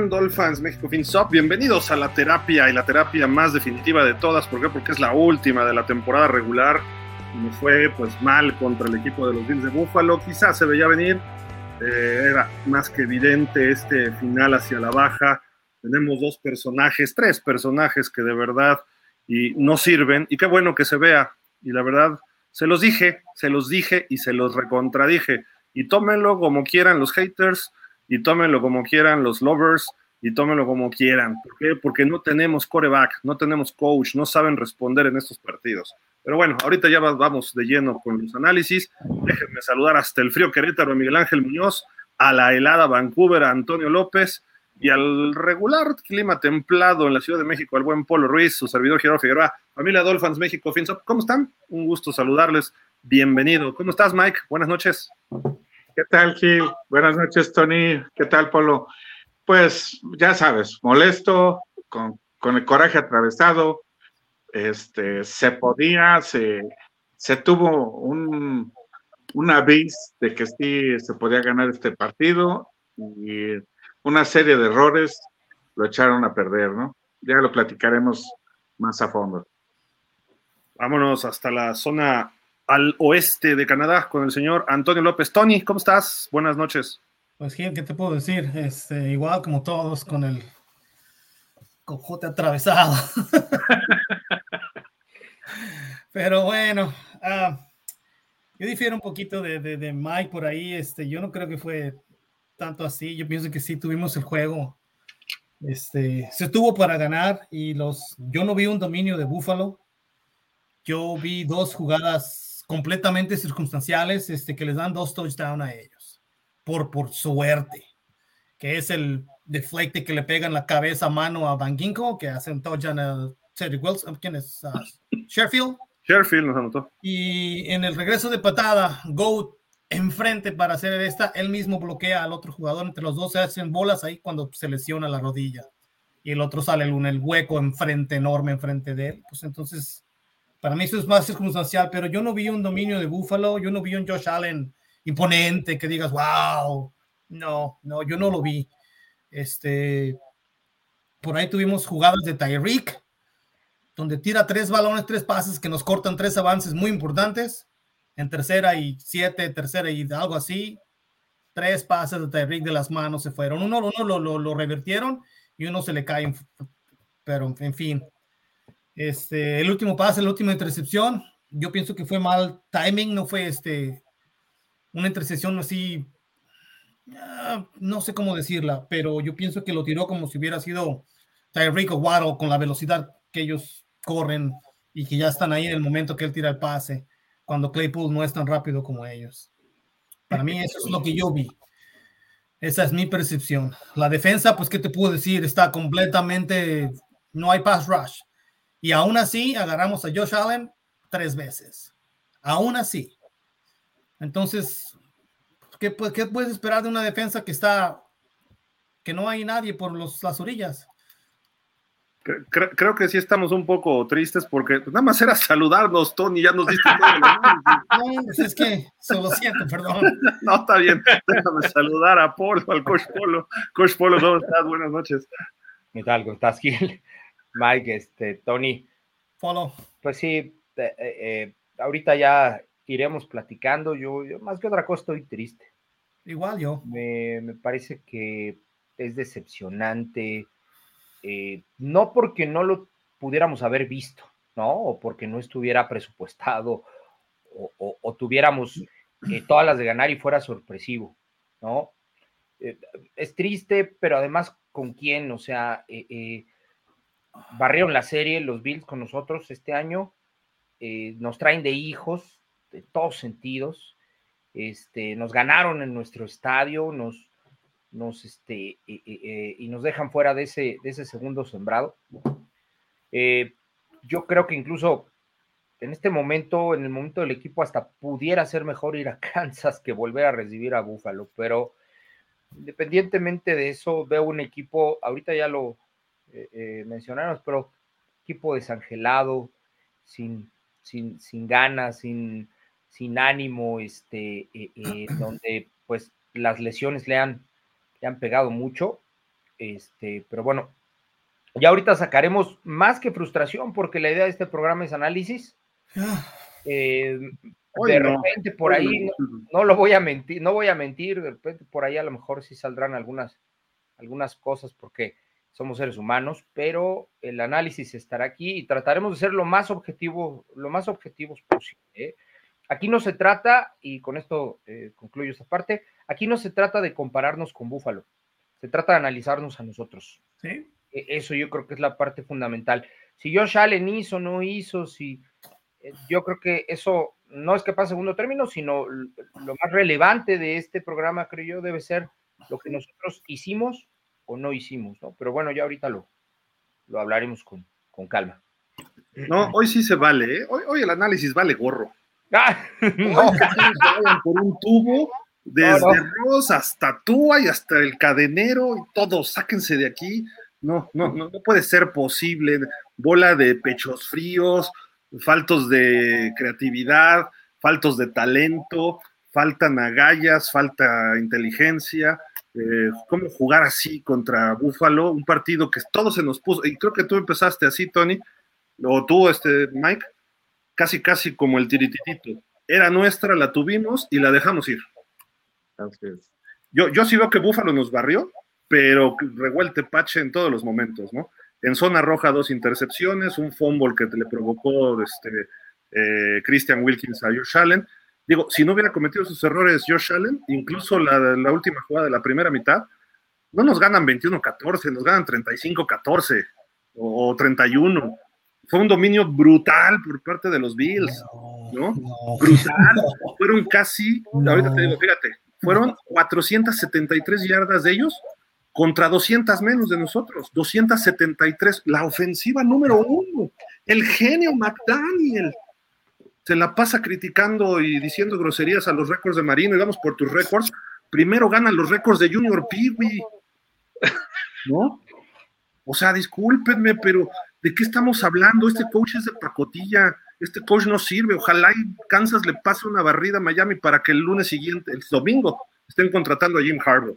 Hola, ¿cómo están, Dolphins México FinSop? Bienvenidos a la terapia y la terapia más definitiva de todas. ¿Por qué? Porque es la última de la temporada regular. Y fue pues mal contra el equipo de los Bills de Buffalo. Quizás se veía venir. Eh, era más que evidente este final hacia la baja. Tenemos dos personajes, tres personajes que de verdad y no sirven. Y qué bueno que se vea. Y la verdad, se los dije, se los dije y se los recontradije. Y tómenlo como quieran los haters y tómenlo como quieran los lovers y tómenlo como quieran. ¿Por qué? Porque no tenemos coreback, no tenemos coach, no saben responder en estos partidos. Pero bueno, ahorita ya vamos de lleno con los análisis. Déjenme saludar hasta el frío Querétaro a Miguel Ángel Muñoz, a la helada Vancouver a Antonio López y al regular clima templado en la Ciudad de México al buen Polo Ruiz, su servidor Gerardo Figueroa, familia Dolphins México FinSop. ¿Cómo están? Un gusto saludarles. Bienvenido. ¿Cómo estás, Mike? Buenas noches. ¿Qué tal, Gil? Buenas noches, Tony. ¿Qué tal, Polo? Pues ya sabes, molesto, con, el coraje atravesado. Este, se podía, se, se tuvo un, un avis de que sí se podía ganar este partido y una serie de errores lo echaron a perder, ¿no? Ya lo platicaremos más a fondo. Vámonos hasta la zona al oeste de Canadá con el señor Antonio López. Tony, ¿cómo estás? Buenas noches. Pues, ¿qué te puedo decir? Este, igual como todos, con el cojote atravesado. Pero bueno, ah, yo difiero un poquito de, de, Mike por ahí. Este, yo no creo que fue tanto así. Yo pienso que sí tuvimos el juego. Este, se tuvo para ganar y los, yo no vi un dominio de Buffalo. Yo vi dos jugadas completamente circunstanciales este, que les dan dos touchdowns a ellos, por, por suerte, que es el deflecte que le pegan la cabeza a mano a Van Ginkle, que hace un touchdown a Teddy Wilson, ¿quién es? Uh, Sheffield. Sheffield nos anotó. Y en el regreso de patada, Goat enfrente para hacer esta, él mismo bloquea al otro jugador, entre los dos se hacen bolas ahí cuando se lesiona la rodilla y el otro sale en el hueco enfrente, enorme enfrente de él, pues entonces para mí eso es más circunstancial, pero yo no vi un dominio de Buffalo, yo no vi un Josh Allen imponente que digas, wow, no, no, yo no lo vi. Este, por ahí tuvimos jugadas de Tyreek, donde tira tres balones, tres pases que nos cortan tres avances muy importantes, en tercera y siete, tercera y algo así. Tres pases de Tyreek de las manos se fueron. Uno, uno lo, lo, lo y uno se le cae, pero en fin, este, el último pase, la última intercepción, yo pienso que fue mal timing, no fue este, una intercepción así, ah, no sé cómo decirla, pero yo pienso que lo tiró como si hubiera sido Tyreek o Waddle con la velocidad que ellos corren y que ya están ahí en el momento que él tira el pase, cuando Claypool no es tan rápido como ellos. Para mí eso es lo que yo vi. Esa es mi percepción. La defensa, pues, ¿qué te puedo decir? Está completamente, no hay pass rush. Y aún así agarramos a Josh Allen tres veces. Aún así. Entonces, ¿qué, qué puedes esperar de una defensa que está, que no hay nadie por los, las orillas? Creo, que sí estamos un poco tristes porque nada más era saludarnos, Tony, ya nos diste No, pues es que solo siento, perdón. No, está bien, déjame saludar a Polo, al Coach Polo. Coach Polo, ¿cómo estás? Buenas noches. ¿Qué tal? ¿Cómo estás, Gil? Mike, este, Tony. Follow. Pues sí, eh, eh, ahorita ya iremos platicando. Yo, más que otra cosa estoy triste. Igual yo. Me, parece que es decepcionante. Eh, no porque no lo pudiéramos haber visto, ¿no? O porque no estuviera presupuestado o, tuviéramos todas las de ganar y fuera sorpresivo, ¿no? es triste, pero además, ¿con quién? O sea, barrieron la serie los Bills con nosotros este año. Eh, nos traen de hijos de todos sentidos. Este, nos ganaron en nuestro estadio, nos, nos, este, y nos dejan fuera de ese, de ese segundo sembrado. Eh, yo creo que incluso en este momento, en el momento del equipo, hasta pudiera ser mejor ir a Kansas que volver a recibir a Buffalo, pero independientemente de eso, veo un equipo, ahorita ya lo, eh, eh pero equipo desangelado, sin, sin, sin ganas, sin, sin ánimo, este, eh, eh, donde pues las lesiones le han, le han pegado mucho. Este, pero bueno, ya ahorita sacaremos más que frustración, porque la idea de este programa es análisis. Eh, de repente por ahí, no, lo voy a mentir, no voy a mentir, de repente por ahí a lo mejor sí saldrán algunas, algunas cosas porque somos seres humanos, pero el análisis estará aquí y trataremos de ser lo más objetivo, lo más objetivos posible. ¿eh? Aquí no se trata, y con esto eh, concluyo esta parte, aquí no se trata de compararnos con Búfalo, se trata de analizarnos a nosotros. ¿Sí? E, eso yo creo que es la parte fundamental. Si Josh Allen hizo, no hizo, si eh, yo creo que eso no es que pase segundo término, sino lo más relevante de este programa, creo yo, debe ser lo que nosotros hicimos o no hicimos, ¿no? Pero bueno, ya ahorita lo, lo hablaremos con, con calma. No, hoy sí se vale, ¿eh? hoy, hoy el análisis vale gorro. Ah, no. por un tubo, desde Ross hasta Tua y hasta el cadenero y todo, sáquense de aquí. No, no, no, no puede ser posible. Bola de pechos fríos, faltos de creatividad, faltos de talento, faltan agallas, falta inteligencia. Eh, ¿Cómo jugar así contra Búfalo? Un partido que todo se nos puso, y creo que tú empezaste así, Tony, o tú, este, Mike, casi, casi como el tirititito. Era nuestra, la tuvimos y la dejamos ir. Yo, yo sí veo que Búfalo nos barrió, pero revuelte Pache en todos los momentos, ¿no? En zona roja, dos intercepciones, un fumble que le provocó este, eh, Christian Wilkins a Josh Allen. Digo, si no hubiera cometido esos errores Josh Allen, incluso la, la última jugada de la primera mitad, no nos ganan 21-14, nos ganan 35-14 o, 31. Fue un dominio brutal por parte de los Bills, ¿no? brutal. Fueron casi, ahorita te digo, fíjate, fueron 473 yardas de ellos contra 200 menos de nosotros, 273, la ofensiva número uno, el genio McDaniel. Se la pasa criticando y diciendo groserías a los récords de Marino y vamos por tus récords. Primero ganan los récords de Junior Peewee. ¿No? O sea, discúlpenme, pero ¿de qué estamos hablando? Este coach es de pacotilla, este coach no sirve. Ojalá y Kansas le pase una barrida a Miami para que el lunes siguiente, el domingo, estén contratando a Jim Harbaugh.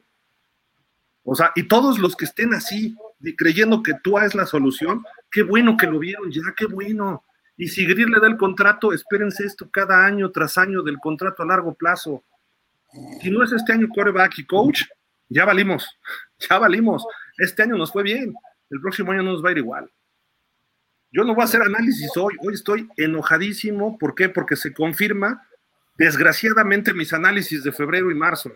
O sea, y todos los que estén así, creyendo que tú es la solución, qué bueno que lo vieron ya, qué bueno. Y si Greer le da el contrato, espérense esto cada año tras año del contrato a largo plazo. Si no es este año quarterback y coach, ya valimos, ya valimos. Este año nos fue bien, el próximo año no nos va a ir igual. Yo no voy a hacer análisis hoy, hoy estoy enojadísimo. ¿Por qué? Porque se confirma, desgraciadamente, mis análisis de febrero y marzo.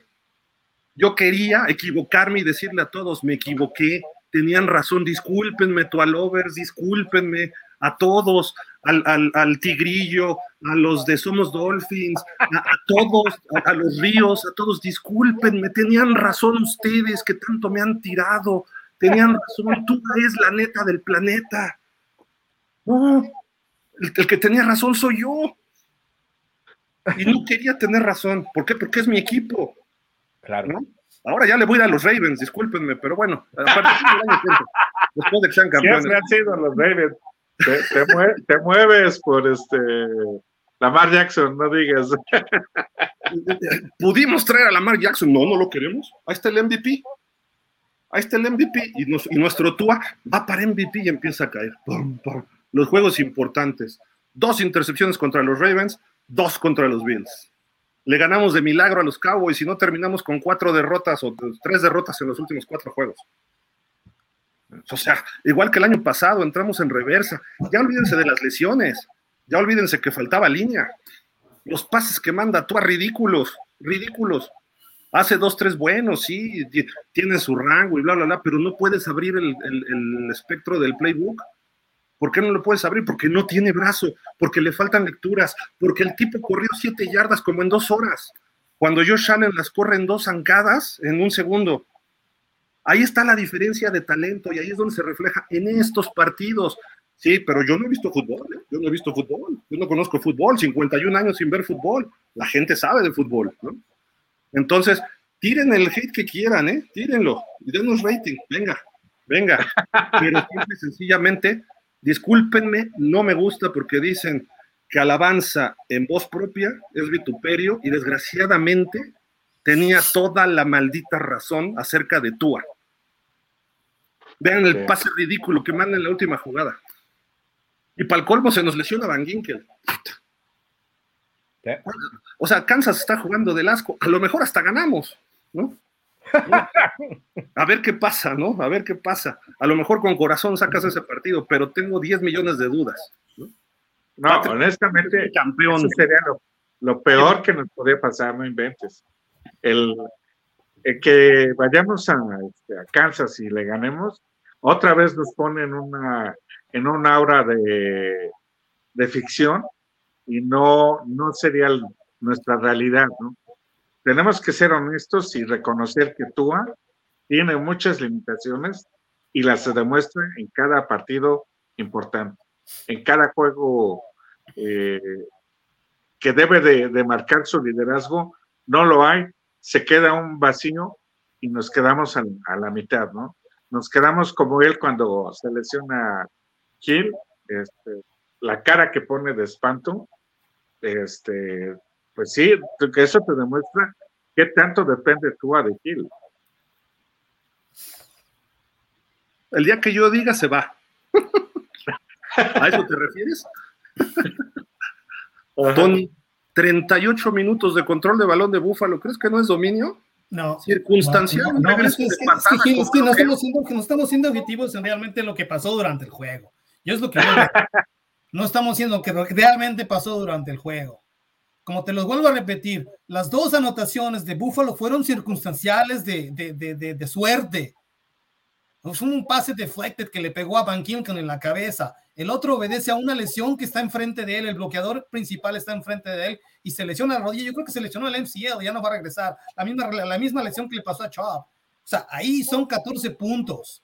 Yo quería equivocarme y decirle a todos, me equivoqué, tenían razón, discúlpenme, Tualovers, discúlpenme, a todos, al, Tigrillo, a los de Somos Dolphins, a, todos, a, los Ríos, a todos, discúlpenme, tenían razón ustedes que tanto me han tirado, tenían razón, tú eres la neta del planeta. No, el, el que tenía razón soy yo. Y no quería tener razón. ¿Por qué? Porque es mi equipo. Claro. Ahora ya le voy a, a los Ravens, discúlpenme, pero bueno, aparte después de que sean campeones. han sido los Ravens? Te, mueves por este Lamar Jackson, no digas. Pudimos traer a Lamar Jackson, no, no lo queremos. Ahí está el MVP. Ahí está el MVP y, nuestro Tua va para MVP y empieza a caer. Los juegos importantes. Dos intercepciones contra los Ravens, dos contra los Bills le ganamos de milagro a los Cowboys y no terminamos con cuatro derrotas o tres derrotas en los últimos cuatro juegos. O sea, igual que el año pasado, entramos en reversa. Ya olvídense de las lesiones, ya olvídense que faltaba línea. Los pases que manda tú a ridículos, ridículos. Hace dos, tres buenos, sí, tiene su rango y bla, bla, bla, pero no puedes abrir el, el espectro del playbook. ¿Por qué no lo puedes abrir? Porque no tiene brazo, porque le faltan lecturas, porque el tipo corrió siete yardas como en dos horas, cuando Josh Allen las corre en dos zancadas en un segundo. Ahí está la diferencia de talento y ahí es donde se refleja en estos partidos. Sí, pero yo no he visto fútbol, ¿eh? yo no he visto fútbol, yo no conozco fútbol, 51 años sin ver fútbol, la gente sabe de fútbol, ¿no? Entonces, tiren el hate que quieran, ¿eh? Tírenlo y denos rating, venga, venga, pero simple sencillamente Discúlpenme, no me gusta porque dicen que alabanza en voz propia es vituperio y desgraciadamente tenía toda la maldita razón acerca de Tua. Vean el pase ridículo que manda en la última jugada. Y para el colmo se nos lesiona Van Ginkel. O sea, Kansas está jugando del asco. A lo mejor hasta ganamos, ¿no? A ver qué pasa, ¿no? A ver qué pasa. A lo mejor con corazón sacas ese partido, pero tengo 10 millones de dudas. No, no honestamente, campeón. Eso sería lo, peor que nos podría pasar, no inventes. El, que vayamos a, este, a, Kansas y le ganemos, otra vez nos pone en una, en un aura de, ficción y no, no sería nuestra realidad. Tenemos que ser honestos y reconocer que Tua tiene muchas limitaciones y las demuestra en cada partido importante, en cada juego eh, que debe de, marcar su liderazgo, no lo hay, se queda un vacío y nos quedamos a, la mitad, ¿no? Nos quedamos como él cuando se lesiona Gil, este, la cara que pone de espanto, este, pues sí, que eso te demuestra qué tanto depende tú de Gil. El día que yo diga se va. ¿A eso te refieres? Tony, 38 minutos de control de balón de Búfalo, ¿crees que no es dominio? No. Circunstancial. No, es, que, no, estamos siendo, no estamos siendo objetivos en realmente lo que pasó durante el juego. Yo es lo que no estamos siendo que realmente pasó durante el juego. Como te los vuelvo a repetir, las dos anotaciones de Búfalo fueron circunstanciales de, de, de, de suerte. Fue un pase deflected que le pegó a Van Kilken en la cabeza. El otro obedece a una lesión que está enfrente de él. El bloqueador principal está enfrente de él y se lesiona la rodilla. Yo creo que se lesionó el MCL, ya no va a regresar. La misma, la misma lesión que le pasó a Chop. O sea, ahí son 14 puntos.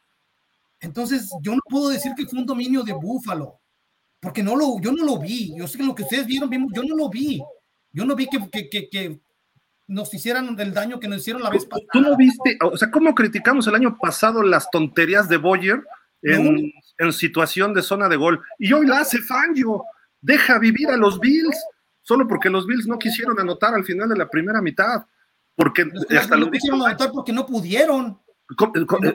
Entonces, yo no puedo decir que fue un dominio de Búfalo, porque no lo, yo no lo vi. Yo sé que lo que ustedes vieron, yo no lo vi. Yo no vi que, que, que, nos hicieran el daño que nos hicieron la vez pasada. ¿Tú no viste? O sea, ¿cómo criticamos el año pasado las tonterías de Boyer en, en situación de zona de gol? Y hoy la hace Fangio. Deja vivir a los Bills, solo porque los Bills no quisieron anotar al final de la primera mitad. Porque hasta no quisieron anotar porque no pudieron.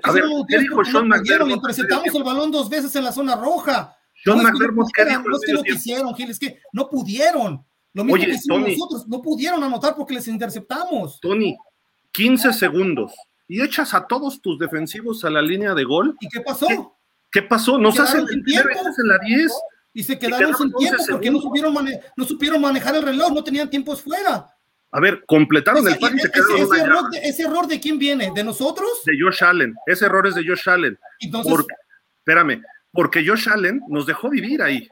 a ver, ¿qué dijo Sean McDermott? Interceptamos el balón dos veces en la zona roja. Sean McDermott, ¿qué dijo? No es que no quisieron, Gil, es que no pudieron. Lo mismo que hicimos nosotros, no pudieron anotar porque les interceptamos. Tony, 15 segundos y echas a todos tus defensivos a la línea de gol. ¿Y qué pasó? ¿Qué, pasó? Nos hacen el tiempo en la 10 y se quedaron, sin tiempo porque no supieron, no supieron manejar el reloj, no tenían tiempos fuera. A ver, completaron el pase y se quedaron ese, error de, ¿Ese error de quién viene? ¿De nosotros? De Josh Allen. Ese error es de Josh Allen. Entonces, espérame, porque Josh Allen nos dejó vivir ahí.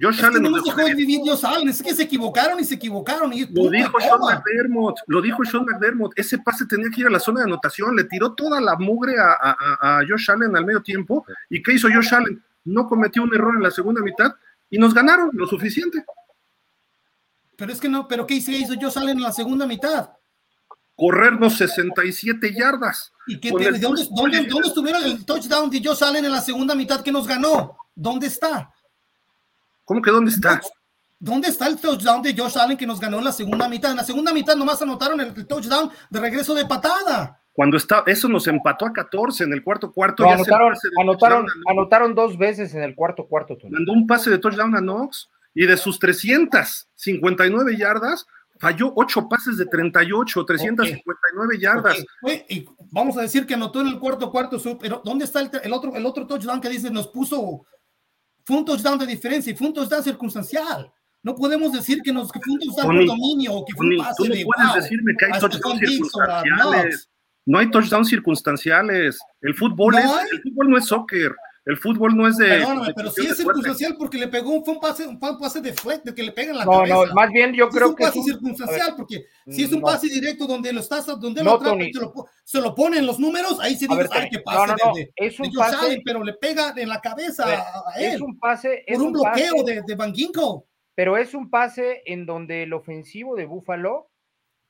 Josh es Allen no nos dejó vivir Josh Allen, es que se equivocaron y se equivocaron. Y lo dijo Sean McDermott, lo dijo Sean McDermott, ese pase tenía que ir a la zona de anotación, le tiró toda la mugre a, a, a Josh Allen al medio tiempo. ¿Y qué hizo Josh Allen? No cometió un error en la segunda mitad y nos ganaron lo suficiente. Pero es que no, pero ¿qué hizo Josh Allen en la segunda mitad? Corrernos 67 yardas. ¿Y qué, ¿dónde, dónde, dónde estuvieron el touchdown de Josh Allen en la segunda mitad que nos ganó? ¿Dónde está? ¿Cómo que dónde está? ¿Dónde está el touchdown de Josh Allen que nos ganó en la segunda mitad? En la segunda mitad nomás anotaron el touchdown de regreso de patada. Cuando está, eso nos empató a 14 en el cuarto cuarto. anotaron, anotaron, anotaron, dos veces en el cuarto cuarto. Mandó un pase de touchdown a Knox y de sus 359 yardas falló ocho pases de 38, 359 yardas. Y vamos a decir que anotó en el cuarto cuarto, pero ¿dónde está el, otro, el otro touchdown que dice nos puso fue un touchdown de diferencia y fue un touchdown circunstancial. No podemos decir que, nos, que fue un touchdown por dominio o que fue un pase tú no puedes decirme que hay touchdowns circunstanciales. No hay touchdowns circunstanciales. El fútbol, es, el fútbol no es soccer. El fútbol no es de. Perdóname, pero sí es circunstancial porque le pegó, fue un pase, un pase de de que le pegan la no, cabeza. No, más bien yo creo que. Es un pase circunstancial porque si es un pase directo donde lo estás, donde lo atrapa y se lo, se lo ponen los números, ahí se dice, ay, qué pase de, es un pase, pero le pega en la cabeza a, él. Es un pase. Es por un, bloqueo de, de Van Ginkle. Pero es un pase en donde el ofensivo de Buffalo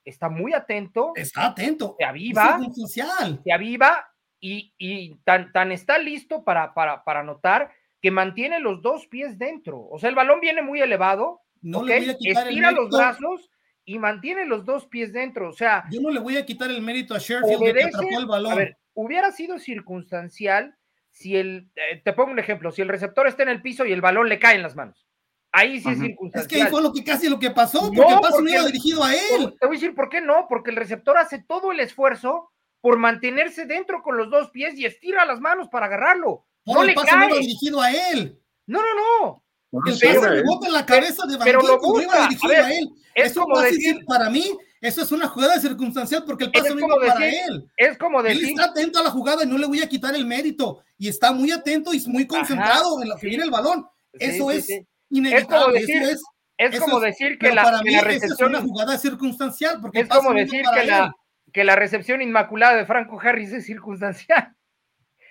está muy atento. Está atento. Se aviva. Es se aviva y, tan, tan, está listo para, para, para anotar que mantiene los dos pies dentro. O sea, el balón viene muy elevado, no estira los brazos y mantiene los dos pies dentro. O sea, yo no le voy a quitar el mérito a Sheffield de que atrapó el balón. A ver, hubiera sido circunstancial si el, eh, te pongo un ejemplo, si el receptor está en el piso y el balón le cae en las manos. Ahí sí es circunstancial. Es que ahí fue lo que casi lo que pasó, porque el paso no iba dirigido a él. Te voy a decir por qué no, porque el receptor hace todo el esfuerzo por mantenerse dentro con los dos pies y estira las manos para agarrarlo. No, el le paso no iba dirigido a él. No, no, no. El pase rebota en la cabeza de Van pero no iba dirigido a, él. Es eso como decir, para mí, eso es una jugada circunstancial porque el pase no iba para él. Es como decir. Él está atento a la jugada y no le voy a quitar el mérito. Y está muy atento y muy concentrado en lo que viene el balón. Eso es inevitable. Es como decir, es, como decir que, la, para mí recepción. Es una jugada circunstancial. Porque es como decir que la, que la recepción inmaculada de Franco Harris es circunstancial.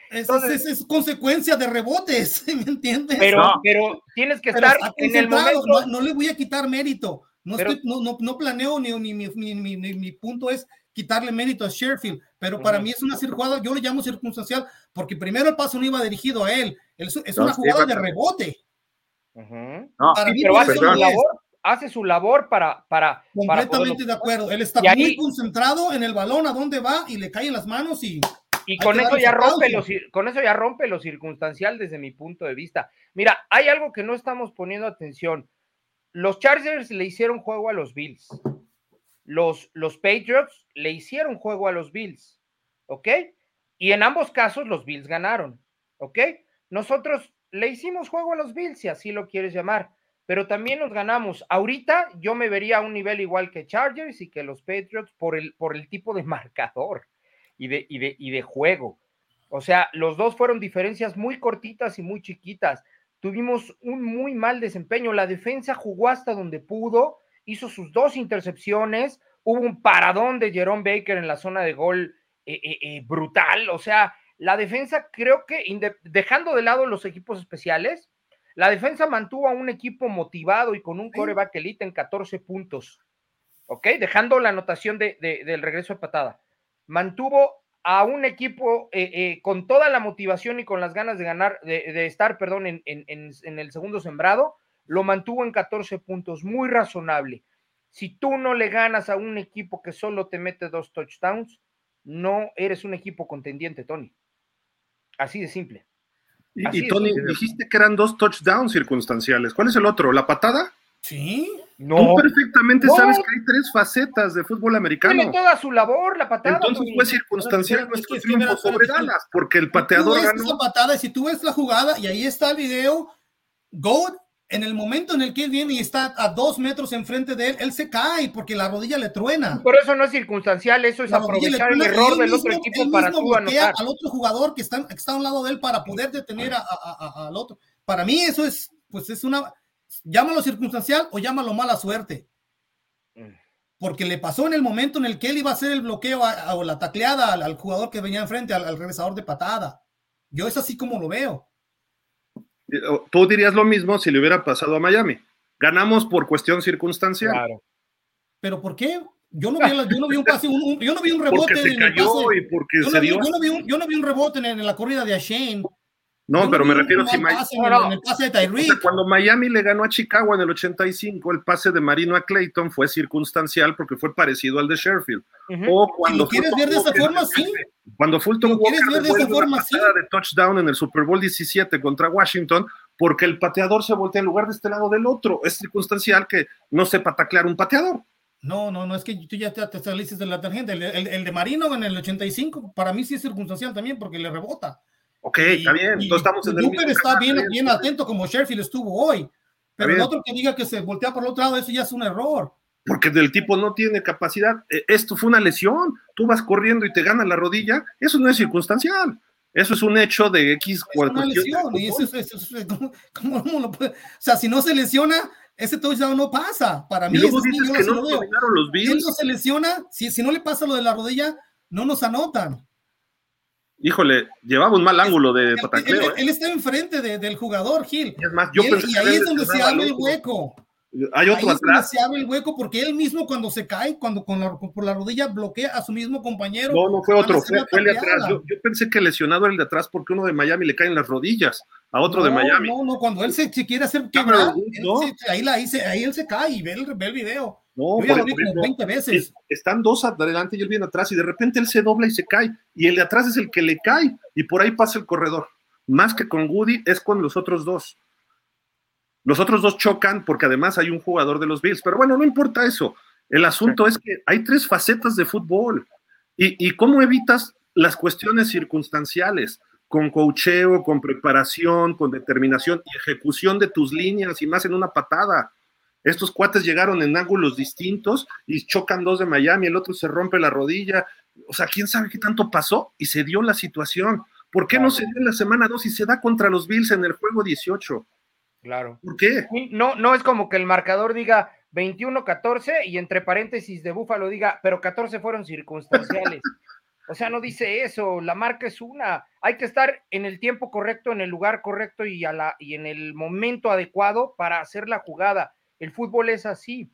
Entonces, es, consecuencia de rebotes, ¿me entiendes? Pero, pero tienes que estar en el momento. No, le voy a quitar mérito. No, no, no, planeo ni, ni, ni, mi punto es quitarle mérito a Sheffield, pero para mí es una jugada, yo le llamo circunstancial, porque primero el paso no iba dirigido a él, es, una jugada de rebote. para mí, pero hace su, labor, hace su labor para... para Completamente de acuerdo, él está muy concentrado en el balón, a dónde va, y le caen las manos y y con eso, ya rompe lo, con eso ya rompe lo circunstancial desde mi punto de vista. Mira, hay algo que no estamos poniendo atención. Los Chargers le hicieron juego a los Bills. Los, los Patriots le hicieron juego a los Bills. ¿Ok? Y en ambos casos los Bills ganaron. ¿Ok? Nosotros le hicimos juego a los Bills, si así lo quieres llamar, pero también nos ganamos. Ahorita yo me vería a un nivel igual que Chargers y que los Patriots por el, por el tipo de marcador y de, y de, y de juego. O sea, los dos fueron diferencias muy cortitas y muy chiquitas. Tuvimos un muy mal desempeño. La defensa jugó hasta donde pudo, hizo sus dos intercepciones, hubo un paradón de Jerome Baker en la zona de gol eh, eh, eh, brutal. O sea, la defensa creo que, dejando de lado los equipos especiales, la defensa mantuvo a un equipo motivado y con un coreback elite en 14 puntos. ¿Ok? Dejando la anotación de, del regreso de patada mantuvo a un equipo eh, eh, con toda la motivación y con las ganas de ganar, de, estar, perdón, en, el segundo sembrado, lo mantuvo en 14 puntos, muy razonable. Si tú no le ganas a un equipo que solo te mete dos touchdowns, no eres un equipo contendiente, Tony. Así de simple. Y, Tony, dijiste que eran dos touchdowns circunstanciales. ¿Cuál es el otro? ¿La patada? Sí. No. Tú perfectamente sabes que hay tres facetas de fútbol americano. Tiene toda su labor, la patada. Entonces fue circunstancial nuestro triunfo sobre Dallas, porque el pateador ganó. Esa patada, si tú ves la jugada, y ahí está el video, Gold, en el momento en el que él viene y está a dos metros enfrente de él, él se cae porque la rodilla le truena. Por eso no es circunstancial, eso es aprovechar el error del otro equipo para tú anotar. al otro jugador que está, que está a un lado de él para poder detener al otro. Para mí eso es, pues es una llámalo circunstancial o llámalo mala suerte. Porque le pasó en el momento en el que él iba a hacer el bloqueo o la tacleada al, jugador que venía enfrente, al, al regresador de patada. Yo es así como lo veo. Tú dirías lo mismo si le hubiera pasado a Miami. Ganamos por cuestión circunstancial. Claro. ¿Pero por qué? Yo no vi, yo no vi un pase, yo no vi un rebote en el pase. yo, no vi, yo, no vi un, yo no vi un rebote en, en la corrida de Ashane. No, pero me refiero a si de cuando Miami le ganó a Chicago en el 85, el pase de Marino a Clayton fue circunstancial porque fue parecido al de Sheffield. O cuando quieres ver de esa forma, sí. Cuando Fulton Walker ver de esa forma, sí. de touchdown en el Super Bowl 17 contra Washington, porque el pateador se voltea en lugar de este lado del otro. Es circunstancial que no sepa taclear un pateador. No, no, no, es que tú ya te, te saliste de la tangente. El, el de Marino en el 85, para mí sí es circunstancial también porque le rebota. Ok, está bien, entonces estamos en el está bien, bien atento como Sheffield estuvo hoy, pero el otro que diga que se voltea por el otro lado, eso ya es un error. Porque el tipo no tiene capacidad. E, esto fue una lesión. Tú vas corriendo y te gana la rodilla. Eso no es circunstancial. Eso es un hecho de X. Es una lesión. Y eso, ¿cómo, lo puede? O sea, si no se lesiona, ese touchdown no pasa. Para mí, y luego dices que no lo los. Si no se lesiona, si, si no le pasa lo de la rodilla, no nos anotan híjole, llevaba un mal ángulo de patacleo. Él, ¿eh? él, está enfrente del jugador, Gil. Es más, yo y, ahí es donde se abre el hueco. Hay otro ahí atrás. se abre el hueco porque él mismo cuando se cae, cuando con la, por la rodilla bloquea a su mismo compañero. No, no fue otro, fue, el de atrás. Yo, pensé que lesionado era el de atrás porque uno de Miami le caen las rodillas a otro de Miami. No, no, cuando él se, quiere hacer quebrar, ahí, la, ahí, ahí él se cae y ve el, ve el video No, Yo ya por lo vi ejemplo, como 20 veces. es- están dos adelante y él viene atrás y de repente él se dobla y se cae y el de atrás es el que le cae y por ahí pasa el corredor. Más que con Woody es con los otros dos. Los otros dos chocan porque además hay un jugador de los Bills, pero bueno, no importa eso. El asunto es que hay tres facetas de fútbol y, y cómo evitas las cuestiones circunstanciales con cocheo, con preparación, con determinación y ejecución de tus líneas y más en una patada. Estos cuates llegaron en ángulos distintos y chocan dos de Miami, el otro se rompe la rodilla. O sea, quién sabe qué tanto pasó y se dio la situación. ¿Por qué no se dio en la semana 2 y se da contra los Bills en el juego 18? Claro. ¿Por qué? No, no es como que el marcador diga 21-14 y entre paréntesis de Búfalo diga, pero 14 fueron circunstanciales. O sea, no dice eso, la marca es una. Hay que estar en el tiempo correcto, en el lugar correcto y, a la, y en el momento adecuado para hacer la jugada. El fútbol es así.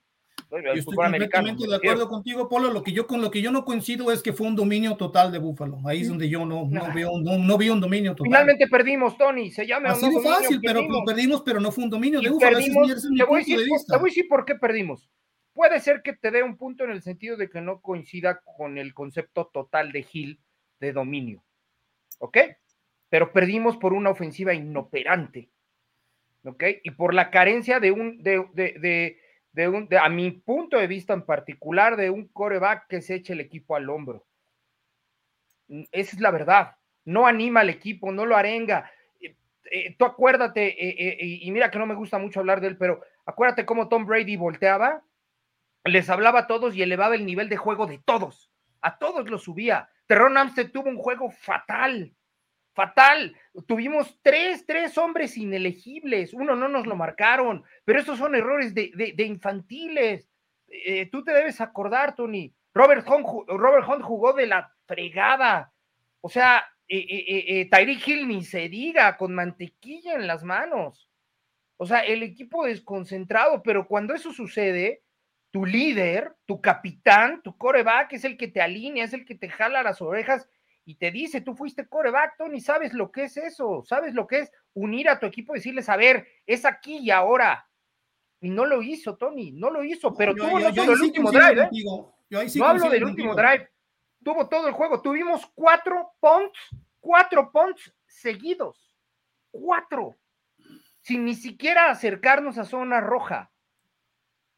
El Yo estoy completamente de acuerdo contigo, Polo. Lo que yo con lo que yo no coincido es que fue un dominio total de Búfalo. Ahí es donde yo no, no veo no, no vi un dominio total. Finalmente perdimos, Tony. Se llama Así de fácil, pero lo perdimos, pero no fue un dominio Y de Búfalo. Perdimos, es mi te, voy a punto de decir, vista. te voy a decir por qué perdimos. Puede ser que te dé un punto en el sentido de que no coincida con el concepto total de Gil de dominio. ¿Ok? Pero perdimos por una ofensiva inoperante. Y por la carencia de un, de, de, de, de un, a mi punto de vista en particular, de un coreback que se eche el equipo al hombro. Mm, Esa es la verdad. No anima al equipo, no lo arenga. Eh, eh, tú acuérdate, eh, y mira que no me gusta mucho hablar de él, pero acuérdate cómo Tom Brady volteaba, les hablaba a todos y elevaba el nivel de juego de todos. A todos lo subía. Terron Amstead tuvo un juego fatal, fatal. Tuvimos tres, tres hombres inelegibles. Uno no nos lo marcaron, pero esos son errores de, de- infantiles. Eh, tú te debes acordar, Tony. Robert Hunt, Robert Hunt jugó de la fregada. O sea, eh, eh, eh, Hill ni se diga, con mantequilla en las manos. O sea, el equipo desconcentrado, pero cuando eso sucede, tu líder, tu capitán, tu coreback es el que te alinea, es el que te jala las orejas y te dice, tú fuiste coreback, Tony, sabes lo que es eso, sabes lo que es unir a tu equipo y decirles, a ver, es aquí y ahora. Y no lo hizo, Tony, no lo hizo, pero Yo- tuvo yo- no yo solo ahí el sí último drive, ¿eh? contigo. Yo ahí sí no hablo del último drive. Tuvo todo el juego. Tuvimos cuatro punts, cuatro punts seguidos. Cuatro. Sin ni siquiera acercarnos a zona roja.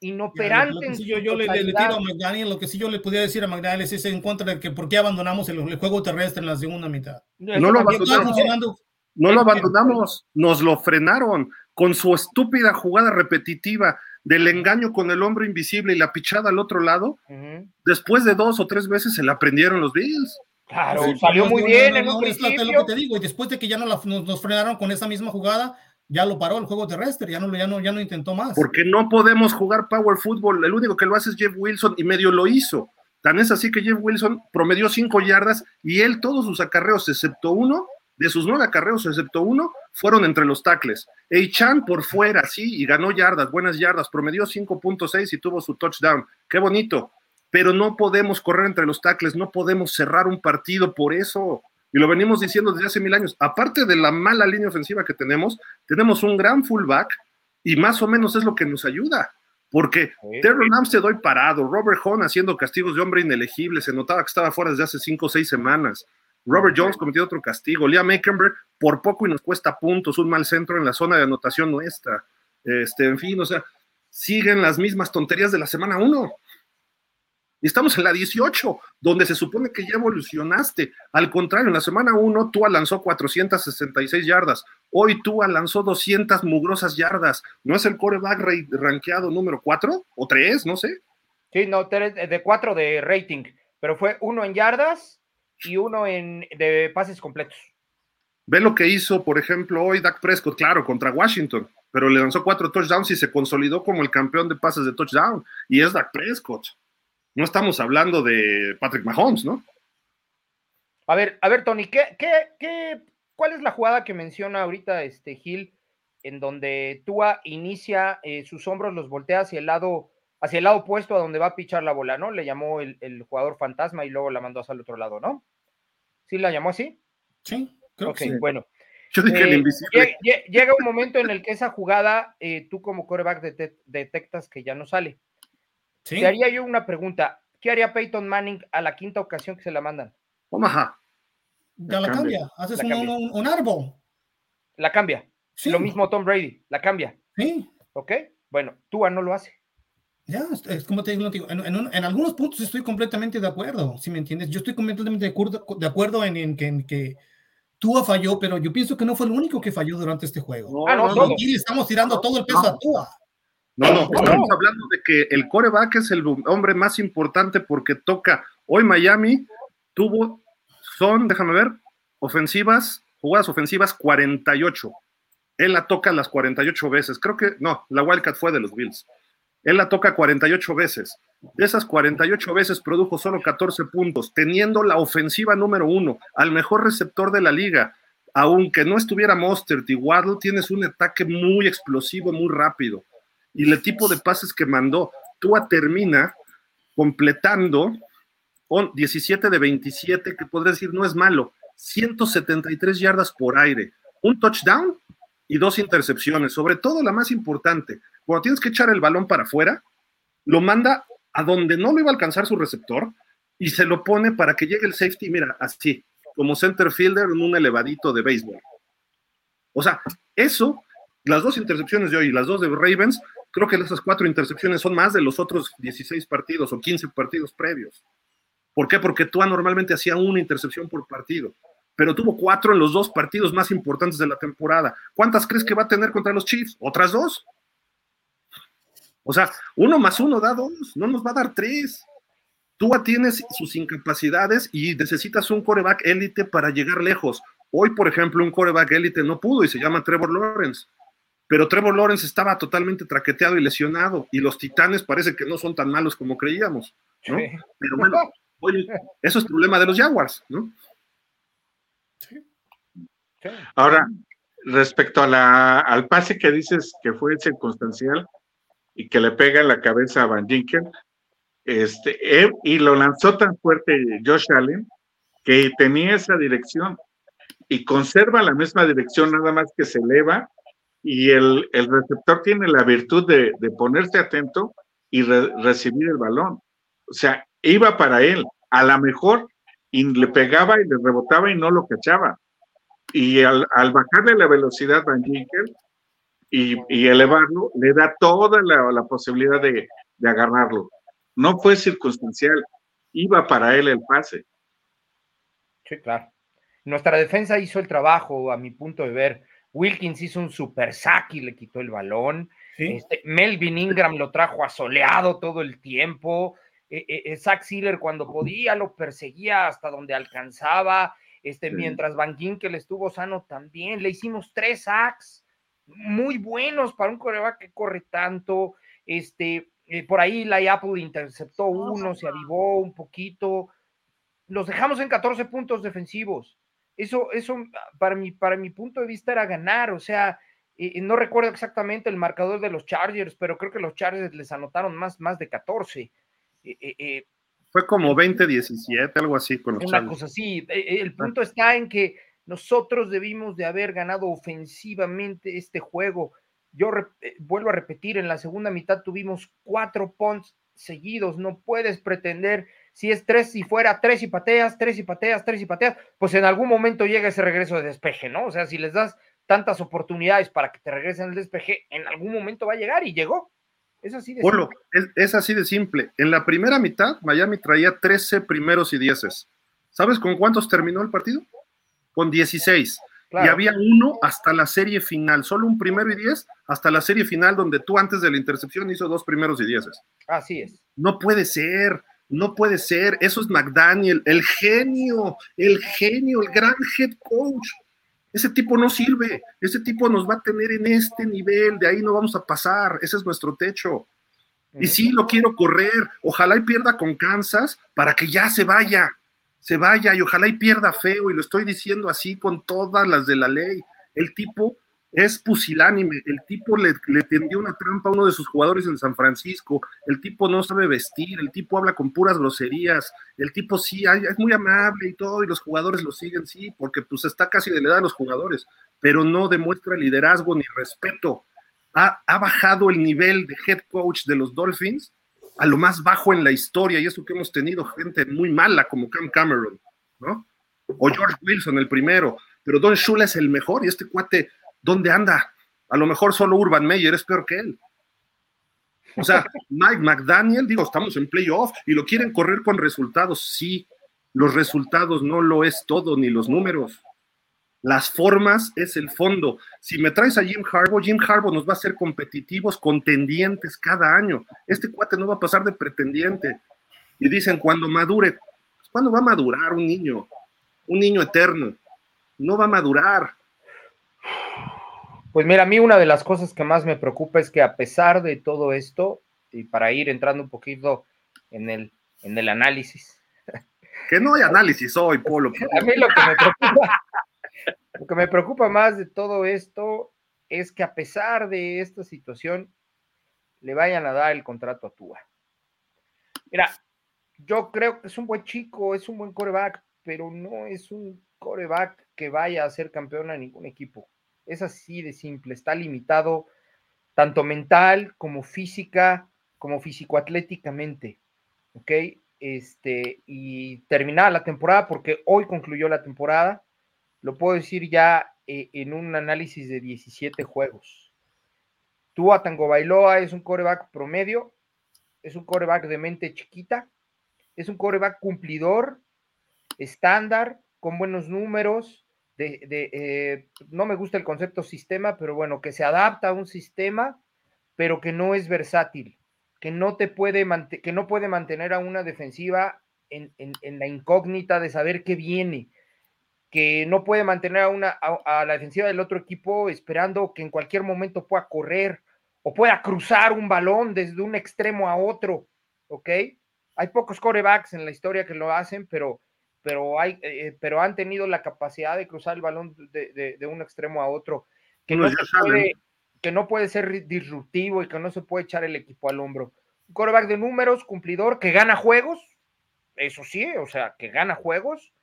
Ya, Inoperante. lo que sí yo, yo le, le- le tiro a McDaniel, lo que sí yo le podía decir a McDaniel es ese en contra de que por qué abandonamos el, el juego terrestre en la segunda mitad. Eso No lo funcionando. No lo abandonamos, nos lo frenaron con su estúpida jugada repetitiva del engaño con el hombro invisible y la pichada al otro lado. Ujú. Después de dos o tres veces se la aprendieron los Bills. Claro, Sí, salió no, muy no, bien no, en no, es lo que- principio. lo que te digo, y después de que ya no la- nos, nos frenaron con esa misma jugada, ya lo paró el juego terrestre, ya no, ya no, ya no intentó más. Porque no podemos jugar power football. El único que lo hace es Jeff Wilson y medio lo hizo. Tan es así que Jeff Wilson promedió cinco yardas y él todos sus acarreos, excepto uno, de sus nueve acarreos, excepto uno, fueron entre los tackles. Eichan por fuera, sí, y ganó yardas, buenas yardas, promedió 5.6 y tuvo su touchdown. Qué bonito. Pero no podemos correr entre los tackles, no podemos cerrar un partido por eso. Y lo venimos diciendo desde hace mil años. Aparte de la mala línea ofensiva que tenemos, tenemos un gran fullback y más o menos es lo que nos ayuda. Porque Sí. Terron Amstead hoy parado, Robert Hunt haciendo castigos de hombre inelegible, se notaba que estaba fuera desde hace cinco o seis semanas. Robert Jones cometió otro castigo. Liam Eckenberg por poco y nos cuesta puntos, un mal centro en la zona de anotación nuestra. Este, en fin, o sea, siguen las mismas tonterías de la semana 1. Y estamos en la 18, donde se supone que ya evolucionaste. Al contrario, en la semana 1 Tua lanzó 466 yardas. Hoy Tua lanzó 200 mugrosas yardas. ¿No es el coreback re- rankeado número 4 o 3? No sé. Sí, no, tres- de cuatro de rating, pero fue uno en yardas y uno en de pases completos. Ve lo que hizo, por ejemplo, hoy Dak Prescott, claro, contra Washington, pero le lanzó cuatro touchdowns y se consolidó como el campeón de pases de touchdown. Y es Dak Prescott. No estamos hablando de Patrick Mahomes, ¿no? A ver, a ver, Tony, ¿qué, qué, qué, ¿cuál es la jugada que menciona ahorita este Gil en donde Tua inicia eh, sus hombros, los voltea hacia el lado, hacia el lado opuesto a donde va a pichar la bola, ¿no? Le llamó el, el jugador fantasma y luego la mandó hacia el otro lado, ¿no? ¿Sí la llamó así? Sí, creo que sí. bueno. Yo dije el Eh, invisible. lle- lle- Llega un momento en el que esa jugada, eh, tú como coreback detectas que ya no sale. Te haría yo una pregunta. ¿Qué haría Peyton Manning a la quinta ocasión que se la mandan? Omaha. Ya la, cambia. Haces un, árbol. La cambia. Lo mismo Tom Brady. La cambia. Sí. ¿Ok? Bueno, Tua no lo hace. Ya, es como te digo, en, algunos puntos estoy completamente de acuerdo, si me entiendes. Yo estoy completamente de acuerdo, de acuerdo en, que, en que Tua falló, pero yo pienso que no fue el único que falló durante este juego. ah, no, no, y estamos tirando todo el peso a Tua. No, no, estamos hablando de que el coreback es el hombre más importante porque toca. Hoy Miami tuvo, son, déjame ver, ofensivas, jugadas ofensivas 48. Él la toca las 48 veces. Creo que, no, la Wildcat fue de los Bills. Él la toca 48 veces. De esas 48 veces produjo solo 14 puntos, teniendo la ofensiva número uno, al mejor receptor de la liga. Aunque no estuviera Mostert y Waddle, tienes un ataque muy explosivo, muy rápido. Y el tipo de pases que mandó, Tua termina completando 17 de 27, que podría decir no es malo, 173 yardas por aire, un touchdown y dos intercepciones, sobre todo la más importante, cuando tienes que echar el balón para afuera, lo manda a donde no lo iba a alcanzar su receptor y se lo pone para que llegue el safety, mira, así, como center fielder en un elevadito de béisbol. O sea, eso, las dos intercepciones de hoy y las dos de Ravens, creo que esas cuatro intercepciones son más de los otros 16 partidos o 15 partidos previos. ¿Por qué? Porque Tua normalmente hacía una intercepción por partido, pero tuvo cuatro en los dos partidos más importantes de la temporada. ¿Cuántas crees que va a tener contra los Chiefs? ¿Otras dos? O sea, uno más uno da dos, no nos va a dar tres. Tú tienes sus incapacidades y necesitas un coreback élite para llegar lejos. Hoy, por ejemplo, un coreback élite no pudo y se llama Trevor Lawrence. Pero Trevor Lawrence estaba totalmente traqueteado y lesionado y los titanes parece que no son tan malos como creíamos. ¿no? Pero bueno, eso es problema de los Jaguars, ¿no? Ahora, respecto a la, al pase que dices que fue circunstancial, y que le pega en la cabeza a Van Ginkel. Este, y lo lanzó tan fuerte Josh Allen que tenía esa dirección y conserva la misma dirección, nada más que se eleva y el, receptor tiene la virtud de, ponerse atento y recibir el balón. O sea, iba para él, a lo mejor y le pegaba y le rebotaba y no lo cachaba. Y al, al bajarle la velocidad Van Ginkel, y, elevarlo, le da toda la, posibilidad de, agarrarlo. No fue circunstancial, iba para él el pase. Sí, claro. Nuestra defensa hizo el trabajo, a mi punto de ver. Wilkins hizo un super sack y le quitó el balón. Este, Melvin Ingram lo trajo asoleado todo el tiempo. E, e, e Zach Sealer cuando podía lo perseguía hasta donde alcanzaba. Este, Mientras Van Ginkel estuvo sano también. Le hicimos tres sacks muy buenos para un coreback que corre tanto. Este, eh, por ahí la Apple interceptó uno, se avivó un poquito. Los dejamos en 14 puntos defensivos. Eso, eso para, mi, para mi punto de vista era ganar. O sea, eh, no recuerdo exactamente el marcador de los Chargers, pero creo que los Chargers les anotaron más, más de 14. Eh, Fue como 20-17, algo así con los Una cosa así. El punto ah. está en que nosotros debimos de haber ganado ofensivamente este juego. Yo eh, vuelvo a repetir, en la segunda mitad tuvimos cuatro punts seguidos. No puedes pretender, si es tres, si fuera tres y pateas, tres y pateas, tres y pateas, pues en algún momento llega ese regreso de despeje, ¿no? O sea, si les das tantas oportunidades para que te regresen el despeje, en algún momento va a llegar y llegó. Es así de simple. Es, es, así de simple. En la primera mitad, Miami traía 13 primeros y dieces. ¿Sabes con cuántos terminó el partido? con 16. Y había uno hasta la serie final, solo un primero y diez hasta la serie final donde tú antes de la intercepción hizo dos primeros y dieces. Así es. No puede ser, no puede ser. Eso es McDaniel, el genio, el genio, el gran head coach. Ese tipo no sirve, ese tipo nos va a tener en este nivel, de ahí no vamos a pasar, ese es nuestro techo. Y sí, lo quiero correr, ojalá y pierda con Kansas para que ya se vaya se vaya y ojalá y pierda feo, y lo estoy diciendo así con todas las de la ley. El tipo es pusilánime, el tipo le, tendió una trampa a uno de sus jugadores en San Francisco, el tipo no sabe vestir, el tipo habla con puras groserías, el tipo sí, es muy amable y todo, y los jugadores lo siguen, sí, porque pues está casi de la edad de los jugadores, pero no demuestra liderazgo ni respeto. Ha, ha bajado el nivel de head coach de los Dolphins a lo más bajo en la historia, y eso que hemos tenido gente muy mala como Cam Cameron, ¿no? O George Wilson, el primero, pero Don Shula es el mejor, y este cuate, ¿dónde anda? A lo mejor solo Urban Meyer es peor que él. O sea, Mike McDaniel, digo, estamos en playoff y lo quieren correr con resultados. Sí, los resultados no lo es todo, ni los números. Las formas es el fondo. Si me traes a Jim Harbaugh, Jim Harbaugh nos va a hacer competitivos, contendientes cada año. Este cuate no va a pasar de pretendiente. Y dicen, cuando madure, ¿cuándo va a madurar un niño? Un niño eterno. No va a madurar. Pues mira, a mí una de las cosas que más me preocupa es que a pesar de todo esto, y para ir entrando un poquito en el, en el análisis. Que no hay análisis hoy, Polo. A mí lo que me preocupa, lo que me preocupa más de todo esto es que a pesar de esta situación, le vayan a dar el contrato a Tua. Mira, yo creo que es un buen chico, es un buen coreback, pero no es un coreback que vaya a ser campeón a ningún equipo. Es así de simple, está limitado tanto mental como física, como físico-atléticamente. ¿Ok? Este, y terminada la temporada, porque hoy concluyó la temporada, lo puedo decir ya eh, en un análisis de 17 juegos. Tua Tango Bailoa es un coreback promedio, es un coreback de mente chiquita, es un coreback cumplidor, estándar, con buenos números, de, eh, no me gusta el concepto sistema, pero bueno, que se adapta a un sistema, pero que no es versátil, que no te puede, que no puede mantener a una defensiva en, la incógnita de saber qué viene, que no puede mantener a, una, a, la defensiva del otro equipo esperando que en cualquier momento pueda correr o pueda cruzar un balón desde un extremo a otro, ¿ok? Hay pocos corebacks en la historia que lo hacen, pero pero, hay, eh, eh, pero han tenido la capacidad de cruzar el balón de, un extremo a otro, que no, puede, que no puede ser disruptivo y que no se puede echar el equipo al hombro. Un coreback de números, cumplidor, que gana juegos, eso sí, o sea, que gana juegos,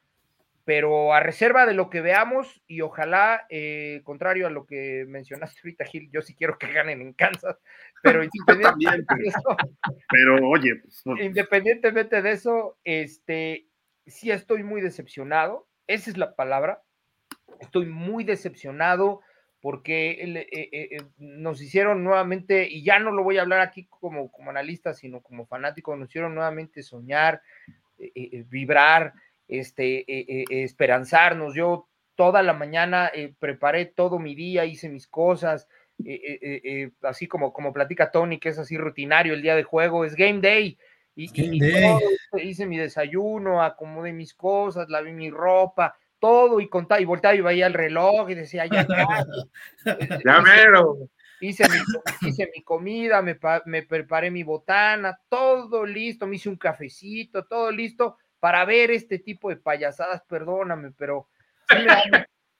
pero a reserva de lo que veamos y ojalá, eh, contrario a lo que mencionaste ahorita, Gil, yo sí quiero que ganen en Kansas, pero independientemente de eso, pero oye, pues, independientemente de eso, este, sí estoy muy decepcionado, esa es la palabra, estoy muy decepcionado porque eh, eh, eh, nos hicieron nuevamente, y ya no lo voy a hablar aquí como, como analista, sino como fanático, nos hicieron nuevamente soñar, vibrar, este, esperanzarnos. Yo toda la mañana preparé todo mi día, hice mis cosas, así como, como platica Tony, que es así rutinario el día de juego, es game day. Y, hice mi desayuno, acomodé mis cosas, lavé mi ropa, todo y contaba y volteaba y veía el reloj y decía, ya, ya. ya mero. Hice mi, hice mi comida, me, me, preparé mi botana, todo listo, me hice un cafecito, todo listo para ver este tipo de payasadas, perdóname, pero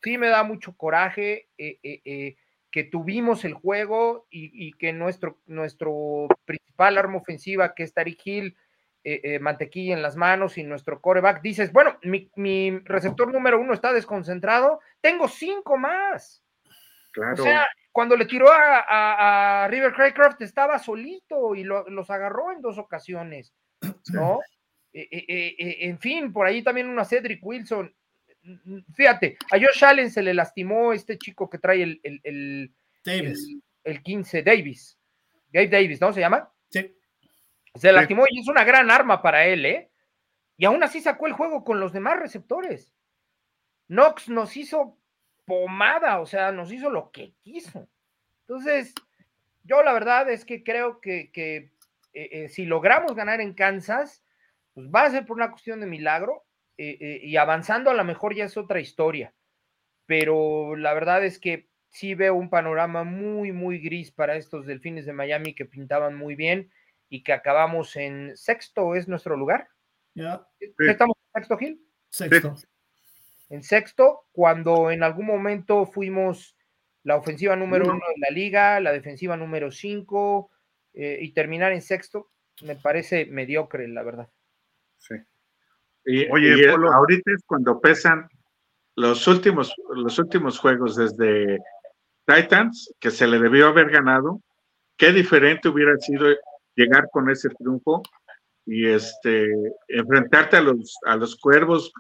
sí me da, mucho coraje. Eh, eh, eh que tuvimos el juego y, que nuestro, nuestro principal arma ofensiva, que es Tariq Hill, eh, eh, mantequilla en las manos y nuestro coreback, dices, bueno, mi, receptor número uno está desconcentrado, tengo cinco más. Claro. O sea, cuando le tiró a, River Craycroft estaba solito y los agarró en dos ocasiones, ¿no? Eh, en fin, por ahí también una Cedric Wilson fíjate, a Josh Allen se le lastimó este chico que trae el, el, el, 15, Davis. Gabe Davis, ¿no? ¿Se llama? Sí. Se lastimó y es una gran arma para él, ¿eh? Y aún así sacó el juego con los demás receptores. Knox nos hizo pomada, o sea, nos hizo lo que quiso. Entonces, yo la verdad es que creo que, eh, eh, si logramos ganar en Kansas, pues va a ser por una cuestión de milagro eh, eh, y avanzando a lo mejor ya es otra historia, pero la verdad es que sí veo un panorama muy, muy gris para estos delfines de Miami que pintaban muy bien y que acabamos en sexto, ¿es nuestro lugar? Ya. ¿Estamos en sexto, Gil? Sexto. En sexto, cuando en algún momento fuimos la ofensiva número uno de la liga, la defensiva número cinco, eh, y terminar en sexto, me parece mediocre, la verdad. Sí. Y, Oye, ahorita es cuando pesan los últimos, los últimos juegos desde Titans, que se le debió haber ganado. Qué diferente hubiera sido llegar con ese triunfo y este, enfrentarte a los, a los cuervos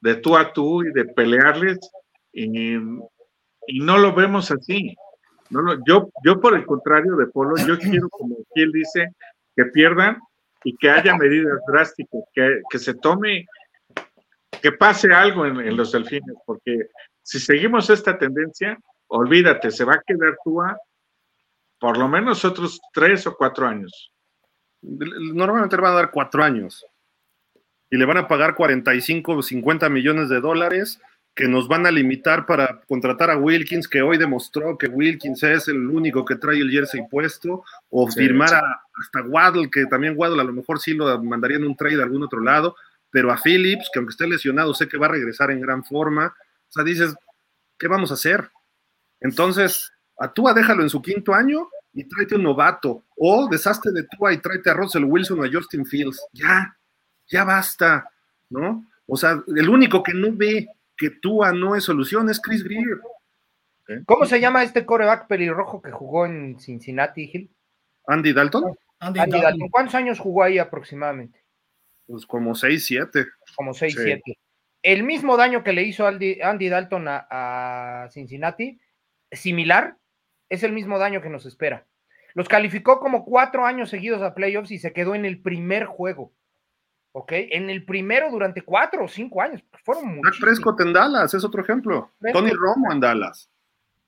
de tú a tú y de pelearles y, y no lo vemos así. No, no, yo, yo por el contrario de Polo, yo quiero, como él dice, que pierdan y que haya medidas drásticas, que, que se tome, que pase algo en, en, los delfines, porque si seguimos esta tendencia, olvídate, se va a quedar Tua por lo menos otros tres o cuatro años. Normalmente le van a dar cuatro años y le van a pagar 45 o 50 millones de dólares que nos van a limitar para contratar a Wilkins, que hoy demostró que Wilkins es el único que trae el jersey puesto, o sí, firmar sí. A, hasta Waddle, que también Waddle a lo mejor sí lo mandaría en un trade a algún otro lado, pero a Phillips, que aunque esté lesionado, sé que va a regresar en gran forma. O sea, dices, ¿qué vamos a hacer? Entonces, a Tua déjalo en su quinto año y tráete un novato, o deshazte de Tua y tráete a Russell Wilson o a Justin Fields. Ya, ya basta, ¿no? O sea, el único que no ve que Tua no es solución es Chris Greer. ¿Cómo se llama este coreback pelirrojo que jugó en Cincinnati Hill? Andy Dalton. Andy, Andy Dalton. Dalton. ¿Cuántos años jugó ahí aproximadamente? Pues como 6, 7. Como 6, 7. Sí. El mismo daño que le hizo Andy, Andy Dalton a, a, Cincinnati, similar, es el mismo daño que nos espera. Los calificó como cuatro años seguidos a playoffs y se quedó en el primer juego. ¿Ok? En el primero durante cuatro o cinco años. Fueron muchos. Prescott en Dallas es otro ejemplo. Prescott. Tony Romo en Dallas.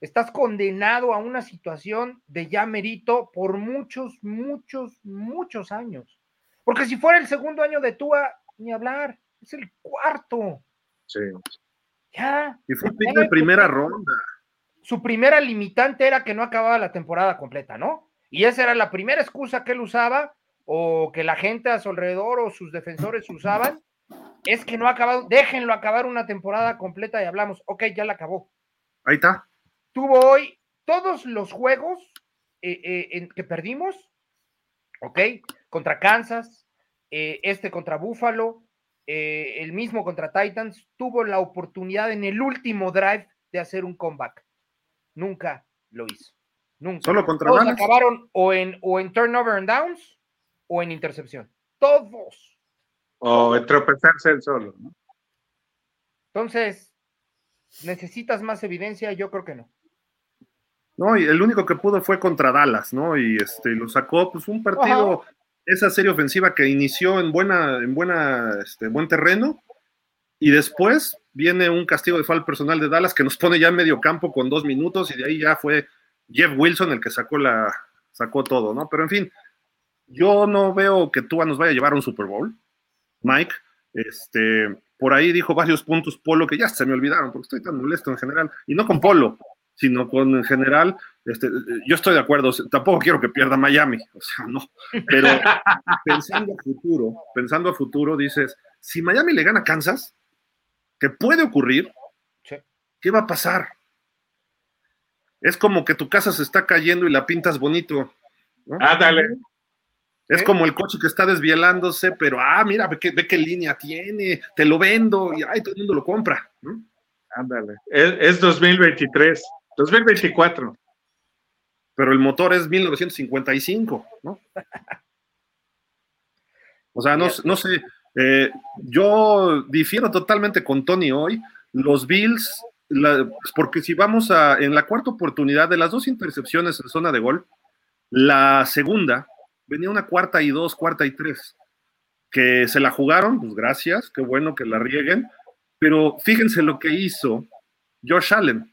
Estás condenado a una situación de ya merito por muchos, muchos, muchos años. Porque si fuera el segundo año de Tua, ni hablar, es el cuarto. Sí. Ya. Y fue pick de primera ronda. Su primera limitante era que no acababa la temporada completa, ¿no? Y esa era la primera excusa que él usaba o que la gente a su alrededor o sus defensores usaban, es que no ha acabado, déjenlo acabar una temporada completa y hablamos, ok, ya la acabó. Ahí está. Tuvo hoy todos los juegos eh, eh, en que perdimos, ok, contra Kansas, eh, este contra Buffalo, el mismo contra Titans, tuvo la oportunidad en el último drive de hacer un comeback. Nunca lo hizo. Nunca. Solo contra Todos acabaron o en, o en turnover and downs o en intercepción. Todos. O en tropezarse el solo, ¿no? Entonces, ¿necesitas más evidencia? Yo creo que no. No, y el único que pudo fue contra Dallas, ¿no? Y este lo sacó, pues un partido, Ajá. esa serie ofensiva que inició en buena, en buena, este, buen terreno, y después viene un castigo de foul personal de Dallas que nos pone ya en medio campo con dos minutos, y de ahí ya fue Jeff Wilson el que sacó la, sacó todo, ¿no? Pero en fin, yo no veo que Tua nos vaya a llevar a un Super Bowl, Mike. Este, por ahí dijo varios puntos Polo que ya se me olvidaron porque estoy tan molesto en general, y no con Polo, sino con en general, este, yo estoy de acuerdo, tampoco quiero que pierda Miami, o sea, no, pero pensando a futuro, pensando a futuro, dices, si Miami le gana a Kansas, que puede ocurrir. ¿qué va a pasar? Es como que tu casa se está cayendo y la pintas bonito. ¿no? Ah, dale. Es ¿Eh? como el coche que está desvielándose, pero ah, mira, ve qué, ve qué línea tiene, te lo vendo y ay, todo el mundo lo compra. ¿no? Ándale. Es, es, 2023, 2024. Pero el motor es 1955, ¿no? O sea, no, no sé. Eh, yo difiero totalmente con Tony hoy. Los Bills, la, porque si vamos a, en la cuarta oportunidad de las dos intercepciones en zona de gol, la segunda venía una cuarta y dos, cuarta y tres, que se la jugaron, pues gracias, qué bueno que la rieguen, pero fíjense lo que hizo Josh Allen.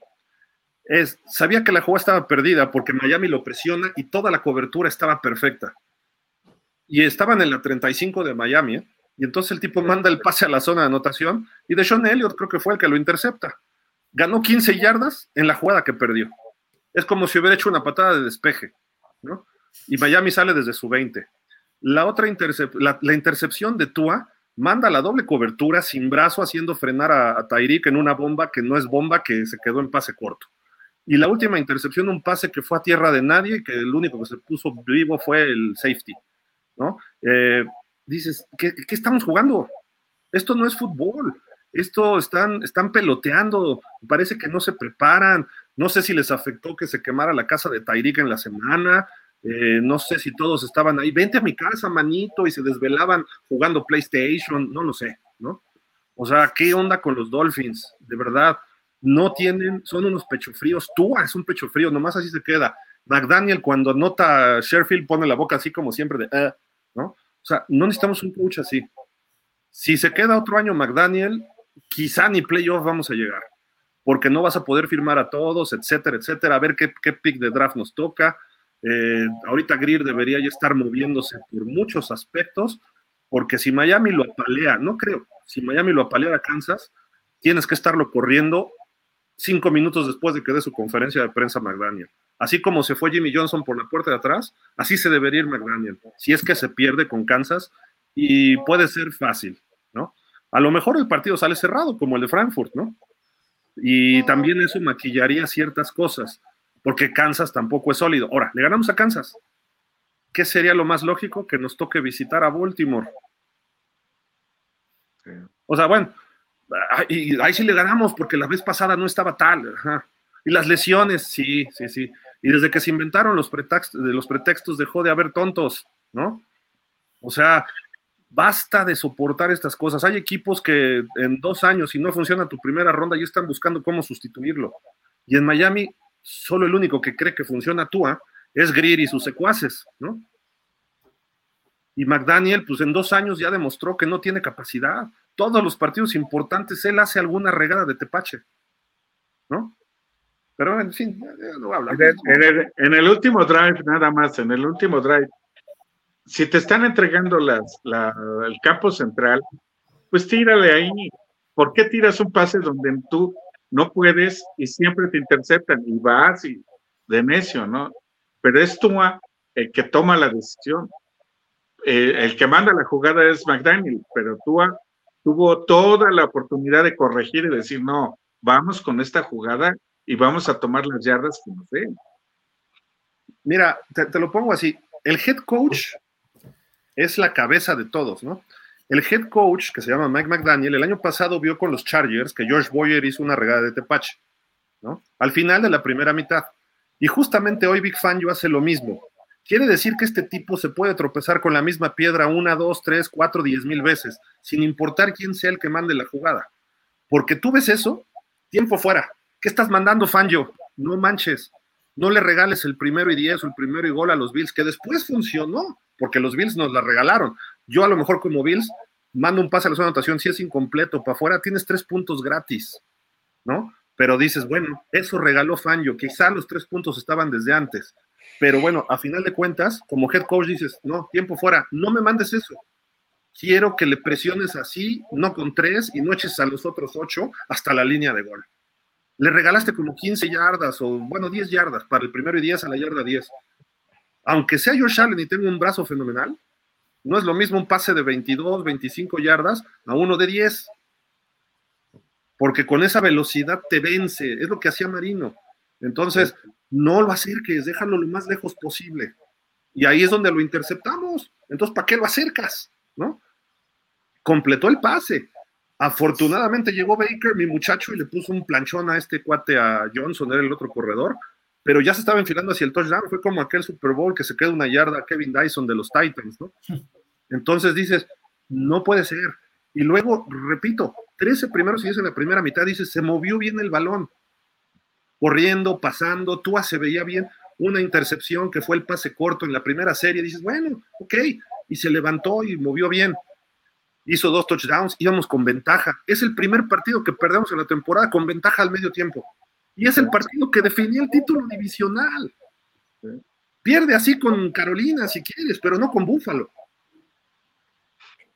Es, sabía que la jugada estaba perdida porque Miami lo presiona y toda la cobertura estaba perfecta. Y estaban en la 35 de Miami, ¿eh? y entonces el tipo manda el pase a la zona de anotación y de Sean Elliott creo que fue el que lo intercepta. Ganó 15 yardas en la jugada que perdió. Es como si hubiera hecho una patada de despeje, ¿no? Y Miami sale desde su 20. La otra intercepción de Tua manda la doble cobertura sin brazo haciendo frenar a, a en una bomba que no es bomba, que se quedó en pase corto. Y la última intercepción, un pase que fue a tierra de nadie, que el único que se puso vivo fue el safety, ¿no? Eh, dices, ¿qué, ¿qué, estamos jugando? Esto no es fútbol. Esto están, están peloteando, parece que no se preparan. No sé si les afectó que se quemara la casa de Tyreek en la semana, Eh, no sé si todos estaban ahí. Vente a mi casa, manito, y se desvelaban jugando PlayStation, no lo sé, ¿no? O sea, ¿qué onda con los Dolphins? De verdad, no tienen, son unos pechofríos. Tú es un pecho frío, nomás así se queda. McDaniel, cuando nota Sherfield, pone la boca así como siempre de, eh", ¿no? O sea, no necesitamos un coach así. Si se queda otro año McDaniel, quizá ni playoff vamos a llegar, porque no vas a poder firmar a todos, etcétera, etcétera, a ver qué, qué pick de draft nos toca. Eh, ahorita Greer debería ya estar moviéndose por muchos aspectos, porque si Miami lo apalea, no creo, si Miami lo apalea a Kansas, tienes que estarlo corriendo cinco minutos después de que dé su conferencia de prensa McDaniel. Así como se fue Jimmy Johnson por la puerta de atrás, así se debería ir McDaniel, si es que se pierde con Kansas, y puede ser fácil, ¿no? A lo mejor el partido sale cerrado, como el de Frankfurt, ¿no? Y también eso maquillaría ciertas cosas, porque Kansas tampoco es sólido. Ahora, le ganamos a Kansas. ¿Qué sería lo más lógico? Que nos toque visitar a Baltimore. O sea, bueno, y ahí sí le ganamos porque la vez pasada no estaba tal. Y las lesiones, sí, sí, sí. Y desde que se inventaron los pretextos, los pretextos dejó de haber tontos, ¿no? O sea, basta de soportar estas cosas. Hay equipos que en dos años, si no funciona tu primera ronda, ya están buscando cómo sustituirlo. Y en Miami, solo el único que cree que funciona Tua es Greer y sus secuaces, ¿no? Y McDaniel, pues en dos años ya demostró que no tiene capacidad. Todos los partidos importantes él hace alguna regada de tepache, ¿no? Pero en fin, no voy a hablar. En el, en el último drive, nada más, en el último drive, si te están entregando las, el campo central, pues tírale ahí. ¿Por qué tiras un pase donde tú no puedes y siempre te interceptan y vas y de necio, ¿no? Pero es tú el que toma la decisión. Eh, el que manda la jugada es McDaniel, pero Tua tuvo toda la oportunidad de corregir y decir, no, vamos con esta jugada y vamos a tomar las yardas que nos den. Mira, te, lo pongo así, el head coach es la cabeza de todos, ¿no? El head coach, que se llama Mike McDaniel, el año pasado vio con los Chargers que George Boyer hizo una regada de tepache, ¿no? Al final de la primera mitad. Y justamente hoy Big Fan yo hace lo mismo. Quiere decir que este tipo se puede tropezar con la misma piedra una, dos, tres, cuatro, diez mil veces, sin importar quién sea el que mande la jugada. Porque tú ves eso, tiempo fuera. ¿Qué estás mandando, Fangio? No manches. No le regales el primero y diez o el primero y gol a los Bills, que después funcionó porque los Bills nos la regalaron. Yo a lo mejor como Bills mando un pase a la zona de anotación, si es incompleto, para afuera tienes tres puntos gratis, ¿no? Pero dices, bueno, eso regaló Fangio, quizá los tres puntos estaban desde antes. Pero bueno, a final de cuentas, como head coach dices, no, tiempo fuera, no me mandes eso. Quiero que le presiones así, no con tres, y no eches a los otros ocho hasta la línea de gol. Le regalaste como 15 yardas o, bueno, 10 yardas para el primero y 10 a la yarda 10 aunque sea Josh Allen y tenga un brazo fenomenal, no es lo mismo un pase de 22, 25 yardas a uno de 10. Porque con esa velocidad te vence, es lo que hacía Marino. Entonces, no lo acerques, déjalo lo más lejos posible. Y ahí es donde lo interceptamos. Entonces, ¿para qué lo acercas? ¿No? Completó el pase. Afortunadamente llegó Baker, mi muchacho, y le puso un planchón a este cuate, a Johnson, era el otro corredor, pero ya se estaba enfilando hacia el touchdown. Fue como aquel Super Bowl que se queda una yarda Kevin Dyson de los Titans, ¿no? Entonces dices, no puede ser. Y luego, repito, 13 primeros y en la primera mitad, dices, se movió bien el balón. Corriendo, pasando, tú se veía bien. Una intercepción que fue el pase corto en la primera serie, dices, bueno, ok. Y se levantó y movió bien. Hizo dos touchdowns, íbamos con ventaja. Es el primer partido que perdemos en la temporada con ventaja al medio tiempo. Y es el partido que definía el título divisional. Pierde así con Carolina si quieres, pero no con Búfalo.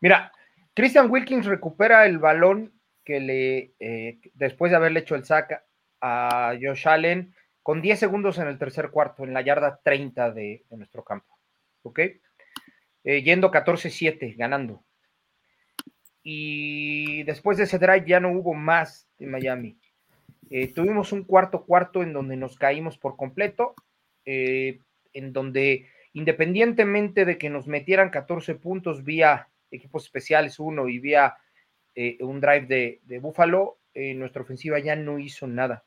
Mira, Christian Wilkins recupera el balón que le, eh, después de haberle hecho el sac a Josh Allen, con 10 segundos en el tercer cuarto, en la yarda 30 de, nuestro campo. ¿Ok? Eh, yendo 14-7, ganando. Y después de ese drive ya no hubo más de Miami. Eh, tuvimos un cuarto cuarto en donde nos caímos por completo, eh, en donde independientemente de que nos metieran 14 puntos vía equipos especiales uno y vía eh, un drive de, de Búfalo, nuestra ofensiva ya no hizo nada.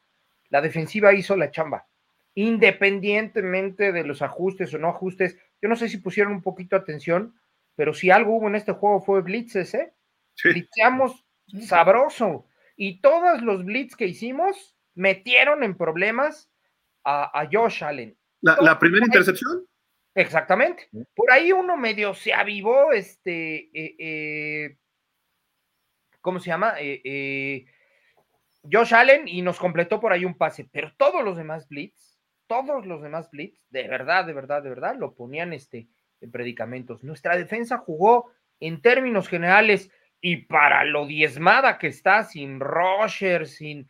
La defensiva hizo la chamba. independientemente de los ajustes o no ajustes. Yo no sé si pusieron un poquito atención, pero si algo hubo en este juego fue blitzes, ¿eh? Blitzeamos sabroso. Y todos los blitz que hicimos metieron en problemas a, Josh Allen. ¿La, primera intercepción? Exactamente. Por ahí uno medio se avivó, este, eh, eh, ¿cómo se llama? Eh, Josh Allen y nos completó por ahí un pase, pero todos los demás blitz, todos los demás blitz, de verdad, de verdad, de verdad, lo ponían este, en predicamentos. Nuestra defensa jugó en términos generales y para lo diezmada que está, sin Roger, sin.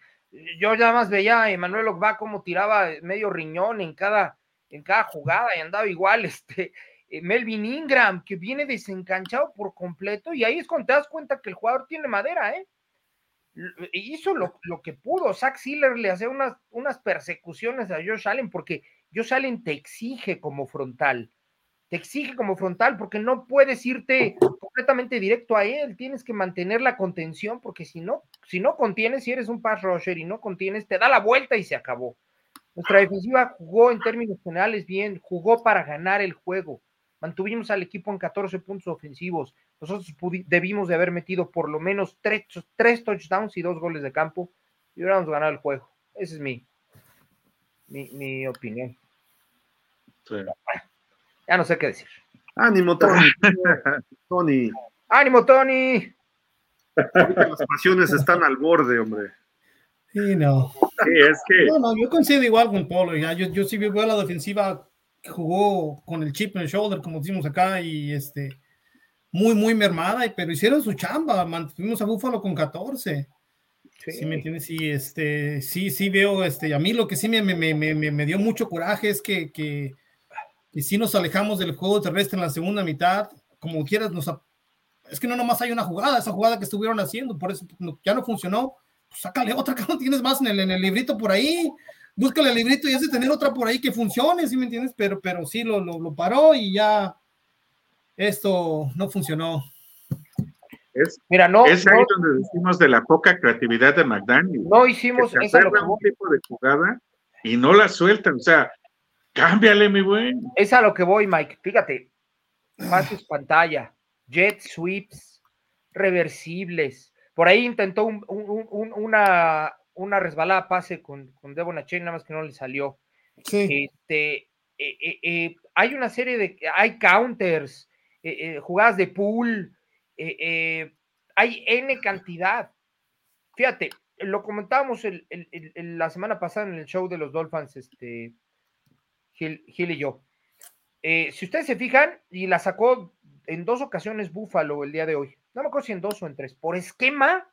Yo ya más veía a Emanuel Ogba como tiraba medio riñón en cada, en cada jugada y andaba igual. Este, eh, Melvin Ingram, que viene desencanchado por completo, y ahí es cuando te das cuenta que el jugador tiene madera, ¿eh? Hizo lo, lo que pudo. Zach Sealer le hace unas, unas persecuciones a Josh Allen porque Josh Allen te exige como frontal te exige como frontal porque no puedes irte completamente directo a él, tienes que mantener la contención porque si no, si no contienes, si eres un pass rusher y no contienes, te da la vuelta y se acabó. Nuestra defensiva jugó en términos generales bien, jugó para ganar el juego. Mantuvimos al equipo en 14 puntos ofensivos. Nosotros debimos de haber metido por lo menos tres, touchdowns y dos goles de campo y hubiéramos ganado el juego. Esa es mi, mi, opinión. Ya no sé qué decir. Ánimo, Tony. Tony. Ánimo, Tony. Las pasiones están al borde, hombre. Sí, no. Sí, es que. No, no, yo coincido igual con Polo. Ya. Yo, yo sí veo a la defensiva que jugó con el chip en el shoulder, como decimos acá, y este. Muy, muy mermada, pero hicieron su chamba. Mantuvimos a Búfalo con 14. Sí. me entiendes? Sí, este, sí, sí veo, este, a mí lo que sí me, me, me, me dio mucho coraje es que, que y si nos alejamos del juego terrestre en la segunda mitad, como quieras, nos, es que no nomás hay una jugada, esa jugada que estuvieron haciendo, por eso ya no funcionó, pues sácale otra que no tienes más en el, en el librito por ahí, búscale el librito y hace tener otra por ahí que funcione, ¿sí me entiendes? Pero, pero sí lo, lo, lo paró y ya esto no funcionó. Es, Mira, no, es ahí donde decimos de la poca creatividad de McDaniel. No hicimos esa un tipo de jugada y no la sueltan. O sea, Cámbiale, mi buen. Es a lo que voy, Mike. Fíjate, pases pantalla, jet sweeps, reversibles. Por ahí intentó una, una resbalada pase con, con Devon Achen, nada más que no le salió. Sí. Este, eh, eh, eh, hay una serie de, hay counters, jugadas de pool, hay N cantidad. Fíjate, lo comentábamos la semana pasada en el show de los Dolphins, este, Gil, y yo. Eh, si ustedes se fijan, y la sacó en dos ocasiones Búfalo el día de hoy, no me acuerdo si en dos o en tres, por esquema,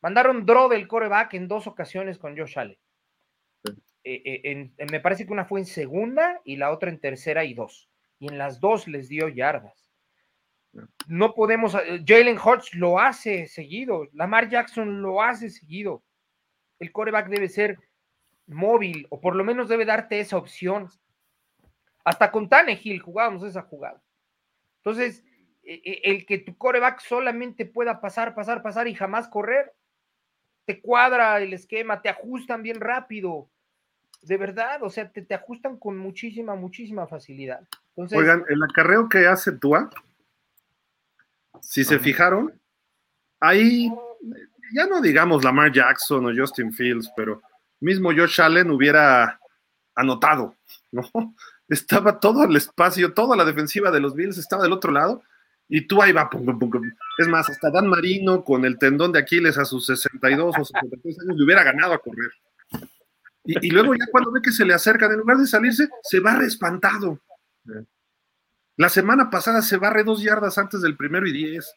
mandaron draw del coreback en dos ocasiones con Josh Allen. Eh, eh, me parece que una fue en segunda y la otra en tercera y dos. Y en las dos les dio yardas. No podemos, Jalen Hurts lo hace seguido, Lamar Jackson lo hace seguido. El coreback debe ser móvil, o por lo menos debe darte esa opción. Hasta con Tannehill jugábamos esa jugada. Entonces, e, e, el que tu coreback solamente pueda pasar, pasar, pasar y jamás correr, te cuadra el esquema, te ajustan bien rápido. De verdad, o sea, te, te ajustan con muchísima, muchísima facilidad. Oigan, el acarreo que hace Tua, si se fijaron, ahí, ya no digamos Lamar Jackson o Justin Fields, pero mismo Josh Allen hubiera anotado, ¿no? Estaba todo el espacio, toda la defensiva de los Bills estaba del otro lado y tú ahí va, es más, hasta Dan Marino con el tendón de Aquiles a sus 62 o 73 años le hubiera ganado a correr. Y, luego ya cuando ve que se le acercan, en lugar de salirse, se va espantado. La semana pasada se barre dos yardas antes del primero y diez.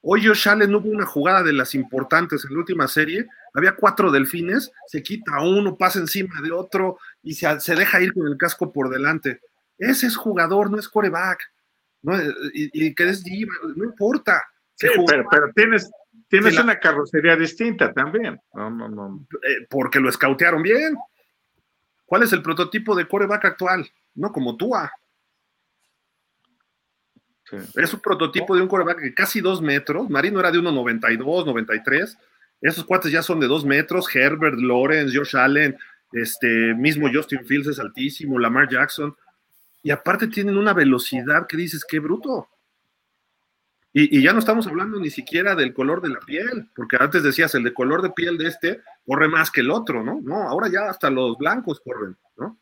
Hoy Josh Allen hubo una jugada de las importantes en la última serie. Había cuatro delfines, se quita uno, pasa encima de otro y se, deja ir con el casco por delante. Ese es jugador, no es coreback. ¿no? Y, que es no importa. pero, tienes, tienes una carrocería distinta también. No, no, no. Eh, porque lo escautearon bien. ¿Cuál es el prototipo de coreback actual? No como Tua. Es un prototipo de un coreback de casi dos metros. Marino era de 1,92, 93. Esos cuates ya son de dos metros. Herbert, Lawrence, Josh Allen, este mismo Justin Fields es altísimo, Lamar Jackson, y aparte tienen una velocidad que dices, qué bruto. Y, ya no estamos hablando ni siquiera del color de la piel, porque antes decías, el de color de piel de este corre más que el otro, ¿no? No, ahora ya hasta los blancos corren, ¿no?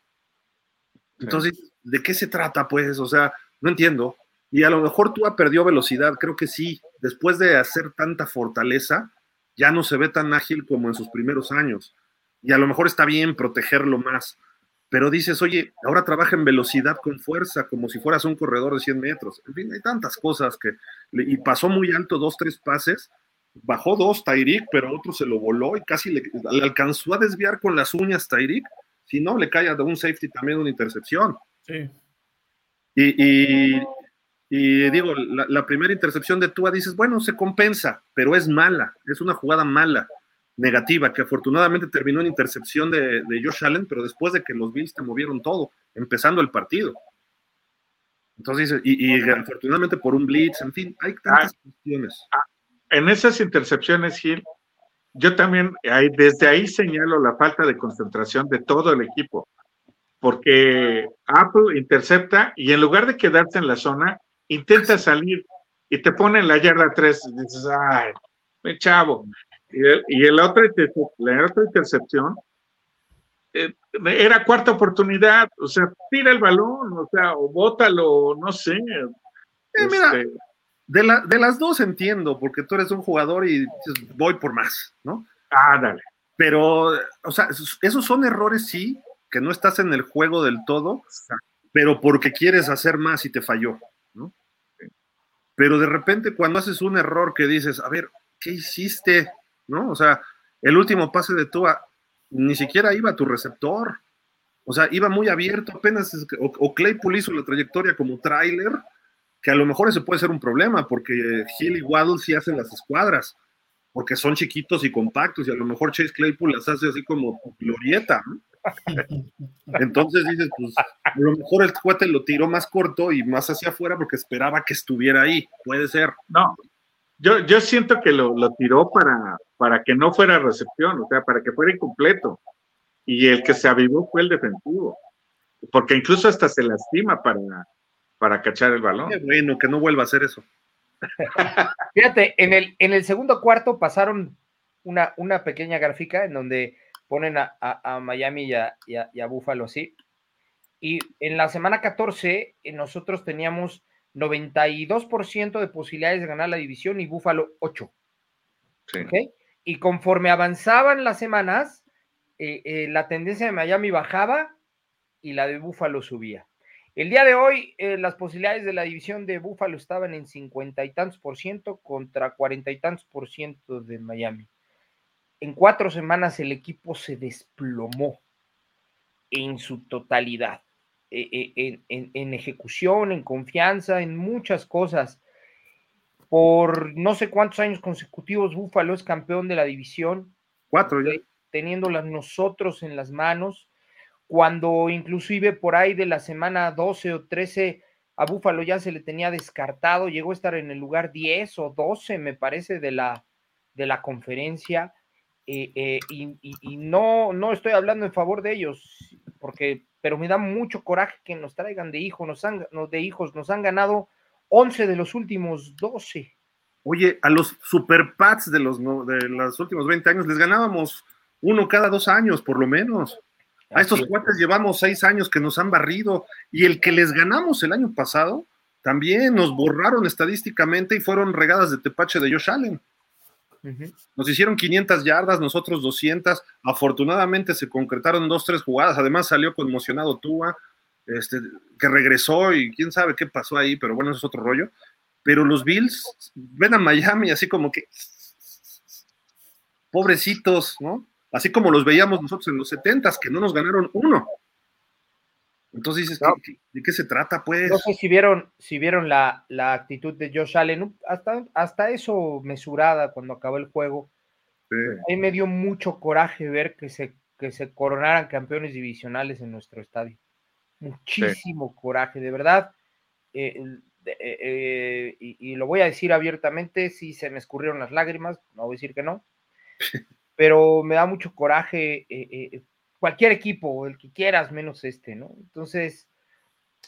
Entonces, ¿de qué se trata, pues? O sea, no entiendo. Y a lo mejor tú ha perdido velocidad, creo que sí. Después de hacer tanta fortaleza, ya no se ve tan ágil como en sus primeros años. Y a lo mejor está bien protegerlo más pero dices, oye, ahora trabaja en velocidad con fuerza, como si fueras un corredor de 100 metros. En fin, hay tantas cosas que. Y pasó muy alto dos, tres pases, bajó dos Tyreek, pero otro se lo voló y casi le, alcanzó a desviar con las uñas Tyreek. Si no, le cae a un safety también una intercepción. Sí. Y, y, digo, la, la, primera intercepción de Tua dices, bueno, se compensa, pero es mala, es una jugada mala negativa, que afortunadamente terminó en intercepción de, Josh Allen, pero después de que los Bills te movieron todo, empezando el partido. Entonces, y, afortunadamente por un blitz, en fin, hay tantas ah, cuestiones. Ah, en esas intercepciones, Gil, yo también desde ahí señalo la falta de concentración de todo el equipo, porque Apple intercepta y en lugar de quedarse en la zona, intenta salir y te pone en la yarda 3 y dices, ay, chavo, y, el, la, otra, la otra intercepción eh, era cuarta oportunidad, o sea, tira el balón, o sea, o bótalo, no sé. Eh, mira, este, de, la, de las dos entiendo, porque tú eres un jugador y voy por más, ¿no? Ah, dale. Pero, o sea, esos son errores, sí, que no estás en el juego del todo, pero porque quieres hacer más y te falló, ¿no? Pero de repente cuando haces un error que dices, a ver, ¿qué hiciste? ¿no? O sea, el último pase de Tua ni siquiera iba a tu receptor. O sea, iba muy abierto, apenas, o, Claypool hizo la trayectoria como trailer, que a lo mejor ese puede ser un problema, porque Hill y Waddle sí hacen las escuadras, porque son chiquitos y compactos, y a lo mejor Chase Claypool las hace así como glorieta, Entonces dices, pues a lo mejor el cuate lo tiró más corto y más hacia afuera porque esperaba que estuviera ahí, puede ser. No, yo, yo siento que lo, lo tiró para, para que no fuera recepción, o sea, para que fuera incompleto. Y el que se avivó fue el defensivo, porque incluso hasta se lastima para, para cachar el balón. Qué bueno, que no vuelva a hacer eso. Fíjate, en el, en el segundo cuarto pasaron una, una pequeña gráfica en donde ponen a, a, Miami y a, y, a, Buffalo así. Y en la semana 14 eh, nosotros teníamos 92% de posibilidades de ganar la división y Buffalo 8. Sí. Y conforme avanzaban las semanas, eh, eh, la tendencia de Miami bajaba y la de Buffalo subía. El día de hoy, eh, las posibilidades de la división de Buffalo estaban en cincuenta y tantos por ciento contra cuarenta y tantos por ciento de Miami. En cuatro semanas el equipo se desplomó en su totalidad, en ejecución, en confianza, en muchas cosas por no sé cuántos años consecutivos, Búfalo es campeón de la división. Cuatro ya. Teniéndolas nosotros en las manos. Cuando inclusive por ahí de la semana 12 o 13 a Búfalo ya se le tenía descartado, llegó a estar en el lugar 10 o 12, me parece, de la, de la conferencia. Eh, eh, y, no, no estoy hablando en favor de ellos, porque, pero me da mucho coraje que nos traigan de hijos, nos han, de hijos, nos han ganado 11 de los últimos 12. Oye, a los Super Pats de los, de los últimos 20 años les ganábamos uno cada dos años, por lo menos. A estos cuates llevamos seis años que nos han barrido y el que les ganamos el año pasado también nos borraron estadísticamente y fueron regadas de tepache de Josh Allen. Nos hicieron 500 yardas, nosotros 200. Afortunadamente se concretaron dos, tres jugadas. Además salió conmocionado Tua este, que regresó y quién sabe qué pasó ahí, pero bueno, eso es otro rollo. Pero los Bills ven a Miami así como que pobrecitos, ¿no? Así como los veíamos nosotros en los 70 que no nos ganaron uno. Entonces dices, ¿de qué se trata, pues? No sé si vieron, si vieron la, la actitud de Josh Allen, hasta, hasta eso mesurada cuando acabó el juego. A mí me dio mucho coraje ver que se, que se coronaran campeones divisionales en nuestro estadio muchísimo coraje, de verdad. Eh, eh, eh, y, lo voy a decir abiertamente, sí se me escurrieron las lágrimas, no voy a decir que no, pero me da mucho coraje cualquier equipo, el que quieras, menos este, ¿no? Entonces,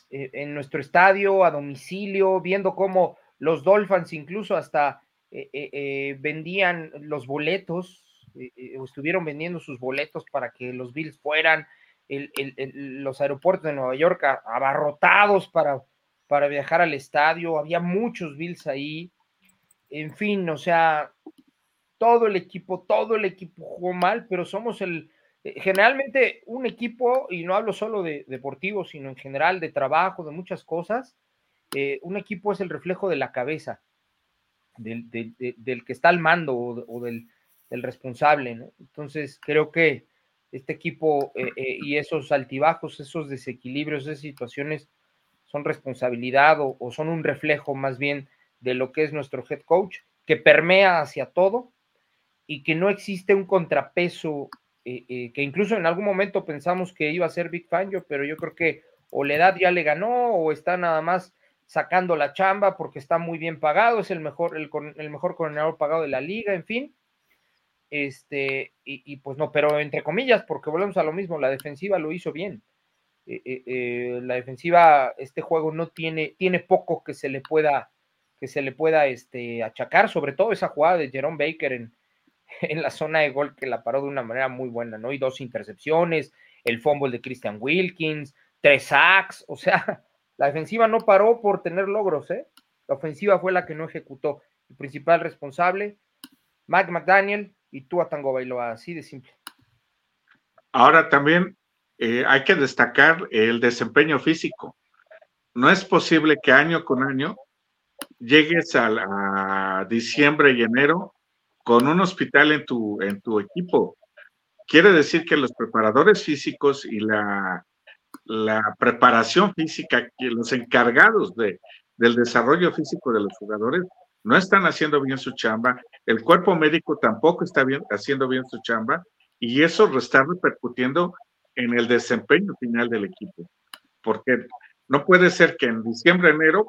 eh, en nuestro estadio, a domicilio, viendo cómo los Dolphins incluso hasta eh, vendían los boletos, o estuvieron vendiendo sus boletos para que los Bills fueran, los aeropuertos de Nueva York abarrotados para, para viajar al estadio, había muchos Bills ahí, en fin, o sea, todo el equipo, todo el equipo jugó mal, pero somos el, eh, generalmente un equipo, y no hablo solo de deportivo, sino en general de trabajo, de muchas cosas, eh, un equipo es el reflejo de la cabeza, del, que está al mando o, del, responsable, ¿no? Entonces, creo que este equipo eh, y esos altibajos, esos desequilibrios, esas situaciones son responsabilidad o son un reflejo más bien de lo que es nuestro head coach, que permea hacia todo y que no existe un contrapeso, eh, eh, que incluso en algún momento pensamos que iba a ser Big Fangio, pero yo creo que o la edad ya le ganó o está nada más sacando la chamba porque está muy bien pagado, es el mejor, el, el mejor coordinador pagado de la liga, en fin. Este, y, pues no, pero entre comillas, porque volvemos a lo mismo, la defensiva lo hizo bien. Eh, la defensiva, este juego no tiene, tiene poco que se le pueda, que se le pueda este, achacar, sobre todo esa jugada de Jerome Baker en, en la zona de gol que la paró de una manera muy buena, ¿no? Y dos intercepciones, el fumble de Christian Wilkins, tres sacks, o sea, la defensiva no paró por tener logros, ¿eh? La ofensiva fue la que no ejecutó. El principal responsable, Mike McDaniel y Tua Tango Bailoa, así de simple. Ahora también eh, hay que destacar el desempeño físico. No es posible que año con año llegues a diciembre y enero con un hospital en tu, equipo. Quiere decir que los preparadores físicos y la, preparación física, que los encargados de, del desarrollo físico de los jugadores, no están haciendo bien su chamba, el cuerpo médico tampoco está haciendo bien su chamba, y eso está repercutiendo en el desempeño final del equipo. Porque no puede ser que en diciembre, enero,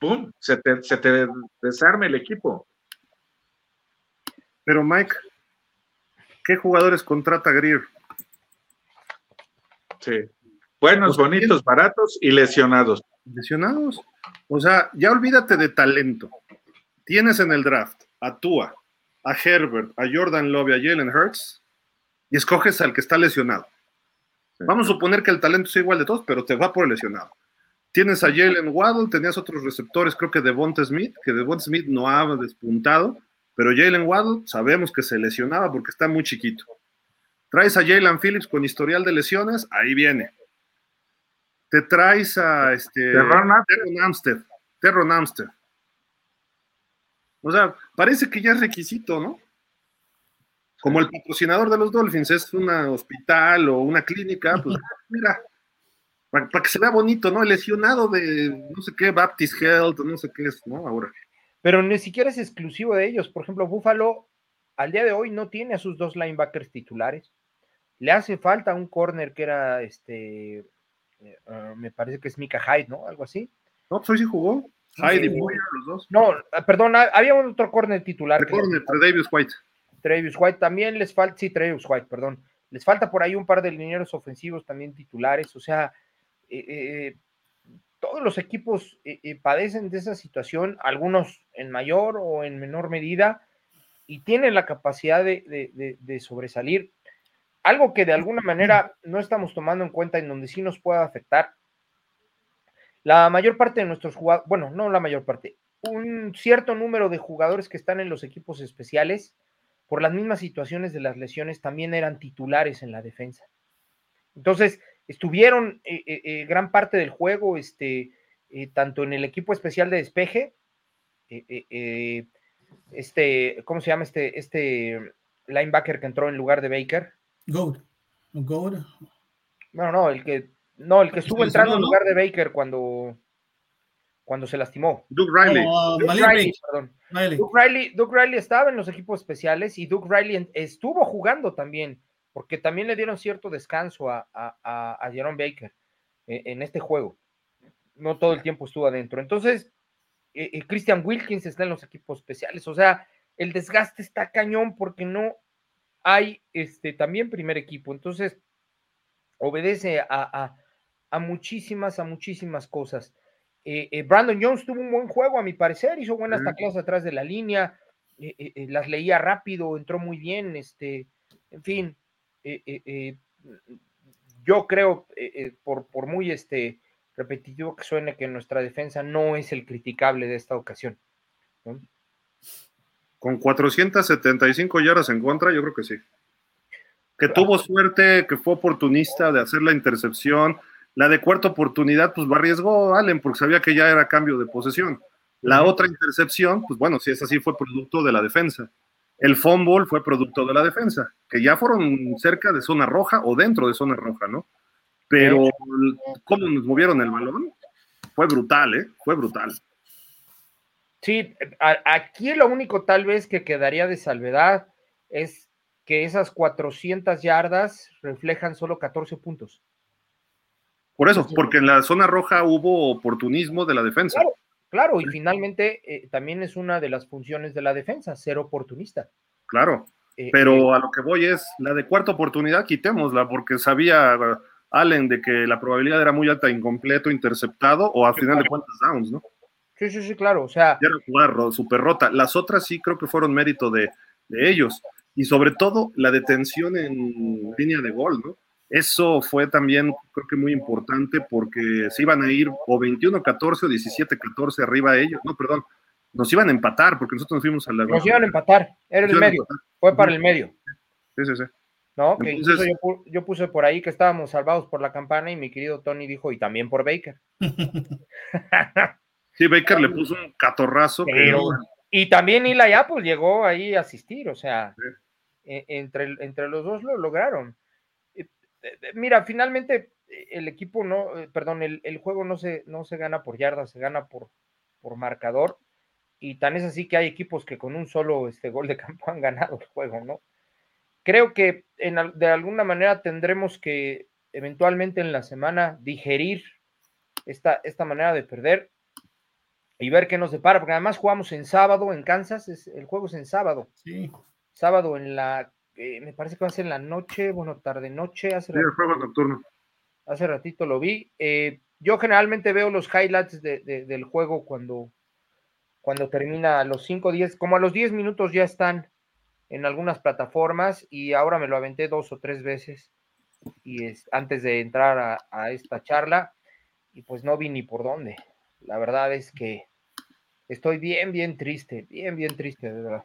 ¡pum!, se te desarme el equipo. Pero Mike, ¿qué jugadores contrata Greer? Sí. Buenos, pues, bonitos, baratos y lesionados. Lesionados. O sea, ya olvídate de talento. Tienes en el draft a Tua, a Herbert, a Jordan Love a Jalen Hurts y escoges al que está lesionado. Vamos a suponer que el talento es igual de todos, pero te va por el lesionado. Tienes a Jalen Waddle, tenías otros receptores, creo que Devonta Smith, que Devonta Smith no ha despuntado, pero Jalen Waddle sabemos que se lesionaba porque está muy chiquito. Traes a Jalen Phillips con historial de lesiones, ahí viene. Te traes a este Terron Amstead. Terron Amstead. O sea, parece que ya es requisito, ¿no? Como el patrocinador de los Dolphins es un hospital o una clínica, pues mira, para, para, que se vea bonito, ¿no? El lesionado de no sé qué, Baptist Health, no sé qué es, ¿no? Ahora pero ni siquiera es exclusivo de ellos. Por ejemplo, Buffalo al día de hoy no tiene a sus dos linebackers titulares. Le hace falta un corner que era este, eh, ah, me parece que es Mika Hyde, ¿no? Algo así. No, pues hoy sí jugó. Hyde y los dos. No, ah, perdón, ah, había otro corner titular. El corner, White. Travis White también les falta, sí, Travis White, perdón. Les falta por ahí un par de linieros ofensivos también titulares, o sea, eh, eh, todos los equipos eh, eh, padecen de esa situación, algunos en mayor o en menor medida, y tienen la capacidad de, sobresalir. Algo que de alguna manera no estamos tomando en cuenta en donde sí nos puede afectar. La mayor parte de nuestros jugadores, bueno, no la mayor parte, un cierto número de jugadores que están en los equipos especiales, por las mismas situaciones de las lesiones, también eran titulares en la defensa. Entonces, estuvieron eh, eh, eh, gran parte del juego, este, tanto en el equipo especial de despeje, este, ¿cómo se llama este, este linebacker que entró en lugar de Baker? Gold. Gold. No, no, el que, no, el que estuvo entrando en lugar de Baker cuando, cuando se lastimó. Duke Riley. Oh, Duke Riley, perdón. Duke Riley, Duke Riley estaba en los equipos especiales y Duke Riley estuvo jugando también porque también le dieron cierto descanso a, a, Jerome Baker eh, en, este juego. No todo el tiempo estuvo adentro. Entonces, eh, eh, Christian Wilkins está en los equipos especiales. O sea, el desgaste está cañón porque no hay este, también primer equipo. Entonces, obedece a, muchísimas, a muchísimas cosas. Eh, eh, Brandon Jones tuvo un buen juego, a mi parecer, hizo buenas tacleas atrás de la línea, eh, las leía rápido, entró muy bien, este, en fin, yo creo, por, por, muy este, repetitivo que suene, que nuestra defensa no es el criticable de esta ocasión. Con 475 yardas en contra, yo creo que sí que tuvo suerte, que fue oportunista de hacer la intercepción. La de cuarta oportunidad, pues arriesgó Allen porque sabía que ya era cambio de posesión. La otra intercepción, pues bueno, si es así, fue producto de la defensa. El fumble fue producto de la defensa, que ya fueron cerca de zona roja o dentro de zona roja, ¿no? Pero cómo nos movieron el balón, fue brutal, ¿eh? Fue brutal. Sí, aquí lo único tal vez que quedaría de salvedad es que esas 400 yardas reflejan solo 14 puntos. Por eso, porque en la zona roja hubo oportunismo de la defensa. Claro, y finalmente eh, también es una de las funciones de la defensa, ser oportunista. Claro, eh, pero eh, a lo que voy es, la de cuarta oportunidad quitémosla, porque sabía Allen de que la probabilidad era muy alta, incompleto, interceptado, o al final de cuentas downs, ¿no? Sí, sí, sí, claro, o sea... era jugar super rota. Las otras sí creo que fueron mérito de, de ellos y sobre todo la detención en línea de gol, ¿no? Eso fue también, creo que muy importante porque se iban a ir o 21-14 o 17-14 arriba ellos, no, perdón, nos iban a empatar porque nosotros nos fuimos a la... Nos iban a empatar, era el medio, fue para el medio. Sí, sí, sí. No, que Entonces, yo, yo, puse por ahí que estábamos salvados por la campana y mi querido Tony dijo, y también por Baker. sí, Baker le puso un catorrazo. Y también Eli Apple llegó ahí a asistir, o sea... E, entre, entre los dos lo lograron. Eh, mira, finalmente el equipo no, eh, perdón, el, juego no se, no se gana por yardas, se gana por, por marcador. Y tan es así que hay equipos que con un solo este, gol de campo han ganado el juego, ¿no? Creo que en, de alguna manera tendremos que eventualmente en la semana digerir esta, esta manera de perder y ver qué nos depara, porque además jugamos en sábado en Kansas, es, el juego es en sábado. Sí sábado en la, eh, me parece que va a ser en la noche, bueno, tarde noche. Hace sí, nocturno. Hace ratito lo vi. Eh, yo generalmente veo los highlights del juego cuando, cuando termina a los 5, 10, como a los 10 minutos ya están en algunas plataformas y ahora me lo aventé dos o tres veces y es, antes de entrar a, a esta charla y pues no vi ni por dónde. La verdad es que estoy bien, bien triste, bien, bien triste, de verdad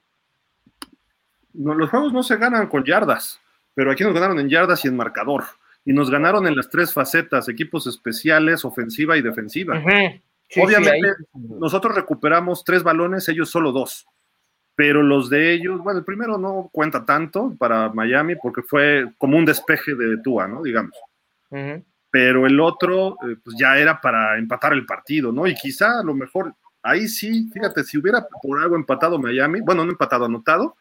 los juegos no se ganan con yardas, pero aquí nos ganaron en yardas y en marcador. Y nos ganaron en las tres facetas, equipos especiales, ofensiva y defensiva. Obviamente, nosotros recuperamos tres balones, ellos solo dos. Pero los de ellos, bueno, el primero no cuenta tanto para Miami porque fue como un despeje de Tua, ¿no? Digamos. Pero el otro, eh, pues ya era para empatar el partido, ¿no? Y quizá a lo mejor, ahí sí, fíjate, si hubiera por algo empatado Miami, bueno, no empatado, anotado,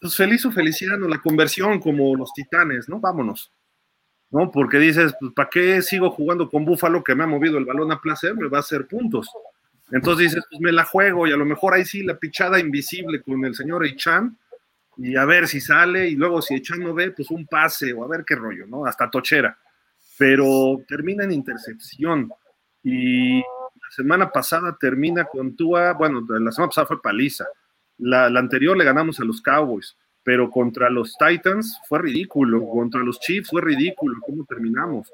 pues feliz o felicidad, ¿no? La conversión como los titanes, ¿no? Vámonos. ¿No? Porque dices, pues, ¿para qué sigo jugando con Búfalo que me ha movido el balón a placer? Me va a hacer puntos. Entonces dices, pues me la juego y a lo mejor ahí sí la pichada invisible con el señor Echan y a ver si sale y luego si Echan no ve, pues un pase o a ver qué rollo, ¿no? Hasta tochera. Pero termina en intercepción y la semana pasada termina con Tua, bueno, la semana pasada fue paliza la, anterior le ganamos a los Cowboys, pero contra los Titans fue ridículo, contra los Chiefs fue ridículo cómo terminamos.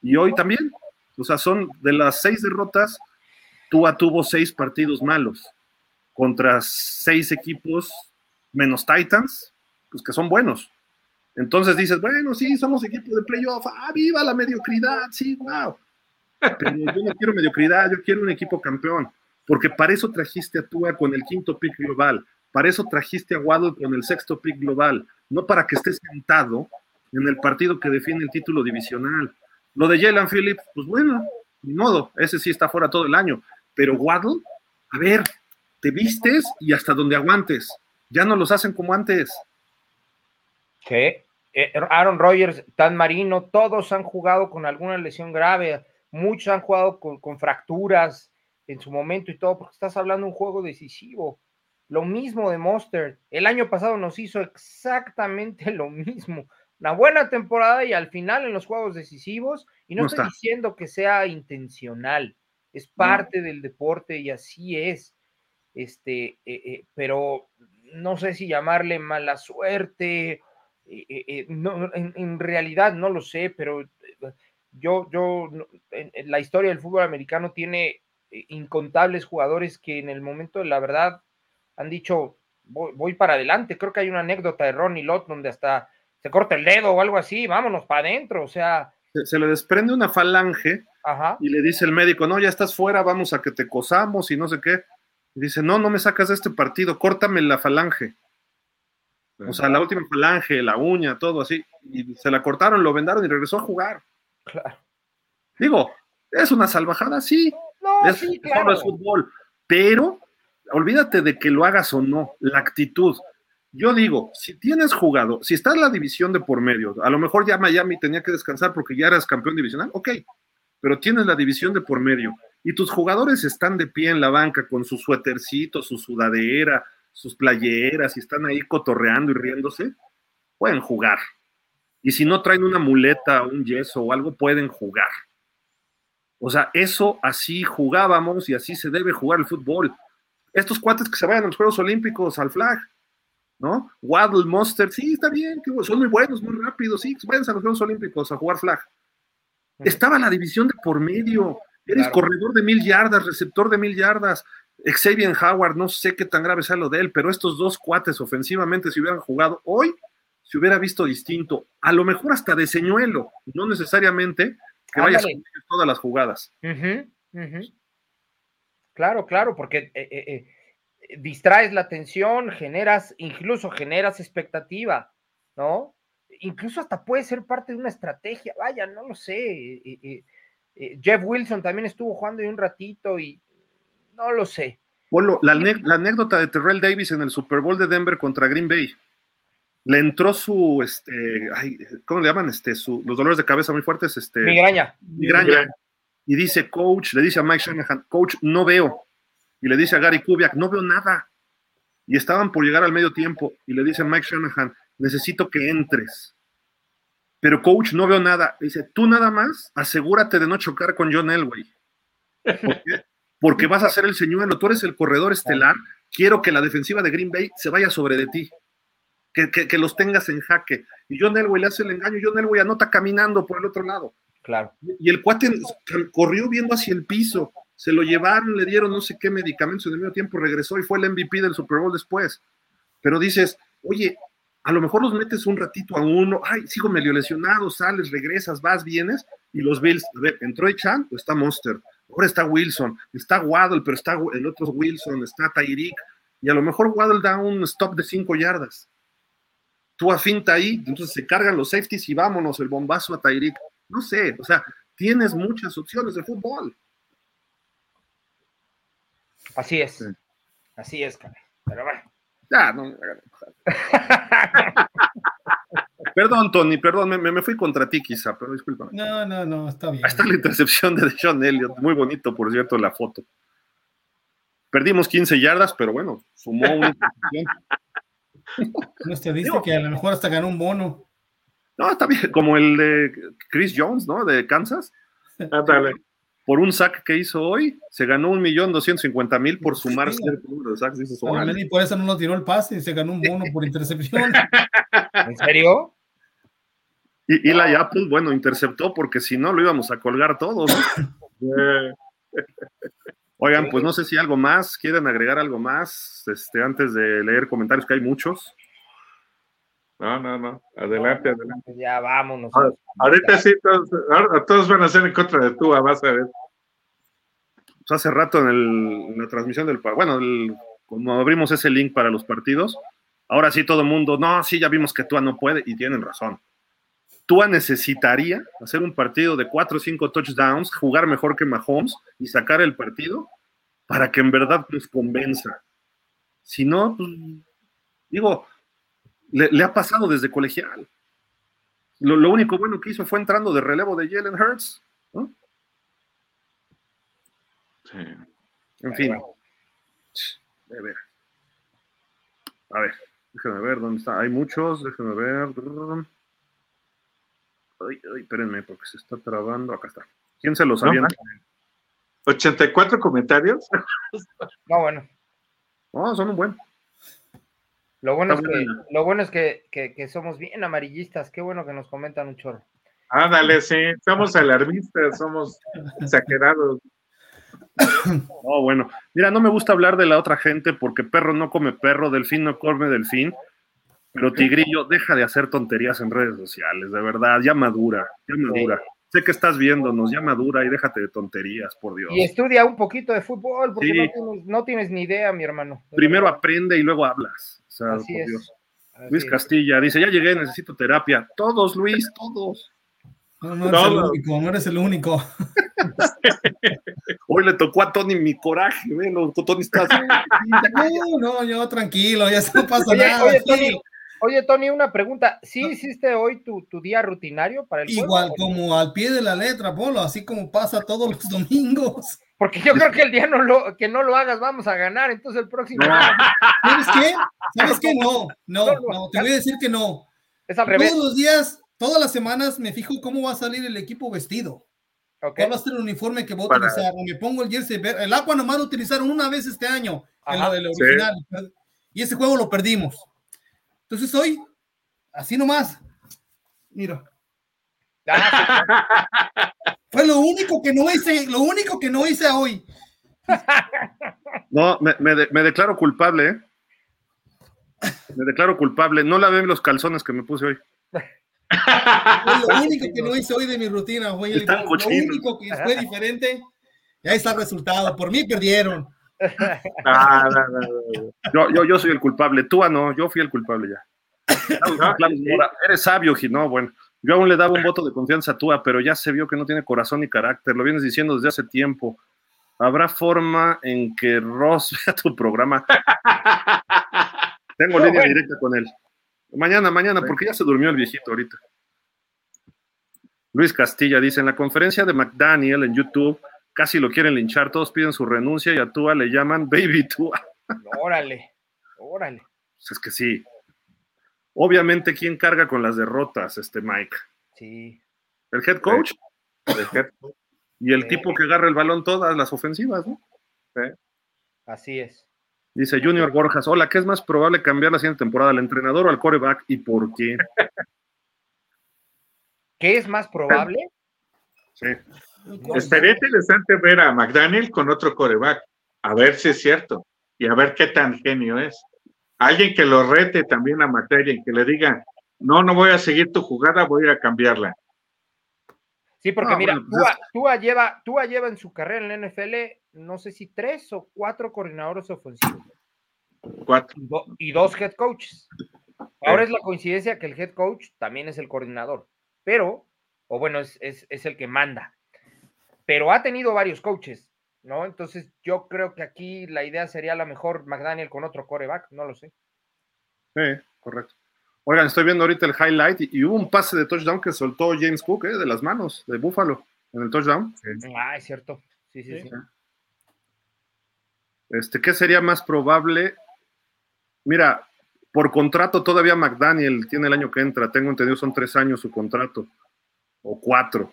Y hoy también, o sea, son de las seis derrotas, Tua tuvo seis partidos malos contra seis equipos menos Titans, pues que son buenos. Entonces dices, bueno, sí, somos equipo de playoff, ah, viva la mediocridad, sí, wow. Pero yo no quiero mediocridad, yo quiero un equipo campeón porque para eso trajiste a Tua con el quinto pick global, para eso trajiste a Waddle con el sexto pick global, no para que estés sentado en el partido que define el título divisional. Lo de Jalen Phillips, pues bueno, ni modo, ese sí está fuera todo el año, pero Waddle, a ver, te vistes y hasta donde aguantes, ya no los hacen como antes. ¿Qué? Eh, Aaron Rodgers, Tan Marino, todos han jugado con alguna lesión grave, muchos han jugado con, con fracturas, en su momento y todo, porque estás hablando de un juego decisivo. Lo mismo de Monster. El año pasado nos hizo exactamente lo mismo. una buena temporada y al final en los juegos decisivos, y no, estoy diciendo que sea intencional, es parte del deporte y así es. Este, eh, eh, pero no sé si llamarle mala suerte, eh, no, en, realidad no lo sé, pero yo, yo, en, la historia del fútbol americano tiene incontables jugadores que en el momento de la verdad han dicho, voy, para adelante. Creo que hay una anécdota de Ronnie Lott donde hasta se corta el dedo o algo así, vámonos para adentro, o sea. Se, le desprende una falange y le dice el médico, no, ya estás fuera, vamos a que te cosamos y no sé qué. Y dice, no, no me sacas de este partido, córtame la falange. O sea, la última falange, la uña, todo así. Y se la cortaron, lo vendaron y regresó a jugar. Claro. Digo, es una salvajada, sí. No, es, sí, claro. es fútbol. Pero olvídate de que lo hagas o no, la actitud. Yo digo, si tienes jugado, si está en la división de por medio, a lo mejor ya Miami tenía que descansar porque ya eras campeón divisional, ok, pero tienes la división de por medio y tus jugadores están de pie en la banca con su suétercito, su sudadera, sus playeras y están ahí cotorreando y riéndose, pueden jugar. Y si no traen una muleta, un yeso o algo, pueden jugar. O sea, eso así jugábamos y así se debe jugar el fútbol estos cuates que se vayan a los Juegos Olímpicos al flag, ¿no? Waddle, Monster, sí, está bien, son muy buenos, muy rápidos, sí, vayan a los Juegos Olímpicos a jugar flag. Estaba la división de por medio, eres corredor de mil yardas, receptor de mil yardas, Xavier Howard, no sé qué tan grave sea lo de él, pero estos dos cuates ofensivamente, si hubieran jugado hoy, se hubiera visto distinto, a lo mejor hasta de señuelo, no necesariamente que vaya a todas las jugadas. Claro, claro, porque eh, eh, eh, distraes la atención, generas, incluso generas expectativa, ¿no? Incluso hasta puede ser parte de una estrategia, vaya, no lo sé. Jeff Wilson también estuvo jugando ahí un ratito y no lo sé. Bueno, la, anécdota de Terrell Davis en el Super Bowl de Denver contra Green Bay. Le entró su, este, ¿cómo le llaman? Este, su, los dolores de cabeza muy fuertes, este. Migraña. Migraña y dice, coach, le dice a Mike Shanahan, coach, no veo. Y le dice a Gary Kubiak, no veo nada. Y estaban por llegar al medio tiempo y le dice a Mike Shanahan, necesito que entres. Pero coach, no veo nada. Dice, tú nada más asegúrate de no chocar con John Elway. Porque vas a ser el señuelo, tú eres el corredor estelar. Quiero que la defensiva de Green Bay se vaya sobre de ti. Que, que los tengas en jaque. Y John Elway le hace el engaño. John Elway anota caminando por el otro lado. Claro. Y el cuate corrió viendo hacia el piso, se lo llevaron, le dieron no sé qué medicamentos en el medio tiempo, regresó y fue el MVP del Super Bowl después. Pero dices, oye, a lo mejor los metes un ratito a uno, ay, sigo medio lesionado, sales, regresas, vas, vienes, y los Bills, a ver, ¿entró Chan o está Monster? Ahora está Wilson, está Waddle, pero está el otro Wilson, está Tyreek, y a lo mejor Waddle da un stop de cinco yardas. Tú afinta ahí, entonces se cargan los safeties y vámonos, el bombazo a Tyreek. No sé, o sea, tienes muchas opciones de fútbol. Así es. Así es, cara. Pero bueno. Ya, no Perdón, Tony, perdón, me, me, fui contra ti quizá, pero disculpa. No, no, no, está bien. Ahí está la intercepción de John Elliott, muy bonito, por cierto, la foto. Perdimos 15 yardas, pero bueno, sumó una No te dice que a lo mejor hasta ganó un bono. No, está bien, como el de Chris Jones, ¿no? De Kansas. Por un sack que hizo hoy, se ganó un millón doscientos cincuenta mil por sumar cierto número de sacks. y por eso no lo tiró el pase y se ganó un bono por intercepción. ¿En serio? Y, y la Apple, bueno, interceptó porque si no lo íbamos a colgar todos. Oigan, pues no sé si algo más, quieren agregar algo más, este, antes de leer comentarios, que hay muchos. No, no, no. Adelante, adelante. Pues ya vámonos. Ah, ahorita sí, todos, van a ser en contra de tú, vas a ver. Pues hace rato en, la transmisión del. Bueno, cuando abrimos ese link para los partidos, ahora sí todo el mundo, no, sí, ya vimos que Tua no puede, y tienen razón. Tua necesitaría hacer un partido de 4 o 5 touchdowns, jugar mejor que Mahomes y sacar el partido para que en verdad nos convenza. Si no, pues, digo, le, ha pasado desde colegial. Lo, único bueno que hizo fue entrando de relevo de Jalen Hurts. Sí. En fin. A ver. A ver, déjenme ver dónde está. Hay muchos, déjenme ver. Ay, ay, espérenme, porque se está trabando. Acá está. ¿Quién se los avienta? 84 comentarios. No, bueno. No, son un buen. Lo bueno, es que, lo bueno es que, que- que somos bien amarillistas. Qué bueno que nos comentan un chorro. Ándale, sí, somos alarmistas, somos exagerados. No, bueno. Mira, no me gusta hablar de la otra gente porque perro no come perro, delfín no come delfín. Pero Tigrillo, deja de hacer tonterías en redes sociales, de verdad, ya madura, ya madura. Sé que estás viéndonos, ya madura y déjate de tonterías, por Dios. Y estudia un poquito de fútbol, porque Sí. no, tienes, no tienes ni idea, mi hermano. Primero aprende y luego hablas. O sea, Así por es. Dios. Así Luis es. Castilla dice, ya llegué, necesito terapia. Todos, Luis, todos. No, no eres el único, no eres el único. Hoy le tocó a Tony mi coraje, velo, Tony está así. No, no, yo tranquilo, ya no pasa Oye, nada. oye. Tony, oye, Tony, una pregunta. ¿Sí hiciste hoy tu, tu día rutinario para el juego? Igual como al pie de la letra, Polo, así como pasa todos los domingos. Porque yo creo que el día no lo, que no lo hagas, vamos a ganar. Entonces el próximo ¿Sabes qué? ¿Sabes qué? No, no, No, te voy a decir que no. es al revés. Todos los días, todas las semanas me fijo cómo va a salir el equipo vestido. ¿Cuál va a ser el uniforme que voy a Para- utilizar? O me pongo el jersey verde. El agua nomás lo utilizaron una vez este año, en lo del Sí. original. Y ese juego lo perdimos. Entonces hoy, así nomás. Mira, Ah, fue lo único que no hice, lo único que no hice hoy. No, me, me de- me declaro culpable, ¿eh? Me declaro culpable. No lavé los calzones que me puse hoy. Fue lo único que no hice hoy de mi rutina. Fue el- Están lo único que fue diferente. Y ahí está el resultado. Por mí perdieron. Ah, no, no, no. Yo, yo, yo soy el culpable. Tú, ah, no, yo fui el culpable ya. No, Eres sabio, Gi- no, bueno. Yo aún le daba un voto de confianza a Tua, pero ya se vio que no tiene corazón ni carácter. Lo vienes diciendo desde hace tiempo. ¿Habrá forma en que Ross vea tu programa? Tengo No, línea bueno. directa con él. Mañana, mañana, porque ya se durmió el viejito ahorita. Luis Castilla dice, en la conferencia de McDaniel en YouTube, casi lo quieren linchar, todos piden su renuncia y a Tua le llaman Baby Tua. órale, órale. Pues es que sí. Obviamente, ¿quién carga con las derrotas, este Mike? Sí. El head coach De que- y el Sí. tipo que agarra el balón todas las ofensivas, ¿no? Así es. Dice Junior Borjas, hola, ¿qué es más probable cambiar la siguiente temporada, al entrenador o al coreback y por qué? ¿Qué es más probable? Sí. Estaría interesante ver a McDaniel con otro coreback, a ver si es cierto y a ver qué tan genio es. Alguien que lo rete también a McDaniel, que le diga, no, no voy a seguir tu jugada, voy a cambiarla. Sí, porque mira, bueno, pues Tua, Tua lleva, Tua lleva en su carrera en la NFL, no sé si tres o cuatro coordinadores ofensivos Cuatro. y, do- y dos head coaches. Ahora es la coincidencia que el head coach también es el coordinador, pero, o bueno, es, es, es el que manda, pero ha tenido varios coaches, ¿no? Entonces yo creo que aquí la idea sería a lo mejor McDaniel con otro coreback, no lo sé. Sí, correcto. Oigan, estoy viendo ahorita el highlight y, y hubo un pase de touchdown que soltó James Cook, ¿eh? De las manos, de Buffalo, en el touchdown. Ah, es cierto. Sí, sí, sí. Este, ¿Qué sería más probable? Mira, por contrato todavía McDaniel tiene el año que entra, tengo entendido son tres años su contrato, o cuatro.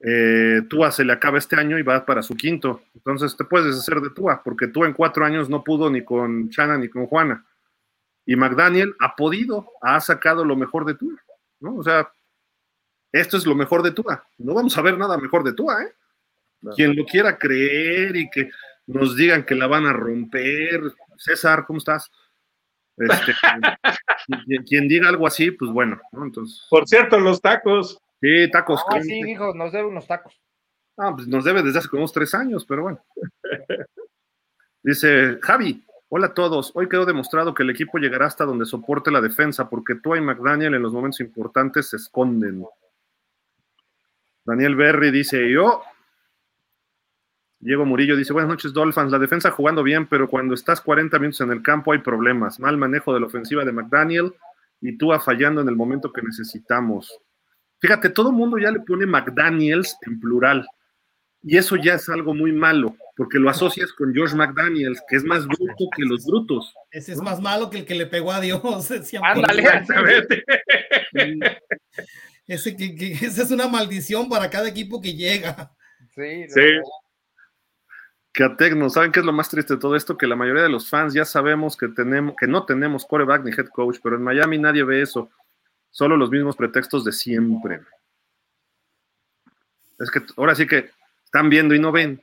Eh, Tua se le acaba este año y va para su quinto, entonces te puedes deshacer de Tua, porque Tua en cuatro años no pudo ni con Chana ni con Juana. Y McDaniel ha podido, ha sacado lo mejor de Tua, ¿no? O sea, esto es lo mejor de Tua. No vamos a ver nada mejor de Tua, ¿eh? Quien lo quiera creer y que nos digan que la van a romper. César, ¿cómo estás? Este, quien, quien diga algo así, pues bueno, ¿no? Entonces, Por cierto, los tacos. Sí, tacos. Ah, sí, dijo, nos debe unos tacos. Ah, pues nos debe desde hace como unos tres años, pero bueno. Dice Javi, hola a todos. Hoy quedó demostrado que el equipo llegará hasta donde soporte la defensa, porque tú y McDaniel en los momentos importantes se esconden. Daniel Berry dice, yo. Diego Murillo dice, buenas noches, Dolphins. La defensa jugando bien, pero cuando estás 40 minutos en el campo hay problemas. Mal manejo de la ofensiva de McDaniel y tú fallando en el momento que necesitamos. Fíjate, todo el mundo ya le pone McDaniels en plural. Y eso ya es algo muy malo, porque lo asocias con George McDaniels, que es más bruto que los brutos. Ese es más malo que el que le pegó a Dios. Ándale. Exactamente. Ese que, que- esa es una maldición para cada equipo que llega. Sí, no, Sí. Que a Tecno, ¿saben qué es lo más triste de todo esto? Que la mayoría de los fans ya sabemos que, tenemos, que no tenemos coreback ni head coach, pero en Miami nadie ve eso. Solo los mismos pretextos de siempre. Es que ahora sí que están viendo y no ven.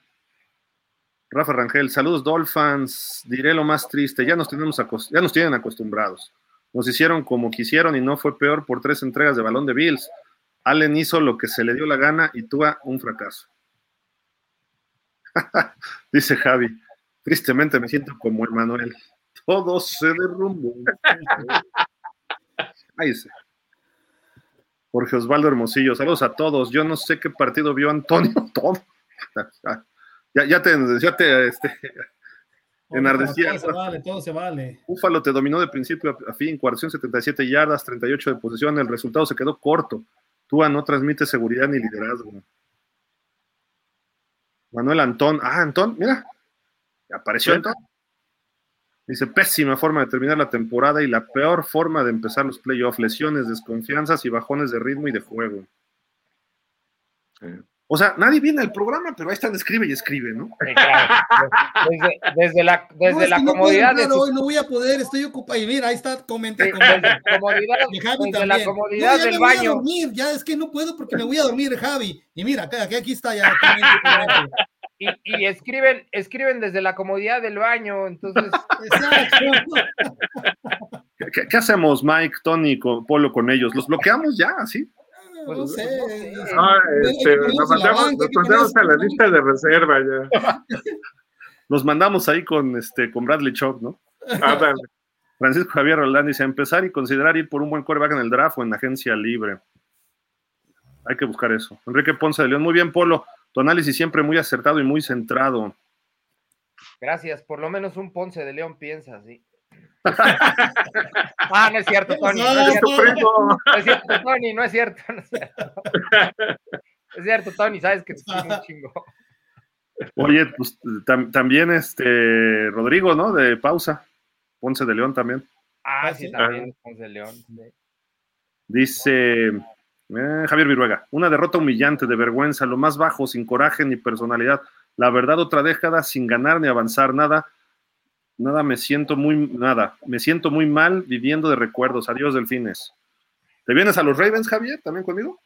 Rafa Rangel, saludos Dolphins. Diré lo más triste, ya nos, tenemos ya nos tienen acostumbrados. Nos hicieron como quisieron y no fue peor por tres entregas de balón de Bills. Allen hizo lo que se le dio la gana y Tua un fracaso. Dice Javi, tristemente me siento como Emanuel. Todo se derrumbó. Ahí se. Jorge Osvaldo Hermosillo, saludos a todos. Yo no sé qué partido vio Antonio. Todo. Ya, ya te, ya te este, enardecía. Todo se vale, todo se vale. Búfalo te dominó de principio a fin, 477 yardas, 38 de posesión. El resultado se quedó corto. Tua no transmite seguridad ni liderazgo. Manuel Antón. Ah, Antón, mira. Apareció. Antón. Dice, pésima forma de terminar la temporada y la peor forma de empezar los playoffs. Lesiones, desconfianzas y bajones de ritmo y de juego. Sí. O sea, nadie viene al programa, pero ahí están, escribe y escribe, ¿no? Sí, claro. Desde, desde la, desde No, la puedo comodidad entrar de su hoy, no voy a poder, estoy ocupado. Y mira, ahí está, comenta, Sí, comenta. desde, comodidad, Y Javi desde la también. comodidad No, ya del me voy a baño. dormir, ya es que no puedo porque me voy a dormir, Javi. Y mira, acá, aquí, aquí está ya. Y, y escriben, escriben desde la comodidad del baño. Entonces. ¿Qué, hacemos, Mike, Tony, con, Polo con ellos? ¿Los bloqueamos ya, así? No sé. No, este, Hay que nos mandamos, nos a la lista de reserva ya. Los mandamos ahí con, este, con Bradley Chop, ¿no? Ándale. Francisco Javier Roldán dice, empezar y considerar ir por un buen quarterback en el draft o en agencia libre. Hay que buscar eso. Enrique Ponce de León, muy bien, Polo. Tu análisis siempre muy acertado y muy centrado. gracias. Por lo menos un Ponce de León piensa así. Ah, no es cierto, Tony. No es Es cierto, tu primo. no es cierto, Tony. No es cierto, no es cierto. Es cierto, Tony, sabes que te un chingo. Oye, pues tam- también este Rodrigo, ¿no? De pausa. Ponce de León también. Ah, Ah, sí, sí. también es Ponce de León. sí. Dice eh, Javier Viruega, una derrota humillante, de vergüenza, lo más bajo, sin coraje ni personalidad. La verdad, otra década sin ganar ni avanzar, nada, nada, me siento muy, nada, me siento muy mal viviendo de recuerdos. Adiós, delfines. ¿Te vienes a los Ravens, Javier, también conmigo?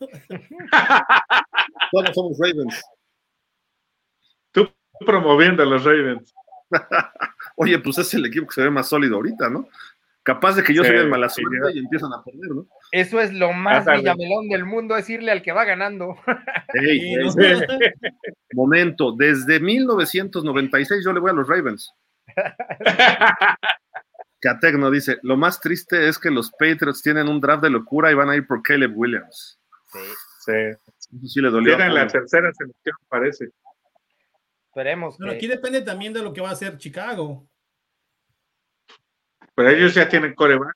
Todos somos Ravens. Tú promoviendo a los Ravens. Oye, pues es el equipo que se ve más sólido ahorita, ¿no? Capaz de que yo Sí, soy el mala sí, suerte y empiezan a perder, ¿no? Eso es lo más villamelón del mundo, es irle al que va ganando. Ey, Sí, ey, ¿no? momento, desde 1996 yo le voy a los Ravens. Catecno dice, lo más triste es que los Patriots tienen un draft de locura y van a ir por Caleb Williams. Sí. Eso sí le dolió. Tienen la tercera selección, parece. Esperemos Bueno, que. aquí depende también de lo que va a hacer Chicago. Pero ellos ya tienen coreback.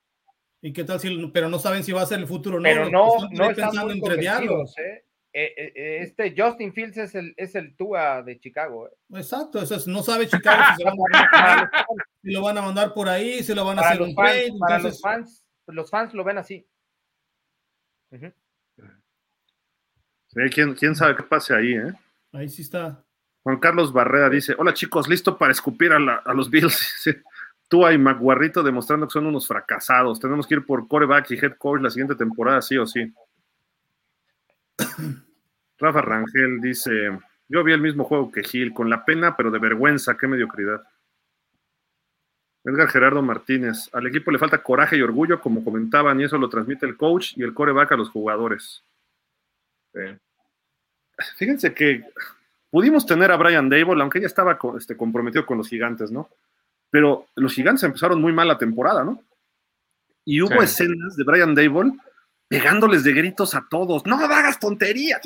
¿Y qué tal si, pero no saben si va a ser el futuro o no? Pero no, están no pensando muy en tradearlo. convencidos, ¿eh? Eh, eh, eh, Este Justin Fields es el, es el Tua de Chicago. ¿eh? Exacto, eso es, no sabe Chicago si, se van a mandar, si lo van a mandar por ahí, si lo van a Para hacer los un fans, trade. para entonces, los fans, los fans lo ven así. Sí, ¿quién, quién sabe qué pase ahí, eh? Ahí sí está. Juan Carlos Barrera dice, hola chicos, listo para escupir a, la- a los Bills. Tua y Maguarrito demostrando que son unos fracasados. Tenemos que ir por coreback y head coach la siguiente temporada, sí o sí. Rafa Rangel dice, yo vi el mismo juego que Gil, con la pena, pero de vergüenza, qué mediocridad. Edgar Gerardo Martínez, al equipo le falta coraje y orgullo, como comentaban, y eso lo transmite el coach y el coreback a los jugadores. Fíjense que pudimos tener a Brian Dable, aunque ya estaba este, comprometido con los gigantes, ¿no? Pero los gigantes empezaron muy mal la temporada, ¿no? Y hubo Sí. escenas de Brian Dable pegándoles de gritos a todos. No hagas tonterías,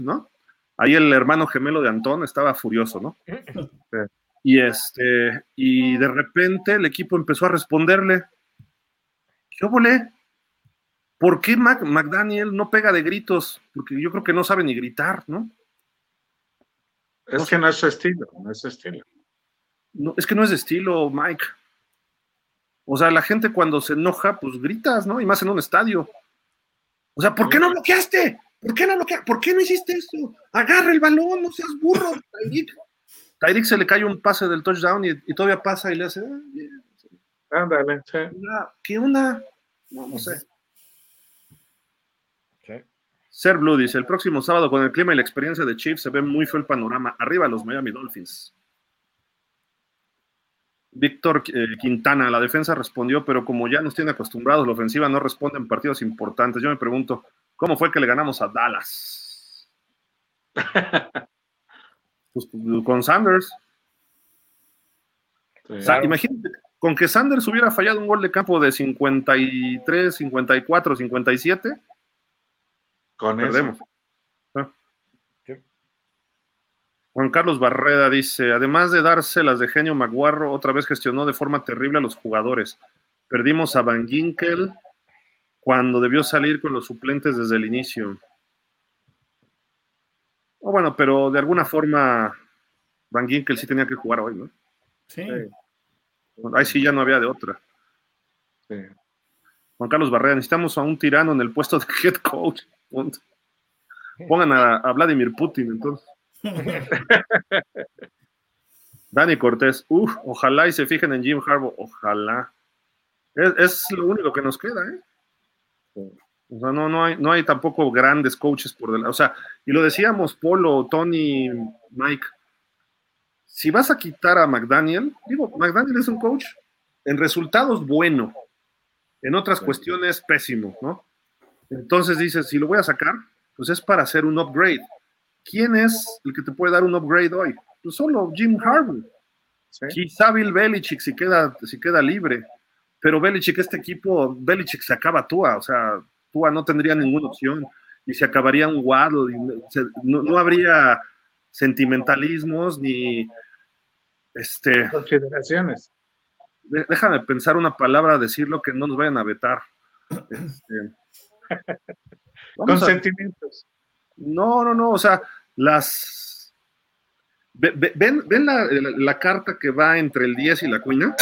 ¿no? Ahí el hermano gemelo de Antón estaba furioso, ¿no? Y este, y de repente el equipo empezó a responderle. Yo volé. ¿Por qué Mac- McDaniel no pega de gritos? Porque yo creo que no sabe ni gritar, ¿no? Es que no es su estilo, no es su estilo. No, es que no es de estilo, Mike. O sea, la gente cuando se enoja, pues gritas, ¿no? Y más en un estadio. O sea, ¿por qué no bloqueaste? ¿Por qué no bloqueaste? ¿Por qué no hiciste esto? Agarra el balón, no seas burro, Tyreek. Tyreek se le cae un pase del touchdown y, y todavía pasa y le hace. ah, bien. Ándale, sí. ¿Qué onda? No, no sé. Sí. Ser Blue dice: el próximo sábado, con el clima y la experiencia de Chiefs, se ve muy feo el panorama. Arriba los Miami Dolphins. Víctor eh, Quintana, la defensa respondió, pero como ya nos tiene acostumbrados, la ofensiva no responde en partidos importantes. Yo me pregunto, ¿cómo fue que le ganamos a Dallas? Pues, con Sanders. Sí. O sea, imagínate, con que Sanders hubiera fallado un gol de campo de 53, 54, 57, Con perdemos. eso. Ah. Sí. Juan Carlos Barreda dice, además de dárselas de genio Maguarro, otra vez gestionó de forma terrible a los jugadores. Perdimos a Van Ginkel cuando debió salir con los suplentes desde el inicio. Oh, bueno, pero de alguna forma Van Ginkel sí tenía que jugar hoy, ¿no? Sí. Ahí sí ya no había de otra. Sí. Juan Carlos Barrera, necesitamos a un tirano en el puesto de head coach. Pongan a, a Vladimir Putin, entonces. Dani Cortés, uff, ojalá y se fijen en Jim Harbaugh, ojalá. Es, es lo único que nos queda, ¿eh? O sea, no, no, hay, no hay tampoco grandes coaches por delante. O sea, y lo decíamos, Polo, Tony, Mike. Si vas a quitar a McDaniel, digo, McDaniel es un coach en resultados bueno, en otras cuestiones pésimo, ¿no? Entonces dices, si lo voy a sacar, pues es para hacer un upgrade. ¿Quién es el que te puede dar un upgrade hoy? Pues solo Jim Harbaugh. Sí. Quizá Bill Belichick si queda, si queda libre. Pero Belichick, este equipo, Belichick se acaba Tua, o sea, Tua no tendría ninguna opción y se acabaría un Waddle, y no, se- no- no habría sentimentalismos ni este, Consideraciones. de- déjame pensar una palabra, decirlo que no nos vayan a vetar. Este, Consentimientos. No, no, no, o sea, las ve- ve- ven, ven la, la- la carta que va entre el 10 y la cuina,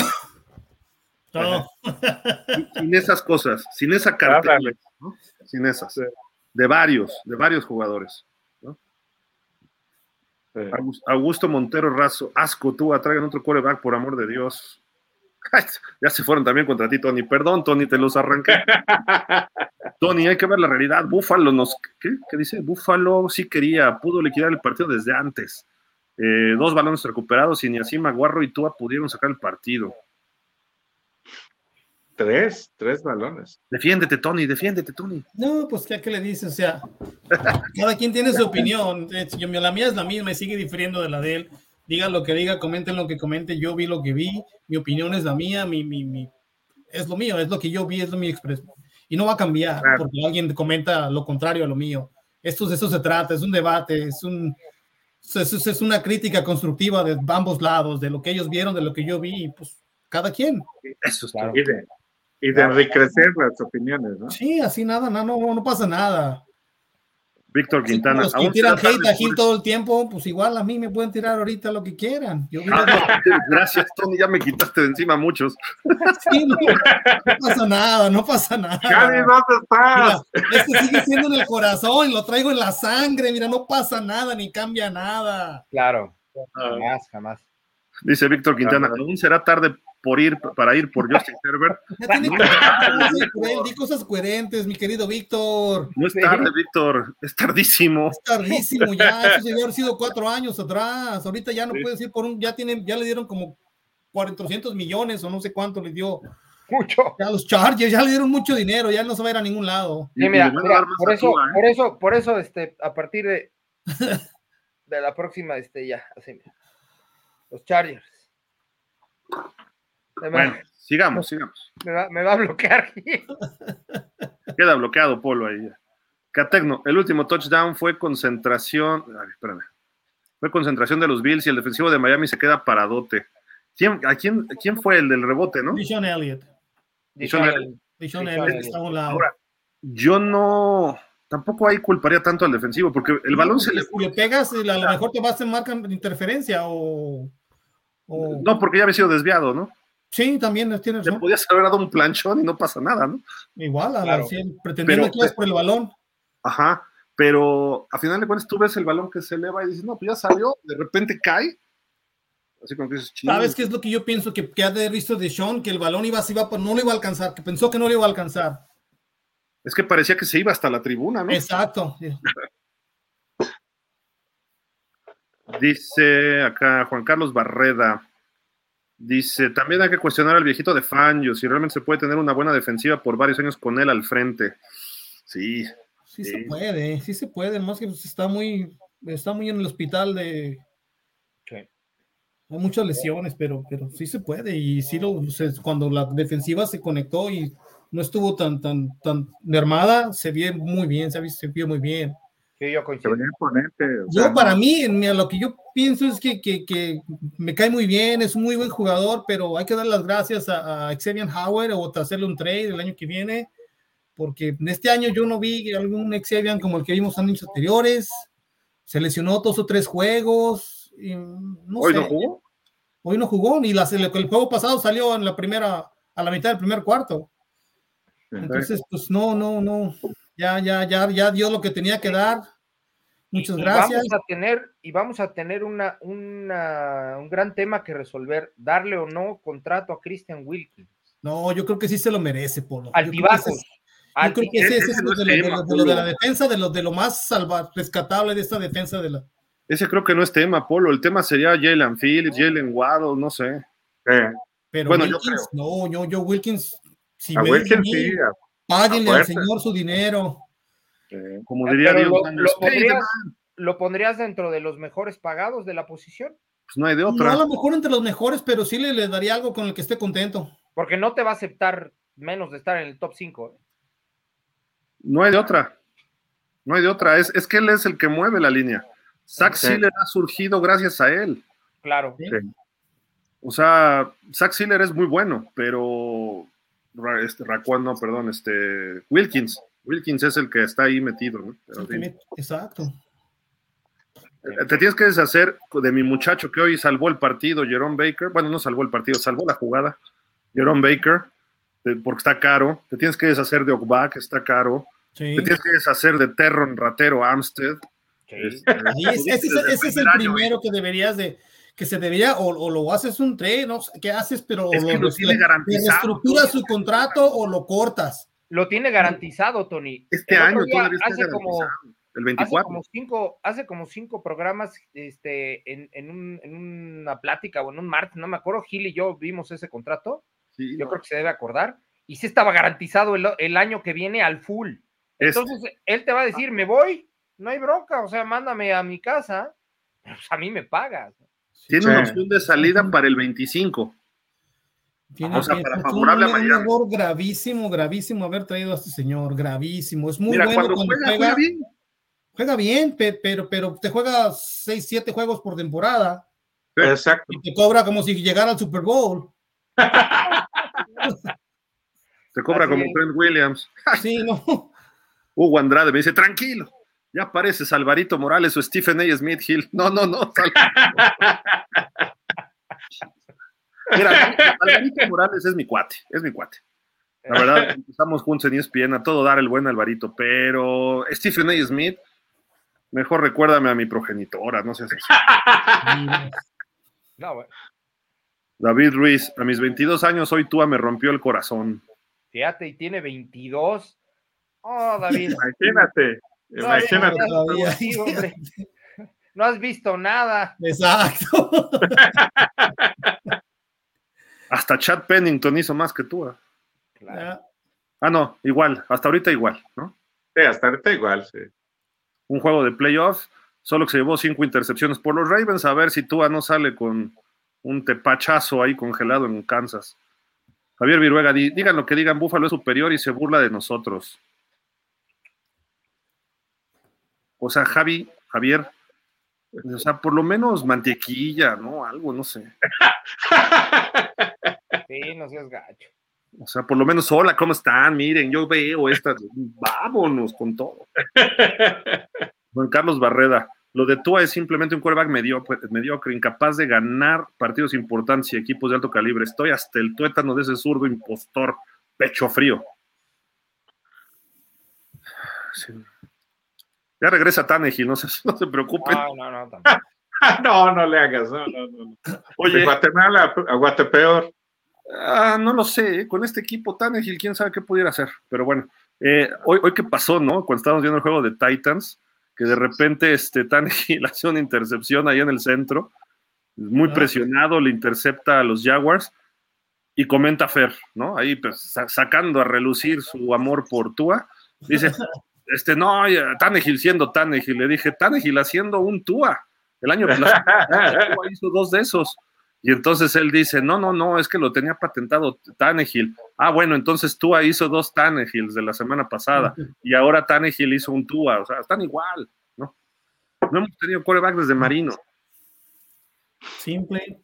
Todo. sin esas cosas, sin esa carta, Ándale. sin esas, Sí. de varios, de varios jugadores. Sí. Augusto- Montero Razo, asco tú, traigan otro quarterback, por amor de Dios. Ya se fueron también contra ti, Tony. Perdón, Tony, te los arranqué. Tony, hay que ver la realidad. Búfalo nos. ¿Qué? ¿Qué dice? Búfalo sí quería, pudo liquidar el partido desde antes. Eh, dos balones recuperados y ni así Maguarro y Tua pudieron sacar el partido. Tres, tres balones. Defiéndete, Tony, defiéndete, Tony. No, pues ya que le dices, o sea, cada quien tiene su opinión. Eh, yo- La mía es la misma y sigue difiriendo de la de él. Diga lo que diga, comenten lo que comente. Yo vi lo que vi, mi opinión es la mía, mi, mi, mi- es lo mío, es lo que yo vi, es lo mi expresión. Y no va a cambiar Claro. porque alguien comenta lo contrario a lo mío. Esto de eso se trata, es un debate, es un es, es- es una crítica constructiva de ambos lados, de lo que ellos vieron, de lo que yo vi, y pues cada quien. Eso es Claro. Y de, y de enriquecer las opiniones, ¿no? Sí, así nada, no, no, no pasa nada. Víctor Quintana. los que tiran hate a Gil todo el tiempo, pues igual a mí me pueden tirar ahorita lo que quieran. Yo Ah, Gracias, Tony, ya me quitaste de encima muchos. Sí, no, no pasa nada, no pasa nada. Gaby, ¿dónde Mira, estás? este sigue siendo en el corazón, lo traigo en la sangre, mira, no pasa nada ni cambia nada. Claro, Ah, jamás, jamás. Dice Víctor Quintana, aún será tarde por ir para ir por Justin Herbert. Ya tiene que di cosas coherentes, mi querido Víctor. No es tarde, Víctor, es tardísimo. Es tardísimo ya, eso debió haber sido cuatro años atrás. Ahorita ya no Sí. puedes ir por un, ya tienen, ya le dieron como 400 millones o no sé cuánto le dio. Mucho. Ya los Chargers ya le dieron mucho dinero, ya no se va a ir a ningún lado. Sí, mira, por eso, ¿eh? por eso, por eso, este, a partir de, de la próxima, este, ya, así, mira. Los Chargers. Me, Bueno, sigamos, sigamos. me va- me va a bloquear. Queda bloqueado Polo ahí. ya. Catecno, el último touchdown fue concentración. Ay, espérame. Fue concentración de los Bills y el defensivo de Miami se queda paradote. ¿Quién, a quién, quién fue el del rebote, no? Dishon Elliott. Dishon Elliott. Dishon Elliott está a un lado. Ahora, Yo no. Tampoco ahí culparía tanto al defensivo, porque el balón se le. Si le pegas, a lo mejor te vas a marcar interferencia o. o- No, porque ya había sido desviado, ¿no? Sí, también tiene Le razón. podías haber dado un planchón y no pasa nada, ¿no? Igual, a Claro. la 100, pretendiendo Pero- que ibas por el balón. Ajá. Pero a final de cuentas tú ves el balón que se eleva y dices, no, pues ya salió, de repente cae. Así como que dices. ¿Sabes qué es lo que yo pienso que, que ha de haber visto de Sean? Que el balón iba, se iba, no lo iba a alcanzar, que pensó que no lo iba a alcanzar. Es que parecía que se iba hasta la tribuna, ¿no? Exacto. Dice acá Juan Carlos Barreda. Dice, también hay que cuestionar al viejito de Fangio si realmente se puede tener una buena defensiva por varios años con él al frente. Sí, Sí, Sí. se puede, sí se puede, más que pues, está muy, está muy en el hospital de. Hay muchas lesiones, pero, pero sí se puede. Y sí lo, se- cuando la defensiva se conectó y no estuvo tan, tan, tan mermada, se vio muy bien, se vio, se vio muy bien. Sí, yo coincido. Yo, para mí, lo que yo pienso es que, que, que me cae muy bien, es un muy buen jugador, pero hay que dar las gracias a, a Xavier Howard o hacerle un trade el año que viene, porque en este año yo no vi algún Xavier como el que vimos años anteriores. Se lesionó dos o tres juegos. y no hoy sé, no jugó. Hoy no jugó, ni las- el, el juego pasado salió en la primera, a la mitad del primer cuarto. Entonces, pues no, no, no. Ya, ya, ya, ya dio lo que tenía que dar. Muchas Y gracias. Vamos a tener, y vamos a tener una, una- un gran tema que resolver, darle o no contrato a Christian Wilkins. No, yo creo que sí se lo merece, Polo. Altibajos. Yo creo que ese, ese es lo de, es lo- de tema, lo- de lo de la defensa, de lo, de lo más salva, rescatable de esta defensa de la. Ese creo que no es tema, Polo. El tema sería Jalen Phillips, Jalen Waddle, no sé. sí. Pero Bueno, yo no, yo, yo Wilkins, si A Wilkins sí, a- páguenle al señor su dinero. Como Eh, diría Diego lo, Sanders, lo "Pay the pondrías, man". lo pondrías dentro de los mejores pagados de la posición, Pues no hay de No otra. a lo mejor entre los mejores, pero sí le, le daría algo con el que esté contento. porque no te va a aceptar menos de estar en el top ¿eh? 5. No hay de otra. No hay de otra. Es, es que él es el que mueve la línea. Zach Sí. Sealer ha surgido gracias a él. Claro. Sí. O sea, Zach Sealer es muy bueno, pero este, Raquan, no, perdón, este Wilkins. Wilkins es el que está ahí metido, ¿no? Exacto. eh, te tienes que deshacer de mi muchacho que hoy salvó el partido, Jerome Baker. Bueno, no salvó el partido, salvó la jugada. Jerome Baker, eh, porque está caro. Te tienes que deshacer de Ogba, que está caro. Sí. Te tienes que deshacer de Terron Ratero Amstead. Este, ese, es- desde ese es el año, primero que deberías de, que se debería, o, o lo haces un trade, no sé qué haces, pero Es que lo, lo tiene le- garantizado, todo. su contrato o lo cortas. Lo tiene garantizado, Tony. Este El año día, todavía está hace como, garantizado. El hace 24. como cinco, hace como cinco programas este, en, en, un- en una plática o en un martes, no me acuerdo, Gil y yo vimos ese contrato, Sí, yo no. creo que se debe acordar, y sí estaba garantizado el, el año que viene al full. Este. Entonces, él te va a decir, me voy, no hay bronca, o sea, mándame a mi casa, pues a mí me pagas. Tiene Sí. una opción de salida para el 25. Tiene O sea, para favorable a un, error gravísimo, gravísimo haber traído a este señor, gravísimo. Es muy Mira, bueno cuando, cuando, juega, juega, juega bien. juega bien, pe- pero, pero te juega 6, 7 juegos por temporada Exacto. y te cobra como si llegara al Super Bowl. Se cobra Así como. Trent Williams. Sí, no. Hugo Andrade me dice, tranquilo, ya pareces Alvarito Morales o Stephen A. Smith Hill. No, no, no. Mira, Alvarito Morales es mi cuate, es mi cuate. La verdad, empezamos juntos en ESPN a todo dar el buen Alvarito, pero Stephen A. Smith, mejor recuérdame a mi progenitora, no sé así. No, bueno, David Ruiz, a mis 22 años hoy Tua me rompió el corazón. fíjate, y tiene 22. Oh, David. Imagínate. Imagínate. no has Todavía. conocido, hombre. No has visto nada. Exacto. Hasta Chad Pennington hizo más que Tua. Claro. Ya. Ah, no, igual, hasta ahorita igual, ¿no? Sí, hasta ahorita igual, sí. un juego de playoffs, solo que se llevó cinco intercepciones por los Ravens, a ver si Tua no sale con un tepachazo ahí congelado en Kansas. Javier Viruega, di- digan lo que digan, Búfalo es superior y se burla de nosotros. O sea, Javi, Javier, o sea, por lo menos mantequilla, ¿no? Algo, no sé. Sí, no seas gacho. O sea, por lo menos, hola, ¿cómo están? Miren, yo veo estas. Vámonos con todo. Juan Carlos Barreda, Lo de Tua es simplemente un quarterback mediocre, mediocre, incapaz de ganar partidos importantes y equipos de alto calibre. Estoy hasta el tuétano de ese zurdo impostor, pecho frío. Sí. Ya regresa Tannehill, no se, no se preocupen. No, no, no, no, no le hagas, no, no, no. Oye, Guatemala a Guatepeor. Ah, no lo sé, ¿eh? con este equipo Tannehill, quién sabe qué pudiera hacer. Pero bueno, eh, hoy, hoy qué pasó, ¿no? Cuando estábamos viendo el juego de Titans, que de repente este, Tannehill hace una intercepción ahí en el centro, muy presionado, le intercepta a los Jaguars y comenta Fer, ¿no? Ahí pues, sacando a relucir su amor por Tua, dice, este, no, Tannehill siendo Tannehill, le dije, Tannehill haciendo un Tua, el año pasado hizo dos de esos. Y entonces él dice, no, no, no, es que lo tenía patentado Tannehill. Ah, bueno, entonces Tua hizo dos Tannehills de la semana pasada y ahora Tannehill hizo un Tua, o sea, están igual, ¿no? No hemos tenido quarterback desde Marino. Simple.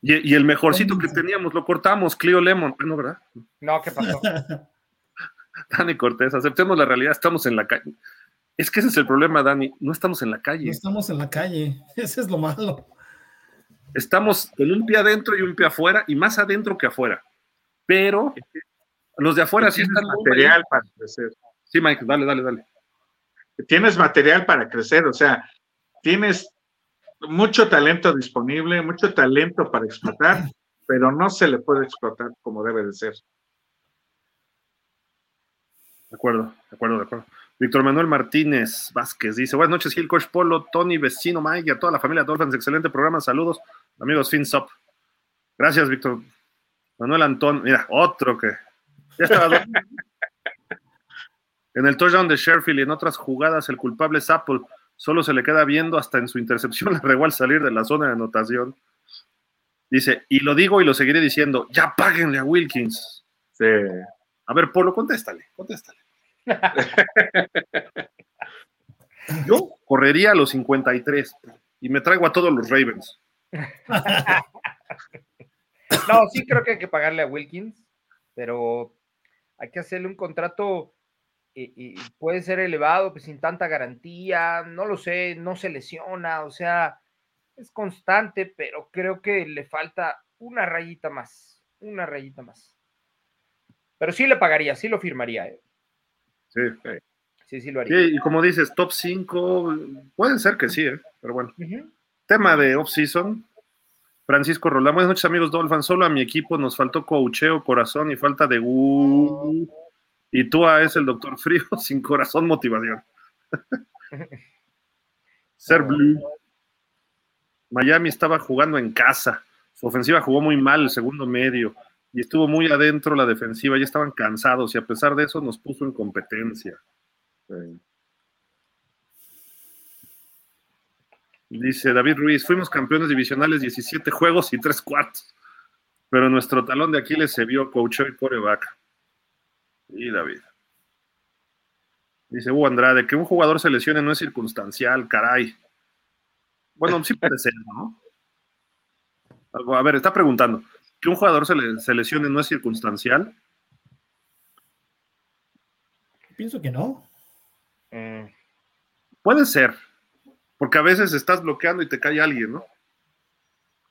Y, y el mejorcito que teníamos lo cortamos, Clio Lemon. Ah, no, ¿verdad? No, ¿qué pasó? Dani Cortés, aceptemos la realidad, estamos en la calle. Es que ese es el problema, Dani, no estamos en la calle. No estamos en la calle, ese es lo malo. Estamos con un pie adentro y un pie afuera, y más adentro que afuera. Pero los de afuera sí están. material para crecer. Sí, Mike, dale, dale, dale. Tienes material para crecer, o sea, tienes mucho talento disponible, mucho talento para explotar, pero no se le puede explotar como debe de ser. De acuerdo, de acuerdo, de acuerdo. Víctor Manuel Martínez Vázquez dice: Buenas noches, Gil Coach Polo, Tony, vecino Mike a toda la familia Dolphins. Excelente programa. Saludos, amigos FinSop. Gracias, Víctor Manuel Antón. Mira, otro que ya estaba. en el touchdown de Sheffield y en otras jugadas, el culpable es Apple. Solo se le queda viendo hasta en su intercepción. Le regó al salir de la zona de anotación. Dice: Y lo digo y lo seguiré diciendo: Ya páguenle a Wilkins. Sí. A ver, Polo, contéstale, contéstale. Yo correría a los 53 y me traigo a todos los Ravens. No, sí creo que hay que pagarle a Wilkins, pero hay que hacerle un contrato y, puede ser elevado, pues sin tanta garantía, no lo sé, no se lesiona, o sea, es constante, pero creo que le falta una rayita más, una rayita más. Pero sí le pagaría, sí lo firmaría. ¿eh? Sí. Sí, sí lo haría. Sí, y como dices, top 5, puede ser que sí, ¿eh? pero bueno. Tema de off-season. Francisco Roldán, buenas noches amigos Dolphins, solo a mi equipo nos faltó coacheo, corazón y falta de uh, y tú es el doctor frío sin corazón, motivación. Ser Blue. Miami estaba jugando en casa, su ofensiva jugó muy mal el segundo medio y estuvo muy adentro la defensiva, ya estaban cansados y a pesar de eso nos puso en competencia. Dice David Ruiz, fuimos campeones divisionales 17 juegos y 3 cuartos, pero nuestro talón de Aquiles se vio coach y coreback. Y David. Dice Hugo Andrade, que un jugador se lesione no es circunstancial, caray. Bueno, sí puede ser, ¿no? A ver, está preguntando, ¿que un jugador se, le, se lesione no es circunstancial? Pienso que no. Mm. Puede ser, porque a veces estás bloqueando y te cae alguien, ¿no?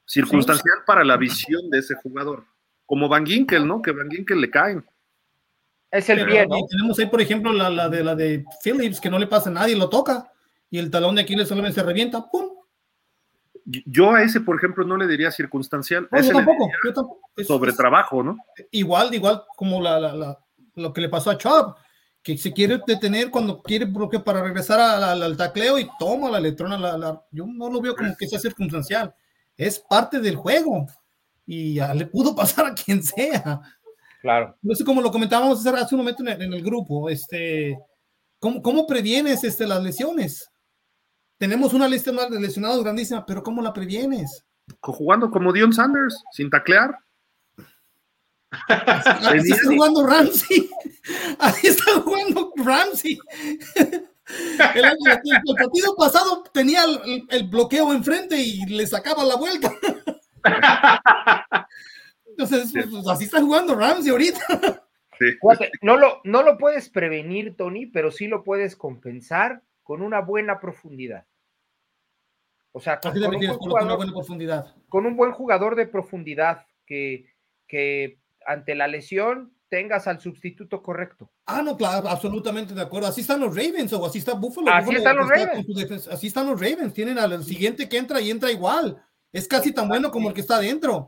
Circunstancial para la visión de ese jugador. Como Van Ginkel, ¿no? Que Van Ginkel le caen. Es el bien, ¿no? Tenemos ahí, por ejemplo, la, la, de la de Phillips, que no le pasa a nadie, lo toca, y el talón de Aquiles solamente se revienta, ¡pum! Yo a ese, por ejemplo, no le diría circunstancial. No, yo tampoco, yo tampoco. sobre trabajo, ¿no? Igual, igual como la, la, lo que le pasó a Chubb que se quiere detener cuando quiere bloquear para regresar al tacleo y toma la electrona. La, yo no lo veo como que sea circunstancial. Es parte del juego y ya le pudo pasar a quien sea. Claro. No sé cómo lo comentábamos hace un momento en el, grupo. Este, ¿cómo, ¿Cómo previenes este, las lesiones? Tenemos una lista de lesionados grandísima, pero ¿cómo la previenes? Jugando como Dion Sanders, sin taclear. Ahí está jugando Ramsey. Ahí está jugando Ramsey. El, partido pasado tenía el, bloqueo enfrente y le sacaba la vuelta. Entonces, pues, así está jugando Ramsey ahorita. No, lo, no lo puedes prevenir, Tony, pero sí lo puedes compensar con una buena profundidad. O sea, con, con un, buen con una jugador, buena profundidad. con un buen jugador de profundidad que, que ante la lesión tengas al sustituto correcto. Ah, no, claro, absolutamente de acuerdo. Así están los Ravens o así está Buffalo. Así Buffalo están los está Ravens. con su defensa. Así están los Ravens. Tienen al siguiente que entra y entra igual. Es casi tan bueno como el que está adentro.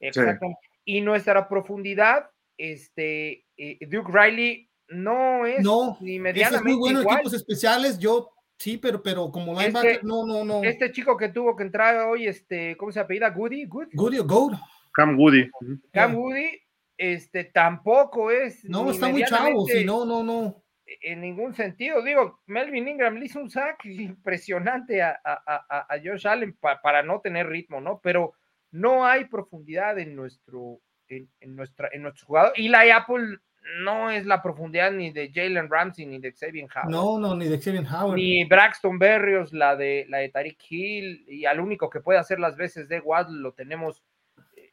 Exactamente. Y nuestra profundidad, este, eh, Duke Riley no es No, ni Ese es medianamente muy bueno en igual. equipos especiales. Yo sí, pero, pero como Este- linebacker, no, no, no. Este chico que tuvo que entrar hoy, este, ¿cómo se apellida? Goody, Good, Goody o Gold. Cam Woody. Ujú. Cam. Woody, este, tampoco es. No, ni está muy chavo. medianamente Sí, no, no, no. En ningún sentido. Digo, Melvin Ingram le hizo un sack impresionante a, a, a, a Josh Allen pa- para no tener ritmo, ¿no? Pero no hay profundidad en nuestro, en, en nuestra, en nuestro jugador. Y la Apple no es la profundidad ni de Jalen Ramsey ni de Xavier Howard. No, no, ni de Xavier Howard. Ni Braxton Berrios, la de la de Tariq Hill, y al único que puede hacer las veces de Waddle lo tenemos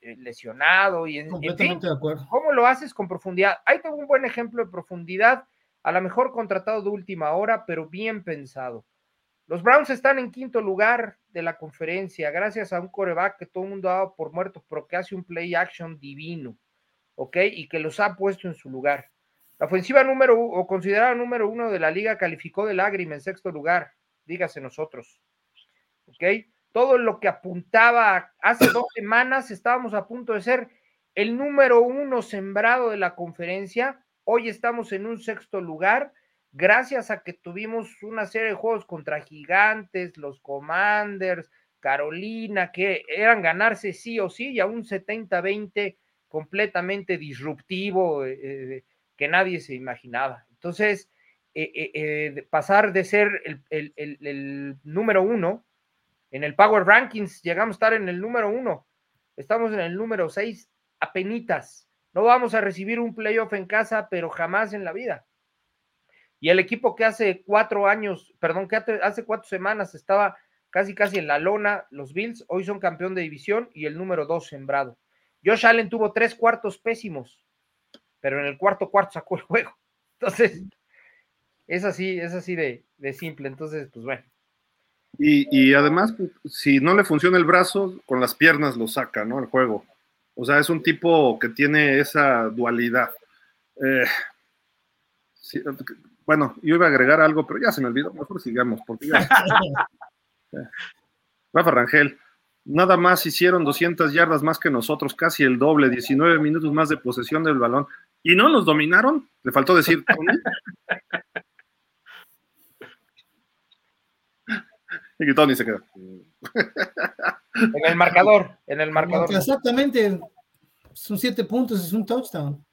eh, lesionado. Y en, en fin, Completamente de acuerdo. ¿Cómo lo haces con profundidad? Ahí tengo un buen ejemplo de profundidad, a lo mejor contratado de última hora, pero bien pensado. Los Browns están en quinto lugar de la conferencia, gracias a un coreback que todo el mundo ha dado por muerto, pero que hace un play action divino, ¿ok? Y que los ha puesto en su lugar. La ofensiva número o considerada número uno de la liga calificó de lágrima en sexto lugar, dígase nosotros, ¿ok? Todo lo que apuntaba hace dos semanas estábamos a punto de ser el número uno sembrado de la conferencia. Hoy estamos en un sexto lugar, gracias a que tuvimos una serie de juegos contra Gigantes, los Commanders, Carolina, que eran ganarse sí o sí, y a un 70-20 completamente disruptivo eh, eh, que nadie se imaginaba. Entonces, eh, pasar de ser el, número uno en el Power Rankings, llegamos a estar en el número uno, estamos en el número seis, apenitas. No vamos a recibir un playoff en casa, pero jamás en la vida. Y el equipo que hace cuatro años, perdón, que hace cuatro semanas estaba casi casi en la lona, los Bills, hoy son campeón de división y el número dos sembrado. Josh Allen tuvo tres cuartos pésimos, pero en el cuarto cuarto sacó el juego. Entonces, es así, es así de, de simple. Entonces, pues bueno. Y, y además, si no le funciona el brazo, con las piernas lo saca, ¿no? El juego. O sea, es un tipo que tiene esa dualidad. Eh, sí, bueno, yo iba a agregar algo, pero ya se me olvidó. Mejor sigamos, porque ya. Rafa Rangel, nada más hicieron 200 yardas más que nosotros, casi el doble, 19 minutos más de posesión del balón. ¿Y no los dominaron? Le faltó decir Tony. y que Tony se queda. En el marcador, en el marcador. Exactamente. Son siete puntos, es un touchdown.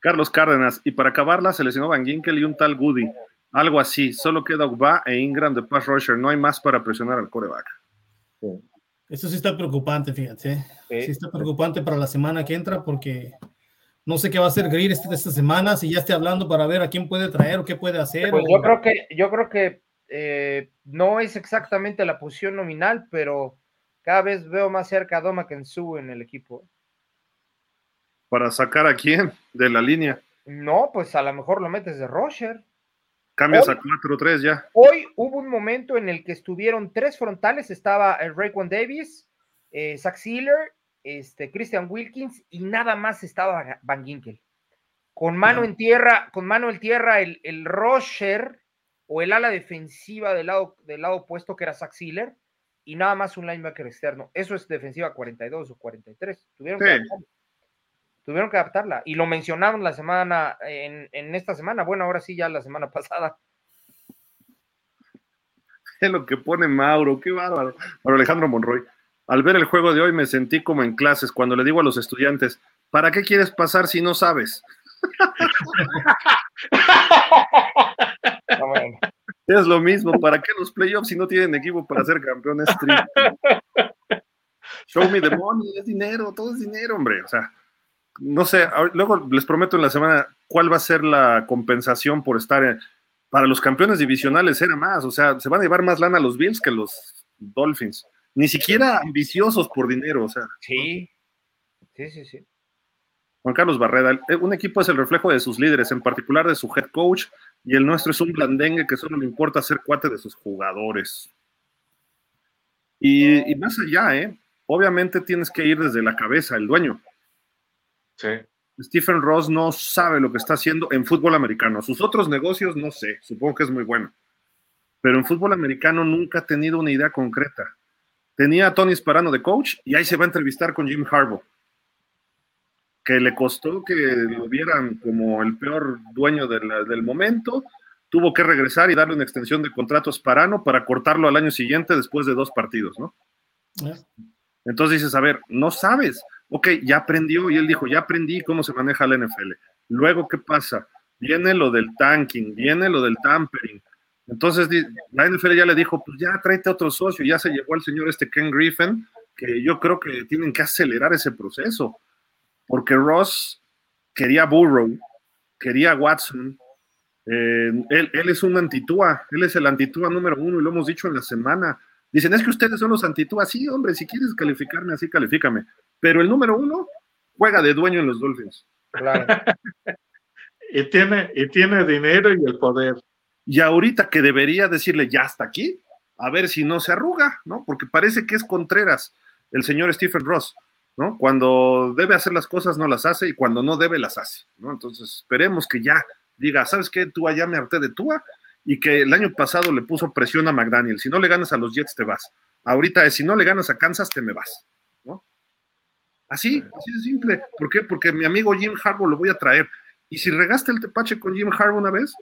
Carlos Cárdenas, y para acabarla se lesionó Van Ginkel y un tal Goody. Algo así, solo queda Ugba e Ingram de pass rusher, no hay más para presionar al coreback. Eso sí está preocupante, fíjate. ¿eh? Sí. Sí está preocupante para la semana que entra porque no sé qué va a hacer Greer esta, esta semana, si ya esté hablando para ver a quién puede traer o qué puede hacer. Pues o- yo creo que, yo creo que eh, no es exactamente la posición nominal, pero cada vez veo más cerca a Doma Kensu en el equipo. ¿Para sacar a quién de la línea? No, pues a lo mejor lo metes de Roger. Cambias Hoy- a 4-3 ya. Hoy hubo un momento en el que estuvieron tres frontales, estaba el Raekwon Davis, eh, Zach Sealer, este, Christian Wilkins y nada más estaba Van Ginkel. Con mano en tierra, con mano en tierra, el, el rusher o el ala defensiva del lado, del lado opuesto que era Zach Sealer y nada más un linebacker externo. Eso es defensiva 42 o 43. Tuvieron, que, Sí. adaptarla. Tuvieron que adaptarla y lo mencionaron la semana, en, en esta semana, bueno, ahora sí ya la semana pasada. Es lo que pone Mauro, qué bárbaro. Mauro Alejandro Monroy. Al ver el juego de hoy me sentí como en clases cuando le digo a los estudiantes, ¿para qué quieres pasar si no sabes? Ah, bueno. Es lo mismo, ¿para qué los playoffs si no tienen equipo para ser campeones? Show me the money, es dinero, todo es dinero, hombre. O sea, no sé, luego les prometo en la semana cuál va a ser la compensación por estar en- para los campeones divisionales, era más, o sea, se van a llevar más lana los Bills que los Dolphins. Ni siquiera ambiciosos por dinero, o sea. Sí, sí, sí, sí. Juan Carlos Barreda, el- un equipo es el reflejo de sus líderes, en particular de su head coach, y el nuestro es un blandengue que solo le importa ser cuate de sus jugadores. Y, y, más allá, ¿eh? Obviamente tienes que ir desde la cabeza, el dueño. Sí. Stephen Ross no sabe lo que está haciendo en fútbol americano. Sus otros negocios, no sé, supongo que es muy bueno. Pero en fútbol americano nunca ha tenido una idea concreta. Tenía a Tony Sparano de coach y ahí se va a entrevistar con Jim Harbaugh, que le costó que lo vieran como el peor dueño del momento. Tuvo que regresar y darle una extensión de contrato a Sparano para cortarlo al año siguiente después de dos partidos, ¿no? Entonces dices, a ver, no sabes. Ok, ya aprendió y él dijo, ya aprendí cómo se maneja la NFL. Luego, ¿qué pasa? Viene lo del tanking, viene lo del tampering, entonces la NFL ya le dijo, pues ya tráete otro socio, ya se llevó al señor este Ken Griffin, que yo creo que tienen que acelerar ese proceso, porque Ross quería Burrow, quería Watson, eh, él, es un antitúa, él es el antitúa número uno y lo hemos dicho en la semana. Dicen, es que ustedes son los antitúa, sí, hombre, si quieres calificarme así, califícame, pero el número uno juega de dueño en los Dolphins. Claro. y, tiene, y tiene dinero y el poder. Y ahorita que debería decirle ya hasta aquí, a ver si no se arruga, ¿no? Porque parece que es Contreras el señor Stephen Ross, ¿no? Cuando debe hacer las cosas no las hace y cuando no debe las hace, ¿no? Entonces esperemos que ya diga, ¿sabes qué? Tú ya me harté de Tua y que el año pasado le puso presión a McDaniel. Si no le ganas a los Jets, te vas. Ahorita es, si no le ganas a Kansas, te me vas, ¿no? Así, así de simple. ¿Por qué? Porque mi amigo Jim Harbaugh lo voy a traer. Y si regaste el tepache con Jim Harbaugh una vez,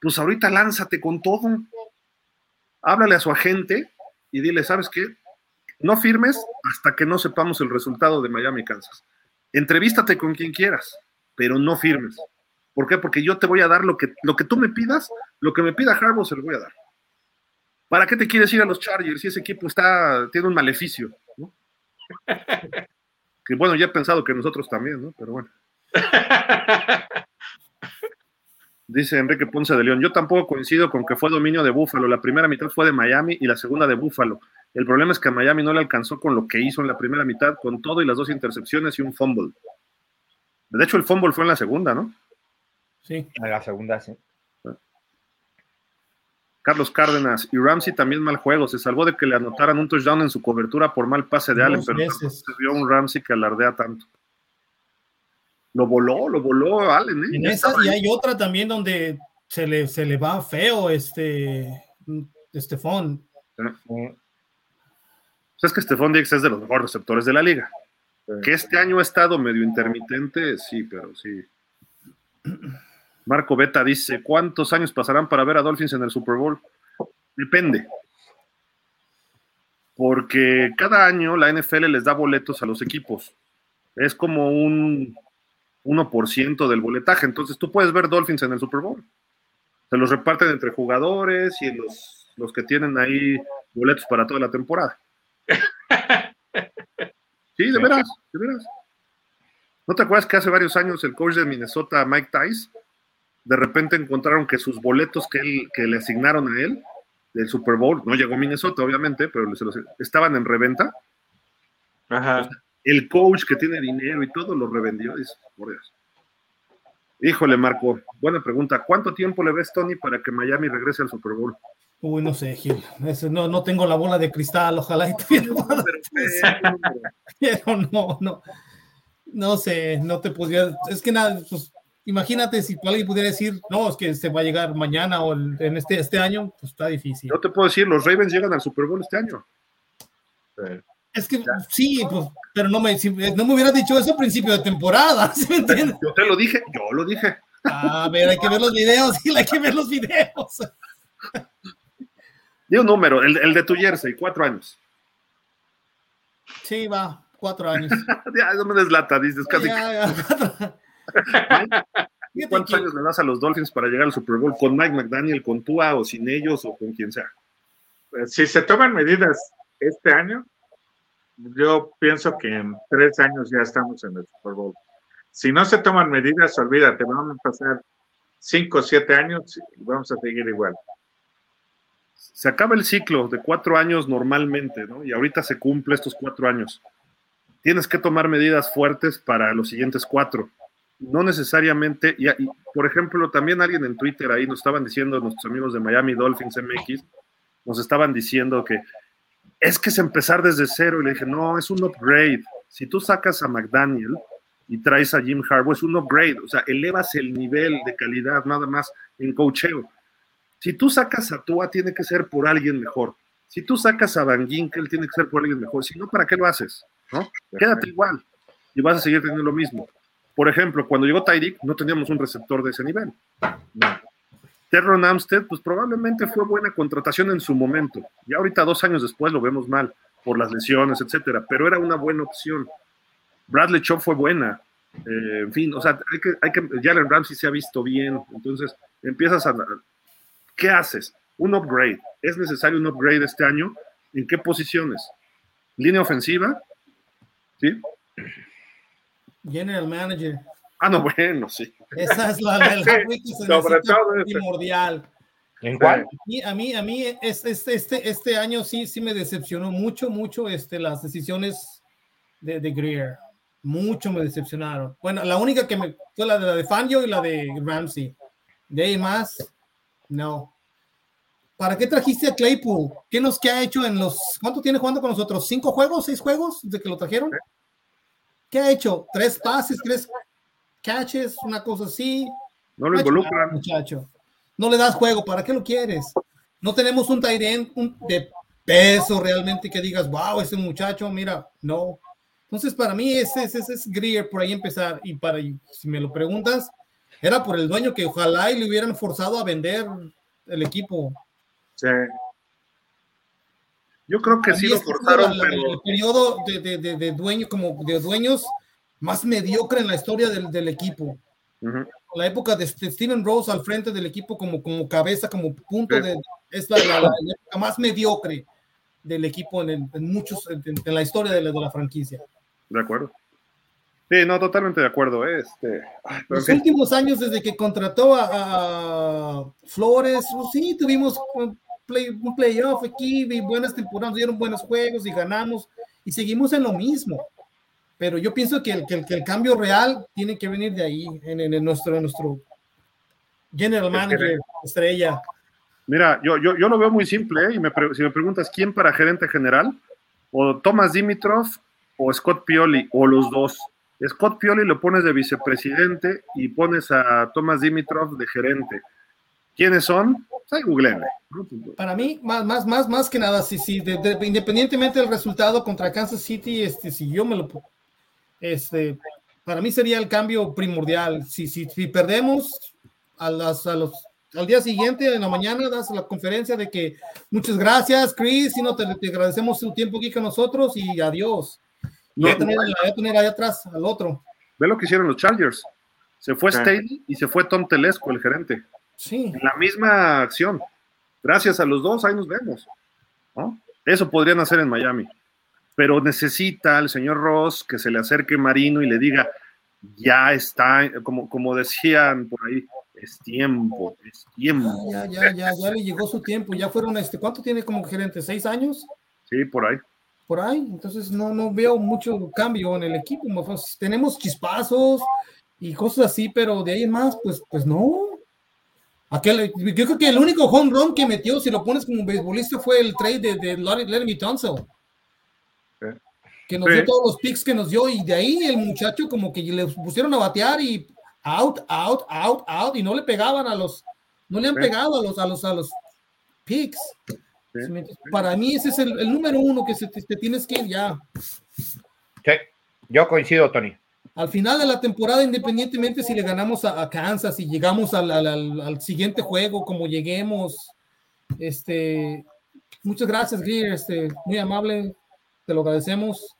pues ahorita lánzate con todo. Háblale a su agente y dile, ¿sabes qué? No firmes hasta que no sepamos el resultado de Miami, Kansas. Entrevístate con quien quieras, pero no firmes. ¿Por qué? Porque yo te voy a dar lo que, lo que tú me pidas, lo que me pida Harbaugh se lo voy a dar. ¿Para qué te quieres ir a los Chargers si ese equipo está, tiene un maleficio? que bueno, ya he pensado que nosotros también, ¿no? Pero bueno. Dice Enrique Ponce de León, yo tampoco coincido con que fue dominio de Búfalo. La primera mitad fue de Miami y la segunda de Búfalo. El problema es que a Miami no le alcanzó con lo que hizo en la primera mitad, con todo y las dos intercepciones y un fumble. De hecho, el fumble fue en la segunda, ¿no? Sí, en la segunda, sí. Carlos Cárdenas y Ramsey también mal juego. Se salvó de que le anotaran un touchdown en su cobertura por mal pase de Allen, pero no se vio un Ramsey que alardea tanto. Lo voló, lo voló Allen. ¿eh? y hay otra también donde se le, se le va feo este Estefón. Sabes que Estefón Dix es de los mejores receptores de la liga. Que este año ha estado medio intermitente, sí, pero sí. Marco Beta dice: ¿Cuántos años pasarán para ver a Dolphins en el Super Bowl? Depende. Porque cada año la NFL les da boletos a los equipos. Es como un 1% del boletaje. Entonces tú puedes ver Dolphins en el Super Bowl. Se los reparten entre jugadores y los, los que tienen ahí boletos para toda la temporada. Sí, de veras, de veras. ¿No te acuerdas que hace varios años el coach de Minnesota, Mike Tice, de repente encontraron que sus boletos que, él, que le asignaron a él del Super Bowl, no llegó a Minnesota, obviamente, pero estaban en reventa? Ajá el coach que tiene dinero y todo lo revendió. Dice, por Dios. Híjole, Marco, buena pregunta. ¿Cuánto tiempo le ves, Tony, para que Miami regrese al Super Bowl? Uy, no sé, Gil. no, no tengo la bola de cristal, ojalá y tuviera. Pero no, no. No sé, no te podría. Es que nada, pues, imagínate si alguien pudiera decir, no, es que se va a llegar mañana o en este, este año, pues está difícil. No te puedo decir, los Ravens llegan al Super Bowl este año. Es que sí, pues, pero no me, no me hubieras dicho eso a principio de temporada, ¿sí me entiendes? Yo te lo dije, yo lo dije. A ver, hay que ver los videos, sí, hay que ver los videos. Di un número, el, de tu jersey, cuatro años. Sí, va, cuatro años. ya, no me deslata, dices casi. ¿Cuántos años le das a los Dolphins para llegar al Super Bowl? ¿Con Mike McDaniel, con Tua o sin ellos o con quien sea? Si se toman medidas este año, yo pienso que en tres años ya estamos en el Super Bowl. Si no se toman medidas, olvídate, vamos a pasar cinco o siete años y vamos a seguir igual. Se acaba el ciclo de cuatro años normalmente, ¿no? Y ahorita se cumple estos cuatro años. Tienes que tomar medidas fuertes para los siguientes cuatro. No necesariamente, y, y por ejemplo, también alguien en Twitter ahí nos estaban diciendo, nuestros amigos de Miami Dolphins MX, nos estaban diciendo que es que es empezar desde cero. Y le dije, no, es un upgrade. Si tú sacas a McDaniel y traes a Jim Harbaugh, es un upgrade. O sea, elevas el nivel de calidad nada más en cocheo. Si tú sacas a Tua, tiene que ser por alguien mejor. Si tú sacas a Van Ginkel, tiene que ser por alguien mejor. Si no, ¿para qué lo haces? ¿No? Quédate igual y vas a seguir teniendo lo mismo. Por ejemplo, cuando llegó Tyreek, no teníamos un receptor de ese nivel. Terron Amstead, pues probablemente fue buena contratación en su momento. Y ahorita, dos años después, lo vemos mal por las lesiones, etcétera, pero era una buena opción. Bradley Chop fue buena. Eh, en fin, o sea, hay que, hay que, Jalen Ramsey se ha visto bien. Entonces, empiezas a. ¿Qué haces? Un upgrade. ¿Es necesario un upgrade este año? ¿En qué posiciones? ¿Línea ofensiva? ¿Sí? General Manager. Ah, no, bueno, sí. Esa es la, la, la Sobre todo primordial. ¿En cuál? A mí, a mí, este, este, este año sí, sí me decepcionó mucho, mucho este, las decisiones de, de Greer. Mucho me decepcionaron. Bueno, la única que me fue la de, la de Fangio y la de Ramsey. De ahí más, no. ¿Para qué trajiste a Claypool? ¿Qué nos que ha hecho en los... ¿Cuánto tiene jugando con nosotros? ¿Cinco juegos? ¿Seis juegos de que lo trajeron? ¿Qué ha hecho? ¿Tres pases? ¿Tres catches? Una cosa así. No lo involucran. Muchacho. No le das juego. ¿Para qué lo quieres? No tenemos un Tyrant de peso realmente que digas, wow, ese muchacho, mira, no. Entonces, para mí, ese, ese, ese es Greer por ahí empezar. Y para, si me lo preguntas, era por el dueño que ojalá y le hubieran forzado a vender el equipo. Sí. Yo creo que sí lo forzaron, la, pero... El periodo de, de, de, de, dueño, como de dueños más mediocre en la historia del, del equipo. Uh -huh. La época de Steven Rose al frente del equipo como, como cabeza, como punto sí. de... Es la, la, la, época más mediocre del equipo en, el, en muchos, en, en, la historia de la, de la franquicia. De acuerdo. Sí, no, totalmente de acuerdo. Este, Los okay. últimos años, desde que contrató a, a Flores, pues sí, tuvimos play, un playoff aquí, y buenas temporadas, dieron buenos juegos y ganamos, y seguimos en lo mismo. Pero yo pienso que el, que el, que el cambio real tiene que venir de ahí, en, en nuestro, en nuestro general manager, estrella. Mira, yo, yo, yo lo veo muy simple, ¿eh? y me, si me preguntas quién para gerente general, o Thomas Dimitrov o Scott Pioli, o los dos. Scott Pioli lo pones de vicepresidente y pones a Thomas Dimitrov de gerente. ¿Quiénes son? Para mí, más, más, más, más que nada, si, si de, de, independientemente del resultado contra Kansas City, este, si yo me lo este, para mí sería el cambio primordial. Si, si, si perdemos a, las, a los al día siguiente, en la mañana, das la conferencia de que muchas gracias, Chris, y no te, te agradecemos tu tiempo aquí con nosotros y adiós. No, voy, a tener, voy a tener ahí atrás al otro. Ve lo que hicieron los Chargers. Se fue sí. Staley y se fue Tom Telesco, el gerente. Sí. En la misma acción. Gracias a los dos, ahí nos vemos. ¿no? Eso podrían hacer en Miami. Pero necesita el señor Ross que se le acerque Marino y le diga, ya está, como, como decían por ahí, es tiempo, es tiempo. Ya, ya, ya, ya le llegó su tiempo. Ya fueron, este, ¿cuánto tiene como gerente? ¿Seis años? Sí, por ahí por ahí, entonces no, no veo mucho cambio en el equipo. Tenemos chispazos y cosas así, pero de ahí en más, pues, pues no. Aquel, yo creo que el único home run que metió, si lo pones como beisbolista, fue el trade de, de Larry Tunsil. Que nos sí. dio todos los picks que nos dio, y de ahí el muchacho como que le pusieron a batear y out, out, out, out, y no le pegaban a los, no le han pegado a los, a los, a los picks. Para mí ese es el, el número uno que se, te, te, tienes que ir ya. Sí, yo coincido, Tony. Al final de la temporada, independientemente si le ganamos a, Kansas y llegamos al, al, siguiente juego, como lleguemos, este, muchas gracias, Greer, este, muy amable, te lo agradecemos.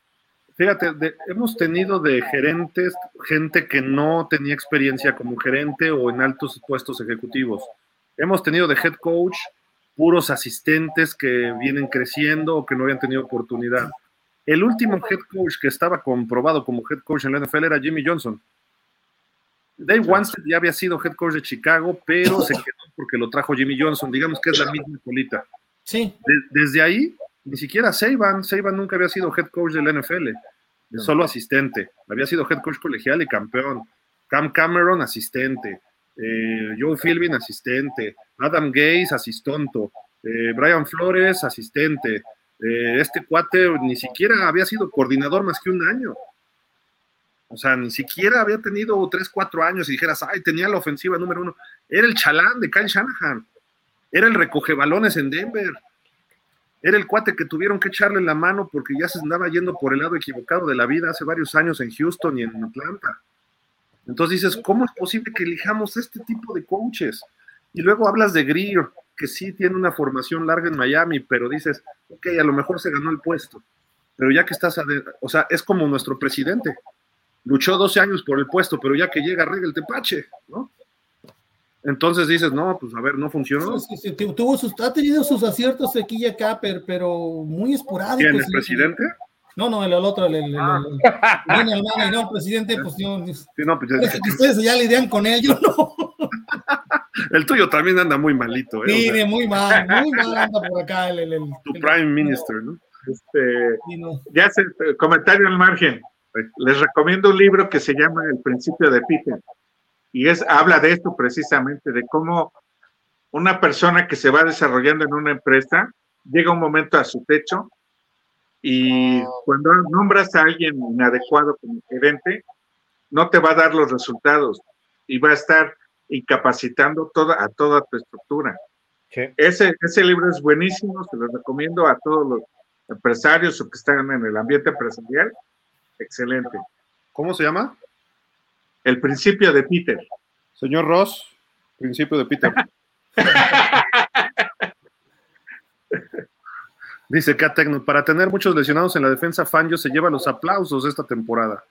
Fíjate, de, hemos tenido de gerentes gente que no tenía experiencia como gerente o en altos puestos ejecutivos. Hemos tenido de head coach puros asistentes que vienen creciendo o que no habían tenido oportunidad. El último head coach que estaba comprobado como head coach en la NFL era Jimmy Johnson. Dave Wanstead ya había sido head coach de Chicago, pero se quedó porque lo trajo Jimmy Johnson. Digamos que es la misma colita. Sí. De, desde ahí, ni siquiera Saban, Saban nunca había sido head coach de la NFL, solo asistente. Había sido head coach colegial y campeón. Cam Cameron, asistente eh, Joe Philbin, asistente, Adam Gaze, asistonto, eh, Brian Flores, asistente, Eh, este cuate ni siquiera había sido coordinador más que un año. O sea, ni siquiera había tenido tres, cuatro años y dijeras, ay, tenía la ofensiva número uno. Era el chalán de Kyle Shanahan. Era el recoge balones en Denver. Era el cuate que tuvieron que echarle la mano porque ya se andaba yendo por el lado equivocado de la vida hace varios años en Houston y en Atlanta. Entonces dices, ¿cómo es posible que elijamos este tipo de coaches? Y luego hablas de Greer, que sí tiene una formación larga en Miami, pero dices, ok, a lo mejor se ganó el puesto. Pero ya que estás, o sea, es como nuestro presidente. Luchó 12 años por el puesto, pero ya que llega, rega el tepache, ¿no? Entonces dices, no, pues a ver, no funcionó. Sí, sí, tuvo sus, ha tenido sus aciertos Sequilla Capper, pero muy esporádicos. ¿Quién, el presidente? No, no, el, otro, el, el, Ah. el, el, el, no, presidente, pues no. Sí, no, pues que ustedes ya lidian con él, yo no. El tuyo también anda muy malito, ¿eh? O sea, Mire, muy mal, muy mal anda por acá el, el, el- tu el- prime minister, ¿no? Este, sí, no. ya comentario al margen. Les recomiendo un libro que se llama El principio de Peter. Y es, habla de esto precisamente, de cómo una persona que se va desarrollando en una empresa llega un momento a su techo y cuando nombras a alguien inadecuado como gerente, no te va a dar los resultados y va a estar incapacitando toda, a toda tu estructura. Sí. Ese, ese libro es buenísimo, se lo recomiendo a todos los empresarios o que están en el ambiente empresarial. Excelente. ¿Cómo se llama? El principio de Peter. Señor Ross, principio de Peter. Dice que Tecno, para tener muchos lesionados en la defensa, Fangio se lleva los aplausos esta temporada.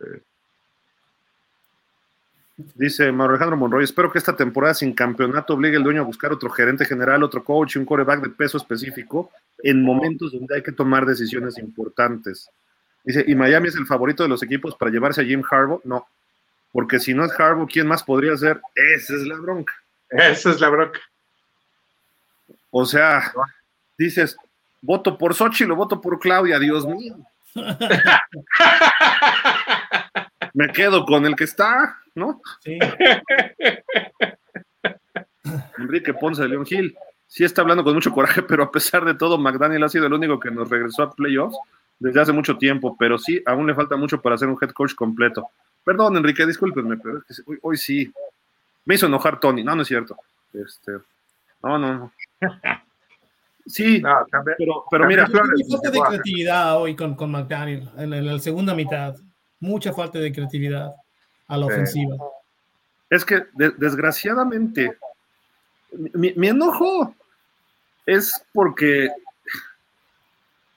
Eh, Dice Mauro Alejandro Monroy, espero que esta temporada sin campeonato obligue al dueño a buscar otro gerente general, otro coach y un coreback de peso específico en momentos donde hay que tomar decisiones importantes. Dice, ¿y Miami es el favorito de los equipos para llevarse a Jim Harbaugh? No, porque si no es Harbaugh, ¿quién más podría ser? Esa es la bronca. Esa es la bronca. O sea, dices, voto por Xochitl o voto por Claudia, Dios mío. Me quedo con el que está, ¿no? Sí. Enrique Ponce de León Gil. Sí está hablando con mucho coraje, pero a pesar de todo, McDaniel ha sido el único que nos regresó a playoffs desde hace mucho tiempo, pero sí, aún le falta mucho para ser un head coach completo. Perdón, Enrique, discúlpenme, pero es que hoy, hoy sí. Me hizo enojar Tony. No, no es cierto. Este, no, no, no. Sí, No, también- pero, pero mira, falta de creatividad hoy con, con McDaniel en, en la segunda mitad. Mucha falta de creatividad a la ofensiva. es que de- desgraciadamente mi, mi enojo es porque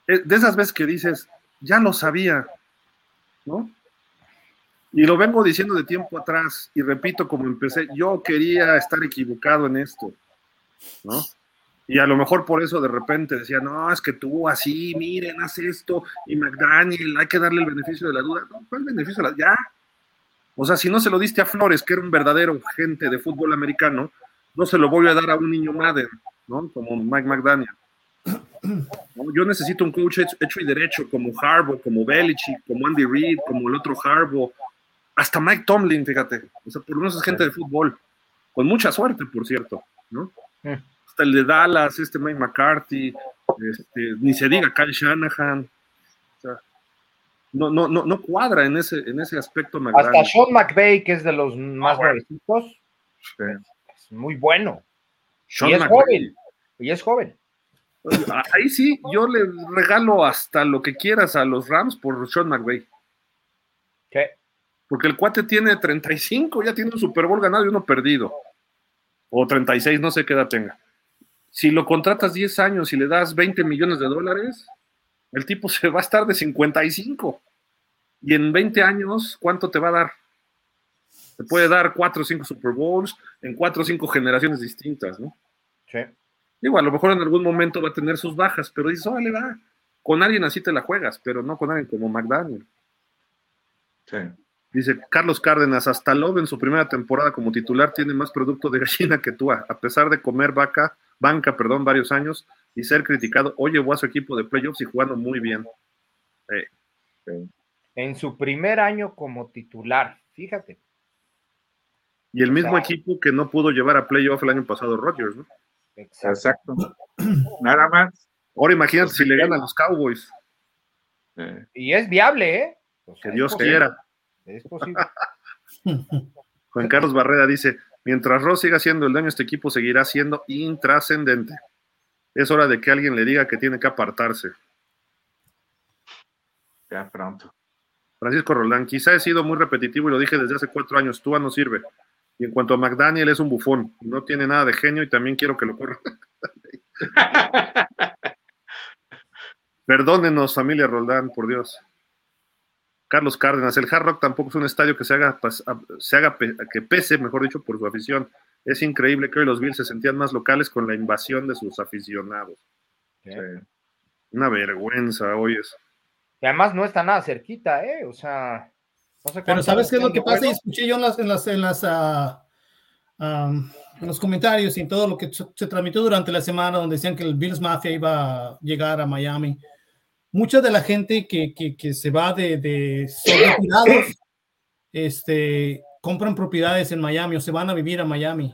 es de esas veces que dices, ya lo sabía, ¿no? Y lo vengo diciendo de tiempo atrás y repito como empecé, yo quería estar equivocado en esto, ¿no? Y a lo mejor por eso de repente decía, no, es que tú así, miren, haz esto, y McDaniel, hay que darle el beneficio de la duda. No, ¿Cuál beneficio de la Ya. O sea, si no se lo diste a Flores, que era un verdadero gente de fútbol americano, no se lo voy a dar a un niño Madden, ¿no? Como Mike McDaniel. Yo necesito un coach hecho, y derecho, como Harbaugh, como Belichick, como Andy Reid, como el otro Harbaugh, hasta Mike Tomlin, fíjate. O sea, por lo menos es gente de fútbol. Con mucha suerte, por cierto, ¿no? Mm. Hasta el de Dallas, este Mike McCarthy, este, ni se diga Kyle Shanahan. O sea, no, no, no, no cuadra en ese, en ese aspecto Hasta. Sean McVay, que es de los más bueno. nuevecitos, Sí. es muy bueno. Sean y es McVay. joven. Y es joven. Ahí sí, yo le regalo hasta lo que quieras a los Rams por Sean McVay. ¿Qué? Porque el cuate tiene 35, ya tiene un Super Bowl ganado y uno perdido. O 36, no sé qué edad tenga. Si lo contratas 10 años y le das 20 millones de dólares, el tipo se va a estar de 55. Y en 20 años, ¿cuánto te va a dar? Te puede dar 4 o 5 Super Bowls en 4 o 5 generaciones distintas, ¿no? Sí. Digo, a lo mejor en algún momento va a tener sus bajas, pero dices, órale, va. Con alguien así te la juegas, pero no con alguien como McDaniel. Sí. Dice Carlos Cárdenas, hasta Love en su primera temporada como titular tiene más producto de gallina que tú, a pesar de comer vaca, banca, perdón, varios años y ser criticado, hoy llevó a su equipo de playoffs y jugando muy bien. Eh, En su primer año como titular, fíjate. y el mismo equipo que no pudo llevar a playoff el año pasado, Rodgers, ¿no? Exacto. Exacto. Nada más. Ahora imagínate si le ganan los Cowboys. Eh. Y es viable, ¿eh? que Dios quiera. Es posible. Juan Carlos Barrera dice: Mientras Ross siga siendo el dueño, este equipo seguirá siendo intrascendente. Es hora de que alguien le diga que tiene que apartarse. Ya pronto. Francisco Roland, quizá he sido muy repetitivo y lo dije desde hace cuatro años, Tua no sirve. Y en cuanto a McDaniel, es un bufón, no tiene nada de genio y también quiero que lo corra. Perdónenos, familia Roldán, por Dios. Carlos Cárdenas, el Hard Rock tampoco es un estadio que se haga, se haga que pese, mejor dicho, por su afición. Es increíble que hoy los Bills se sentían más locales con la invasión de sus aficionados. Una vergüenza hoy es. Y además no está nada cerquita, ¿eh? O sea. Pero ¿sabes qué es lo que pasa? Y escuché yo en las, en las, en las ah, en los comentarios y en todo lo que se transmitió durante la semana, donde decían que el Bills Mafia iba a llegar a Miami. Mucha de la gente que, que, que se va de, de este, compran propiedades en Miami o se van a vivir a Miami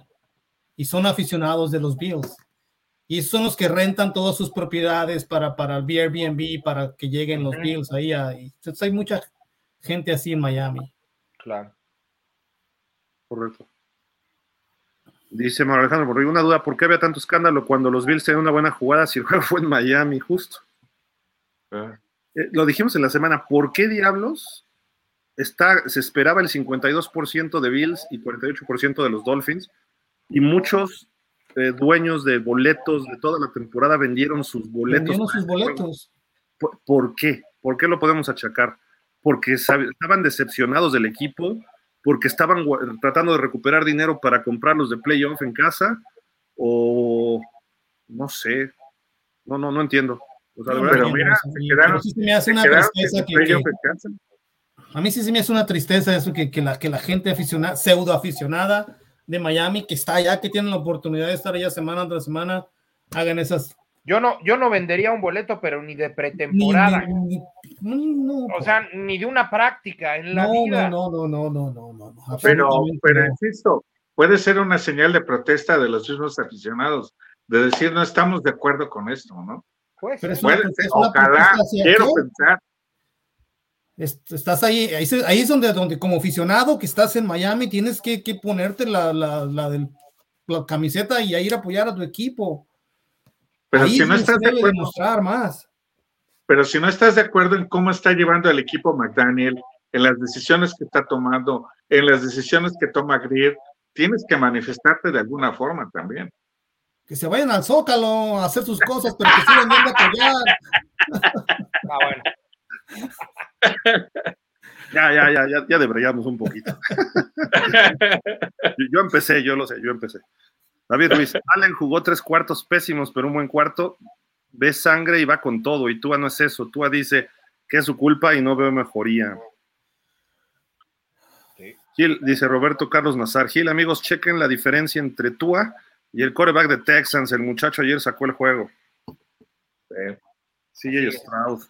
y son aficionados de los Bills. Y son los que rentan todas sus propiedades para, para el Airbnb, para que lleguen los Bills ahí. entonces hay mucha gente así en Miami. Claro. Correcto. Dice Mario Alejandro una duda, ¿por qué había tanto escándalo cuando los Bills tenían una buena jugada si el juego fue en Miami, justo? Ah. Eh, lo dijimos en la semana, ¿por qué diablos está, se esperaba el 52% de Bills y 48% de los Dolphins? Y muchos eh, dueños de boletos de toda la temporada vendieron sus boletos. Vendieron sus boletos. ¿Por, qué? ¿Por qué lo podemos achacar? Porque estaban decepcionados del equipo, porque estaban tratando de recuperar dinero para comprarlos de playoff en casa o no sé, no, no, no entiendo. Pero mira, me hace una tristeza que, a mí sí se me hace una tristeza eso que, que la, que la gente aficionada, pseudo aficionada de Miami que está allá, que tienen la oportunidad de estar allá semana tras semana, hagan esas yo no, yo no vendería un boleto, pero ni de pretemporada. o sea, ni de una práctica en la vida. No, no, no, no, no, no, no. Pero, pero insisto, puede ser una señal de protesta de los mismos aficionados, de decir no estamos de acuerdo con esto, ¿no? Pues, puede ser, ojalá, quiero pensar. Estás ahí, ahí, es donde, donde como aficionado que estás en Miami tienes que, que ponerte la, la, la, del, la camiseta y ir a apoyar a tu equipo pero si no estás de acuerdo. más. Pero si no estás de acuerdo en cómo está llevando el equipo McDaniel, en las decisiones que está tomando, en las decisiones que toma Greer, tienes que manifestarte de alguna forma también. Que se vayan al Zócalo a hacer sus cosas, pero que sigan yendo a apoyar. Ah, bueno. Ya, ya, ya, ya, ya deberíamos un poquito. yo empecé, yo lo sé, yo empecé. David Ruiz, Allen jugó tres cuartos pésimos, pero un buen cuarto. Ve sangre y va con todo. Y Tua no es eso. Tua dice que es su culpa y no veo mejoría. Gil, dice Roberto Carlos Nazar. Gil, amigos, chequen la diferencia entre Tua y el coreback de Texans. El muchacho ayer sacó el juego. Sí, ellos Stroud.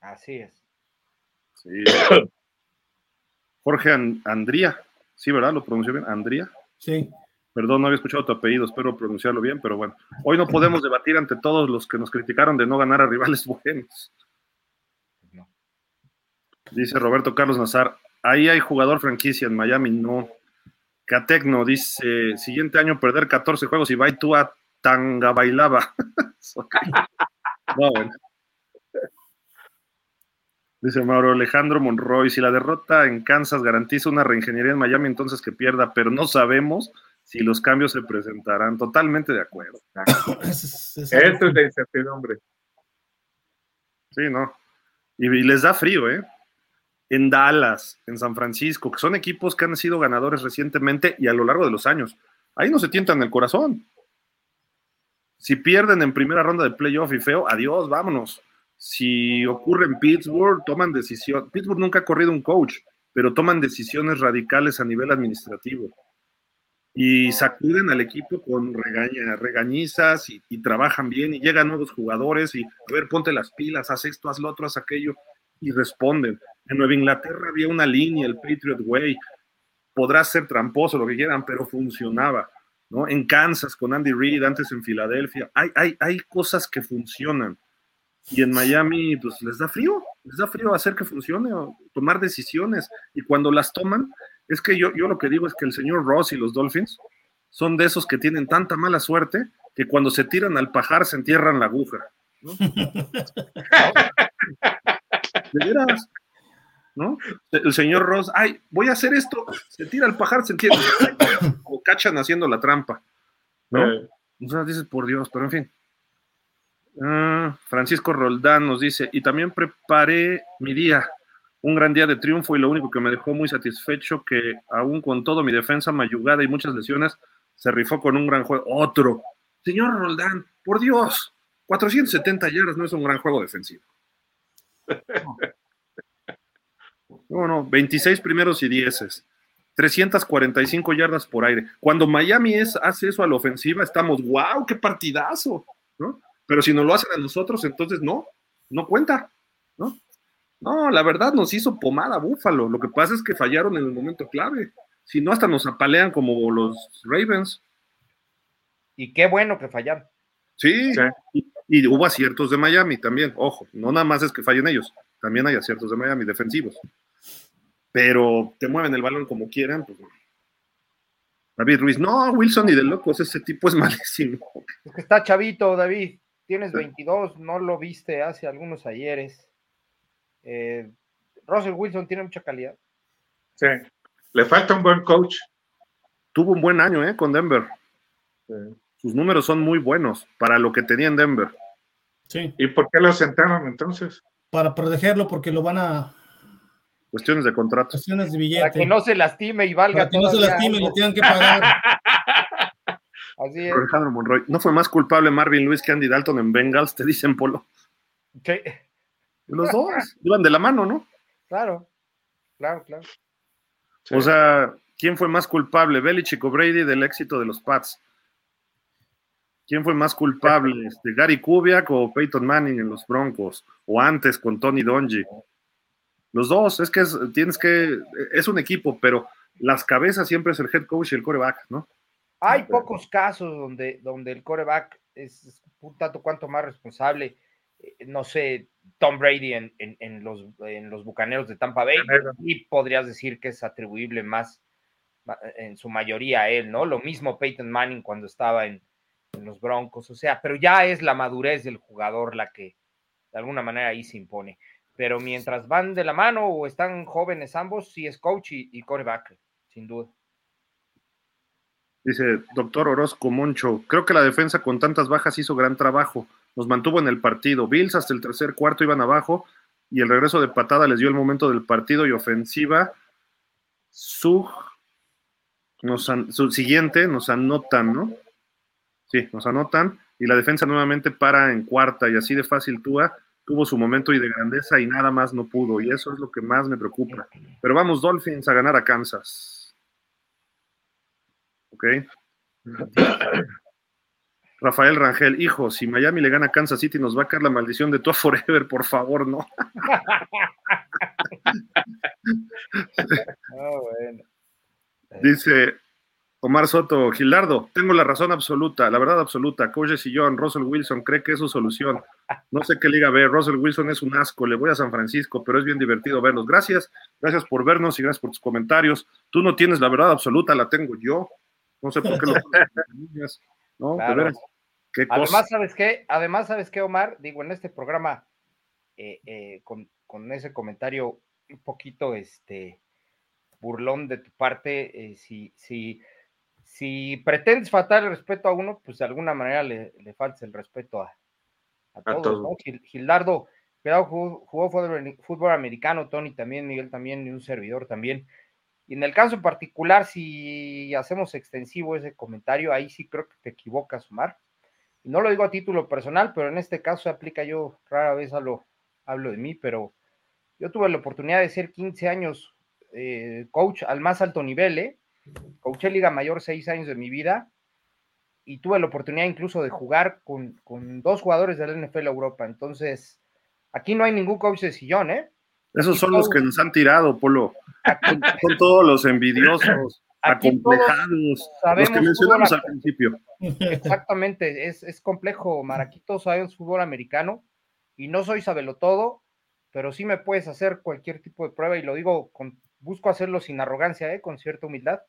Así es. Sí. Jorge Andría Sí, ¿verdad? ¿Lo pronunció bien? ¿Andría? Sí. Perdón, no había escuchado tu apellido, espero pronunciarlo bien, pero bueno. Hoy no podemos debatir ante todos los que nos criticaron de no ganar a rivales buenos. Dice Roberto Carlos Nazar, ahí hay jugador franquicia en Miami, no. Catecno dice, siguiente año perder 14 juegos y va y tú a Tanga Bailaba. no, bueno. Dice Mauro Alejandro Monroy, si la derrota en Kansas garantiza una reingeniería en Miami, entonces que pierda, pero no sabemos si los cambios se presentarán. Totalmente de acuerdo. Esto es la incertidumbre. Sí, ¿no? Y, les da frío, ¿eh? En Dallas, en San Francisco, que son equipos que han sido ganadores recientemente y a lo largo de los años. Ahí no se tientan el corazón. Si pierden en primera ronda de playoff y feo, adiós, vámonos. Si ocurre en Pittsburgh, toman decisión. Pittsburgh nunca ha corrido un coach, pero toman decisiones radicales a nivel administrativo. Y sacuden al equipo con regañizas y, trabajan bien y llegan nuevos jugadores y, a ver, ponte las pilas, haz esto, haz lo otro, haz aquello y responden. En Nueva Inglaterra había una línea, el Patriot Way. Podrá ser tramposo, lo que quieran, pero funcionaba. ¿no? En Kansas con Andy Reid, antes en Filadelfia. Hay, hay, hay cosas que funcionan. Y en Miami, pues les da frío, les da frío hacer que funcione o tomar decisiones. Y cuando las toman, es que yo, yo lo que digo es que el señor Ross y los Dolphins son de esos que tienen tanta mala suerte que cuando se tiran al pajar se entierran la aguja. ¿no? de veras. ¿No? El señor Ross, ay, voy a hacer esto, se tira al pajar, se entierra, o cachan haciendo la trampa. ¿No? Eh, Entonces dices, por Dios, pero en fin. Ah, Francisco Roldán nos dice, y también preparé mi día, un gran día de triunfo y lo único que me dejó muy satisfecho que aún con todo mi defensa mayugada y muchas lesiones, se rifó con un gran juego. Otro. Señor Roldán, por Dios, 470 yardas no es un gran juego defensivo. No, no, 26 primeros y 10. 345 yardas por aire. Cuando Miami es, hace eso a la ofensiva, estamos, wow, qué partidazo, ¿no? Pero si no lo hacen a nosotros, entonces no, no cuenta, ¿no? No, la verdad nos hizo pomada Búfalo. Lo que pasa es que fallaron en el momento clave. Si no, hasta nos apalean como los Ravens. Y qué bueno que fallaron. Sí, Sí. Y, y hubo aciertos de Miami también. Ojo, no nada más es que fallen ellos, también hay aciertos de Miami defensivos. Pero te mueven el balón como quieran, pues no. David Ruiz, no, Wilson ni de locos, ese tipo es malísimo. Es que está chavito, David. Tienes 22, no lo viste hace algunos ayeres. Eh, Russell Wilson tiene mucha calidad. sí. Le falta un buen coach. Tuvo un buen año, ¿eh? Con Denver. Sus números son muy buenos para lo que tenía en Denver. Sí, ¿Y por qué lo sentaron entonces? para protegerlo porque lo van a Cuestiones de contratos. cuestiones de Para billete. que no se lastime y valga Para que no se lastime, algo. le tengan que pagar. Así es. Alejandro Monroy, ¿no fue más culpable Marvin Lewis que Andy Dalton en Bengals? Te dicen Polo. Los dos iban de la mano, ¿no? claro, claro, claro. Sí. O sea, ¿quién fue más culpable, Belichick o Brady, del éxito de los Pats? ¿Quién fue más culpable, este, Gary Kubiak o Peyton Manning en los Broncos? O antes con Tony Dungy. Los dos, es que es, tienes que, es un equipo, pero las cabezas siempre es el head coach y el coreback, ¿no? Hay pocos casos donde, donde el coreback es, un tanto cuanto más responsable. Eh, No sé, Tom Brady en, en- en los, en los bucaneros de Tampa Bay, y podrías decir que es atribuible más en su mayoría a él, ¿no? Lo mismo Peyton Manning cuando estaba en, en los Broncos, o sea, pero ya es la madurez del jugador la que de alguna manera ahí se impone. Pero mientras van de la mano o están jóvenes ambos, sí es coach y, y coreback, sin duda. Dice doctor Orozco Moncho, creo que la defensa con tantas bajas hizo gran trabajo, nos mantuvo en el partido. Bills hasta el tercer cuarto iban abajo y el regreso de patada les dio el momento del partido y ofensiva. Su, nos su siguiente nos anotan, ¿no? Sí, nos anotan y la defensa nuevamente para en cuarta y así de fácil Tua tuvo su momento y de grandeza y nada más no pudo y eso es lo que más me preocupa. Pero vamos Dolphins a ganar a Kansas. Ok. Rafael Rangel, hijo, si Miami le gana a Kansas City, nos va a caer la maldición de Tua Forever, por favor, no. Ah, bueno. Dice Omar Soto, Gilardo, tengo la razón absoluta, la verdad absoluta. Coach Sillón, Russell Wilson cree que es su solución. No sé qué liga ver, Russell Wilson es un asco, le voy a San Francisco, pero es bien divertido verlos. Gracias, gracias por vernos y gracias por tus comentarios. Tú no tienes la verdad absoluta, la tengo yo. No sé por qué lo No, de Claro. veras. Qué cosa. Además, ¿sabes qué? Además, ¿sabes qué, Omar? Digo, en este programa, eh, eh, con, con ese comentario un poquito este, burlón de tu parte, eh, si, si, si pretendes faltar el respeto a uno, pues de alguna manera le, le faltas el respeto a, a todos. ¿no? Gil- Gildardo, cuidado, jugó, jugó fútbol, fútbol americano, Tony también, Miguel también, y un servidor también. Y en el caso particular, si hacemos extensivo ese comentario, ahí sí creo que te equivocas, Omar. Y no lo digo a título personal, pero en este caso se aplica yo, rara vez hablo, hablo de mí, pero yo tuve la oportunidad de ser 15 años eh, coach al más alto nivel, ¿eh? Coaché Liga Mayor seis años de mi vida y tuve la oportunidad incluso de jugar con, con dos jugadores del NFL Europa. Entonces, aquí no hay ningún coach de sillón, ¿eh? Esos son los que nos han tirado, Polo. Son, son todos los envidiosos. acomplejados, los que mencionamos al principio. Exactamente, es, es complejo, Maraquito, sabes fútbol americano y no soy sabelo todo, pero sí me puedes hacer cualquier tipo de prueba y lo digo, con, busco hacerlo sin arrogancia, ¿eh? con cierta humildad,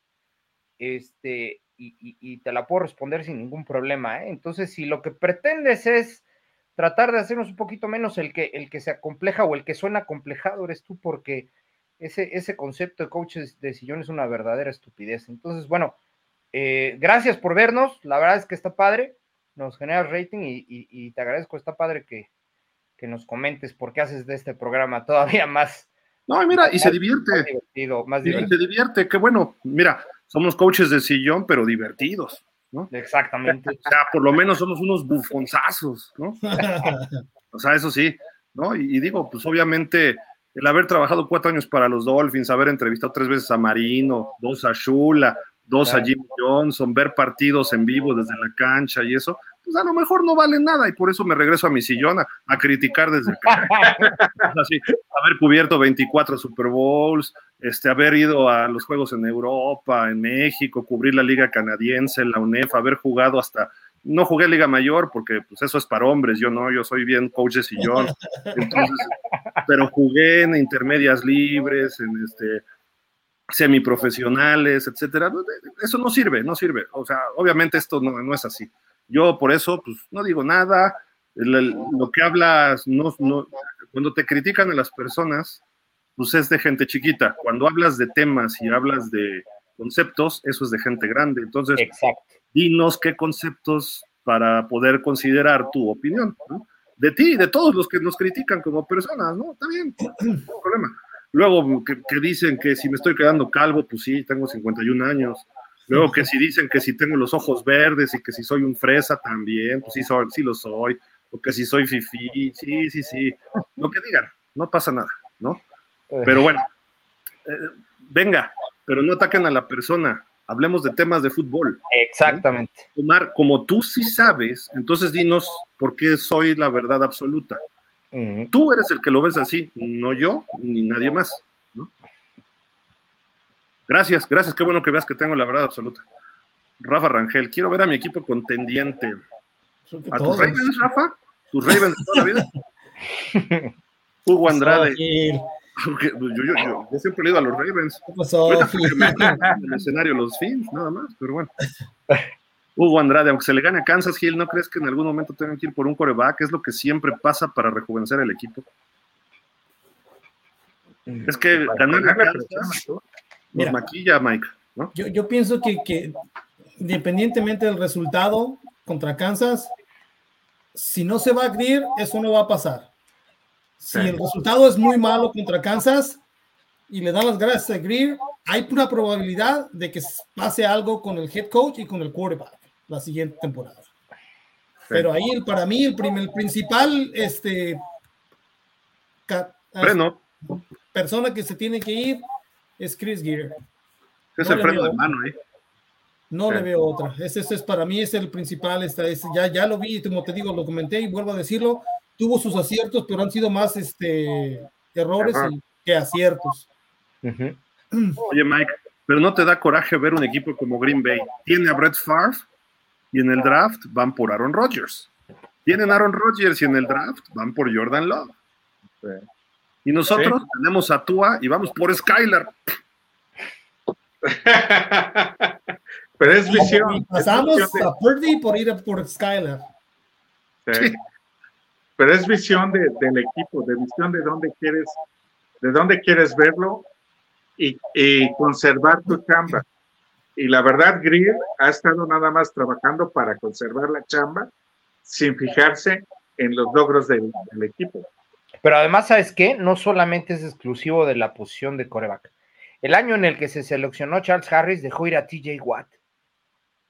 este, y, te la puedo responder sin ningún problema. ¿eh? Entonces, si lo que pretendes es tratar de hacernos un poquito menos el que, el que se acompleja o el que suena acomplejado eres tú, porque ese, ese concepto de coaches de sillón es una verdadera estupidez. Entonces, bueno, eh, gracias por vernos, la verdad es que está padre, nos genera rating y te agradezco, está padre que, que nos comentes por qué haces de este programa todavía más. No, mira, y se divierte. Más divertido, más divertido. Y se divierte, qué bueno. Mira, somos coaches de sillón, pero divertidos, ¿no? Exactamente. O sea, por lo menos somos unos bufonzazos, ¿no? o sea, eso sí, ¿no? Y, digo, pues obviamente el haber trabajado cuatro años para los Dolphins, haber entrevistado tres veces a Marino, dos a Shula, dos a Jim Johnson, ver partidos en vivo desde la cancha y eso, pues a lo mejor no vale nada y por eso me regreso a mi sillón a, criticar desde. Así, haber cubierto 24 Super Bowls, este, haber ido a los juegos en Europa, en México, cubrir la Liga Canadiense, la UNEF, haber jugado hasta no jugué Liga Mayor porque pues eso es para hombres, yo no, yo soy bien coach de sillón. pero jugué en intermedias libres, en este semiprofesionales, etcétera. Eso no sirve, no sirve. O sea, obviamente esto no, no es así. Yo por eso, pues, no digo nada. lo que hablas, no, no, cuando te critican a las personas, pues es de gente chiquita. Cuando hablas de temas y hablas de conceptos, eso es de gente grande. Entonces, dinos qué conceptos para poder considerar tu opinión, De ti, de todos los que nos critican como personas, ¿no? Está bien, no problema. Luego que, que, dicen que si me estoy quedando calvo, pues sí, tengo 51 años. Luego que si dicen que si tengo los ojos verdes y que si soy un fresa también, pues sí, soy, sí lo soy. O que si soy fifi, sí, sí, sí. Lo que digan, no pasa nada, ¿no? Pero bueno, eh, venga, pero no ataquen a la persona. Hablemos de temas de fútbol. Exactamente. Omar, como tú sí sabes, entonces dinos por qué soy la verdad absoluta. Tú eres el que lo ves así, no yo ni nadie más. Gracias, gracias. Qué bueno que veas que tengo la verdad absoluta. Rafa Rangel, quiero ver a mi equipo contendiente. ¿A tus Ravens, Rafa? ¿Tus Ravens de toda la vida? Hugo Andrade. Yo, yo, yo, yo, siempre he ido a los Ravens. En el escenario los Fins, nada más, pero bueno. Hugo Andrade, aunque se le gane a Kansas Hill, ¿no crees que en algún momento tengan que ir por un coreback? Es lo que siempre pasa para rejuvenecer el equipo. Es que ganar a Kansas nos maquilla, Mike. Yo, pienso que, independientemente del resultado contra Kansas, si no se va a Greer, eso no va a pasar. Si el resultado es muy malo contra Kansas y le dan las gracias a Greer, hay una probabilidad de que pase algo con el head coach y con el quarterback la siguiente temporada. Pero ahí para mí el, primer, principal este, persona que se tiene que ir es Chris Gear. Es el freno de mano ahí. No le veo otra. Ese, es para mí es el principal. Esta, ya, ya lo vi, como te digo, lo comenté y vuelvo a decirlo. Tuvo sus aciertos, pero han sido más este, errores que aciertos. Oye, Mike, pero no te da coraje ver un equipo como Green Bay. Tiene a Brett Favre y en el draft van por Aaron Rodgers. Tienen Aaron Rodgers y en el draft van por Jordan Love. Y nosotros tenemos a Tua y vamos por Skylar. Pero es visión. pasamos a Purdy por ir por Skylar. Pero es visión del equipo, de visión de dónde quieres, de dónde quieres verlo y, y conservar tu chamba. Y la verdad, Greer ha estado nada más trabajando para conservar la chamba sin fijarse en los logros del, equipo. Pero además, ¿sabes qué? No solamente es exclusivo de la posición de coreback. El año en el que se seleccionó Charles Harris dejó ir a TJ Watt.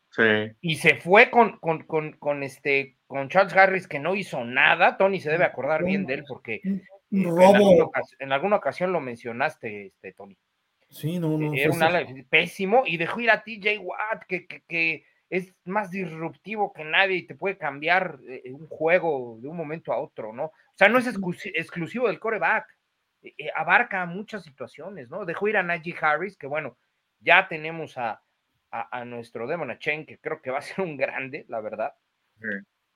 Sí. Y se fue con, con, este, con Charles Harris que no hizo nada. Tony se debe acordar bien de él porque eh, en, alguna ocasión, lo mencionaste, este, Tony. Sí, no, no. Era un ala pésimo y dejó ir a TJ Watt, que, que, es más disruptivo que nadie y te puede cambiar eh, un juego de un momento a otro, ¿no? O sea, no es exclusivo del coreback, eh, eh, abarca muchas situaciones, ¿no? Dejó ir a Najee Harris, que bueno, Ya tenemos a, a, nuestro Demon Chen, que creo que va a ser un grande, la verdad.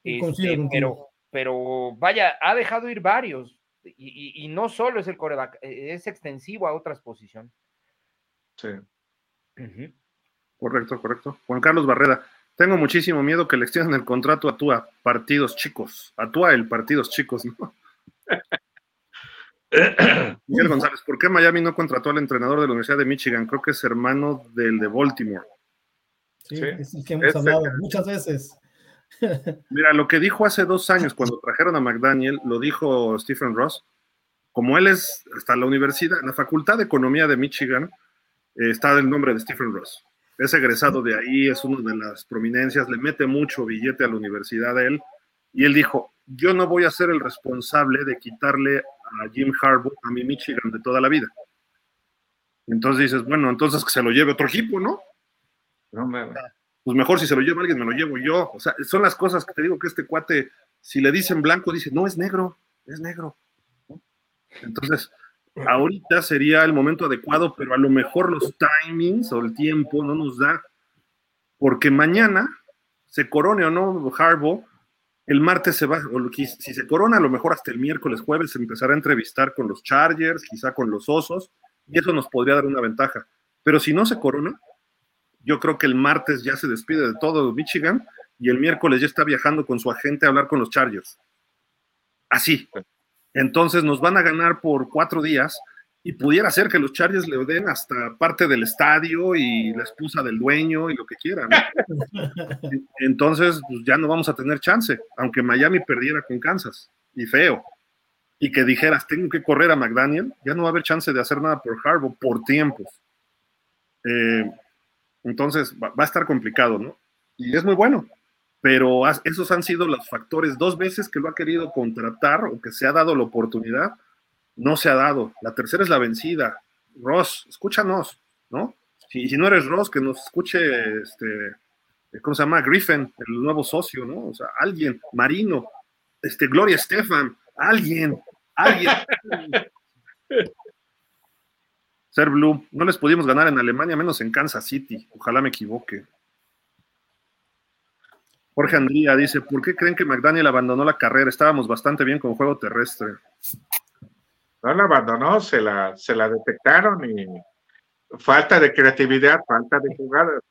Este, pero, pero vaya, ha dejado ir varios. Y, no solo es el coreback, es extensivo a otras posiciones. Sí. Correcto, correcto. Juan Carlos Barrera, tengo muchísimo miedo que le extiendan el contrato a Tua, partidos chicos. A Tua el partidos chicos, ¿no? Miguel González, ¿por qué Miami no contrató al entrenador de la Universidad de Michigan? Creo que es hermano del de Baltimore. Sí, es el que hemos hablado muchas veces. Mira, lo que dijo hace dos años cuando trajeron a McDaniel, lo dijo Stephen Ross. Como él es hasta la universidad, la Facultad de Economía de Michigan, eh, está el nombre de Stephen Ross. Es egresado de ahí, es una de las prominencias, le mete mucho billete a la universidad de él. Y él dijo: Yo no voy a ser el responsable de quitarle a Jim Harbaugh a mi Michigan de toda la vida. Entonces dices: Bueno, entonces que se lo lleve otro equipo, ¿no? No me pues mejor si se lo lleva alguien, me lo llevo yo. O sea, son las cosas que te digo que este cuate, si le dicen blanco, dice, no, es negro, es negro. Entonces, ahorita sería el momento adecuado, pero a lo mejor los timings o el tiempo no nos da, porque mañana, se corone o no Harbo, el martes se va, o si se corona, a lo mejor hasta el miércoles, jueves, se empezará a entrevistar con los Chargers, quizá con los Osos, y eso nos podría dar una ventaja. Pero si no se corona, yo creo que el martes ya se despide de todo Michigan y el miércoles ya está viajando con su agente a hablar con los Chargers. Así. Entonces nos van a ganar por cuatro días y pudiera ser que los Chargers le den hasta parte del estadio y la esposa del dueño y lo que quieran. Entonces pues ya no vamos a tener chance, aunque Miami perdiera con Kansas y feo. Y que dijeras, tengo que correr a McDaniel, ya no va a haber chance de hacer nada por Harbaugh por tiempos. Eh, entonces va, a estar complicado, ¿no? Y es muy bueno, pero esos han sido los factores. Dos veces que lo ha querido contratar o que se ha dado la oportunidad, no se ha dado. La tercera es la vencida. Ross, escúchanos, ¿no? Si, si no eres Ross, que nos escuche, este, ¿cómo se llama? Griffin, el nuevo socio, ¿no? O sea, alguien, Marino, este, Gloria Estefan, alguien, alguien. Ser Blue, no les pudimos ganar en Alemania, menos en Kansas City. Ojalá me equivoque. Jorge Andría dice, ¿por qué creen que McDaniel abandonó la carrera? Estábamos bastante bien con juego terrestre. No la abandonó, se la, se la detectaron y falta de creatividad, falta de jugadas.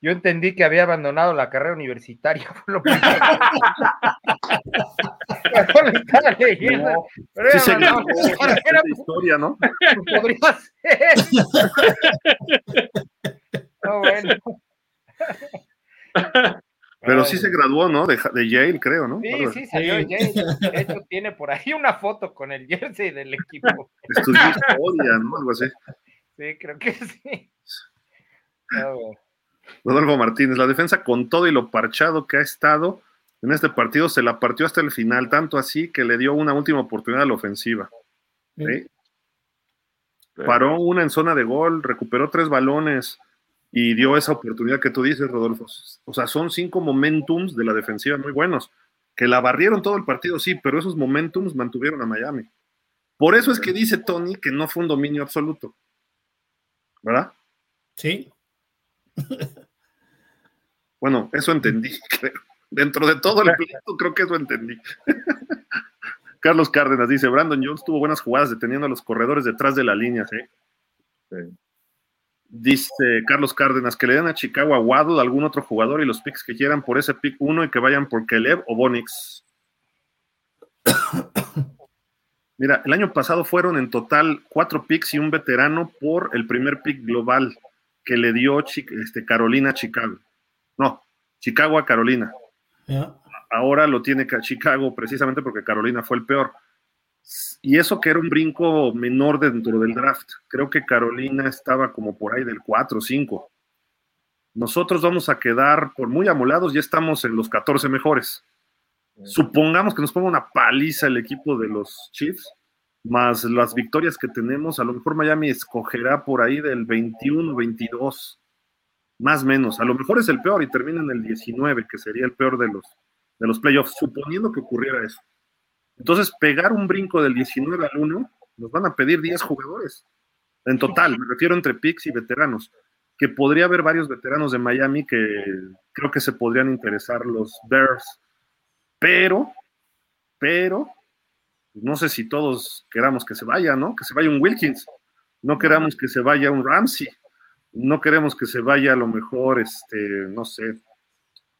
Yo entendí que había abandonado la carrera universitaria. Fue lo no, pero sí se no, era, historia, ¿no? Podría ser. No, bueno. Pero sí se graduó, ¿no? De, de, Yale, creo, ¿no? Sí, sí, salió de Yale. De hecho, tiene por ahí una foto con el jersey del equipo. Estudió historia, ¿no? Algo así. Sí, creo que sí. Rodolfo Martínez, la defensa con todo y lo parchado que ha estado en este partido se la partió hasta el final, tanto así que le dio una última oportunidad a la ofensiva. Paró una en zona de gol, recuperó tres balones y dio esa oportunidad que tú dices, Rodolfo. O sea, son cinco momentums de la defensiva muy buenos, que la barrieron todo el partido, sí, pero esos momentums mantuvieron a Miami. Por eso es que dice Tony que no fue un dominio absoluto. ¿Verdad? Sí. Bueno, eso entendí, creo. Dentro de todo el pleito, creo que eso entendí. Carlos Cárdenas dice: Brandon Jones tuvo buenas jugadas deteniendo a los corredores detrás de la línea, ¿sí? Dice Carlos Cárdenas que le den a Chicago a Waddle, algún otro jugador y los picks que quieran por ese pick uno y que vayan por Kelev o Bonix. Mira, el año pasado fueron en total cuatro picks y un veterano por el primer pick global que le dio este, Carolina a Chicago. No, Chicago a Carolina. Ahora lo tiene Chicago precisamente porque Carolina fue el peor. Y eso que era un brinco menor dentro del draft. Creo que Carolina estaba como por ahí del 4 o 5. Nosotros vamos a quedar por muy amolados, ya estamos en los 14 mejores. Supongamos que nos ponga una paliza el equipo de los Chiefs, más las victorias que tenemos, a lo mejor Miami escogerá por ahí del 21, 22 más o menos. A lo mejor es el peor y termina en el 19, que sería el peor de los, de los playoffs, suponiendo que ocurriera eso. Entonces, pegar un brinco del 19 al 1, nos van a pedir 10 jugadores. En total, me refiero entre picks y veteranos. que podría haber varios veteranos de Miami que creo que se podrían interesar los Bears. Pero, pero, no sé si todos queramos que se vaya, ¿no? Que se vaya un Wilkins. No queramos que se vaya un Ramsey. No queremos que se vaya a lo mejor, este, no sé,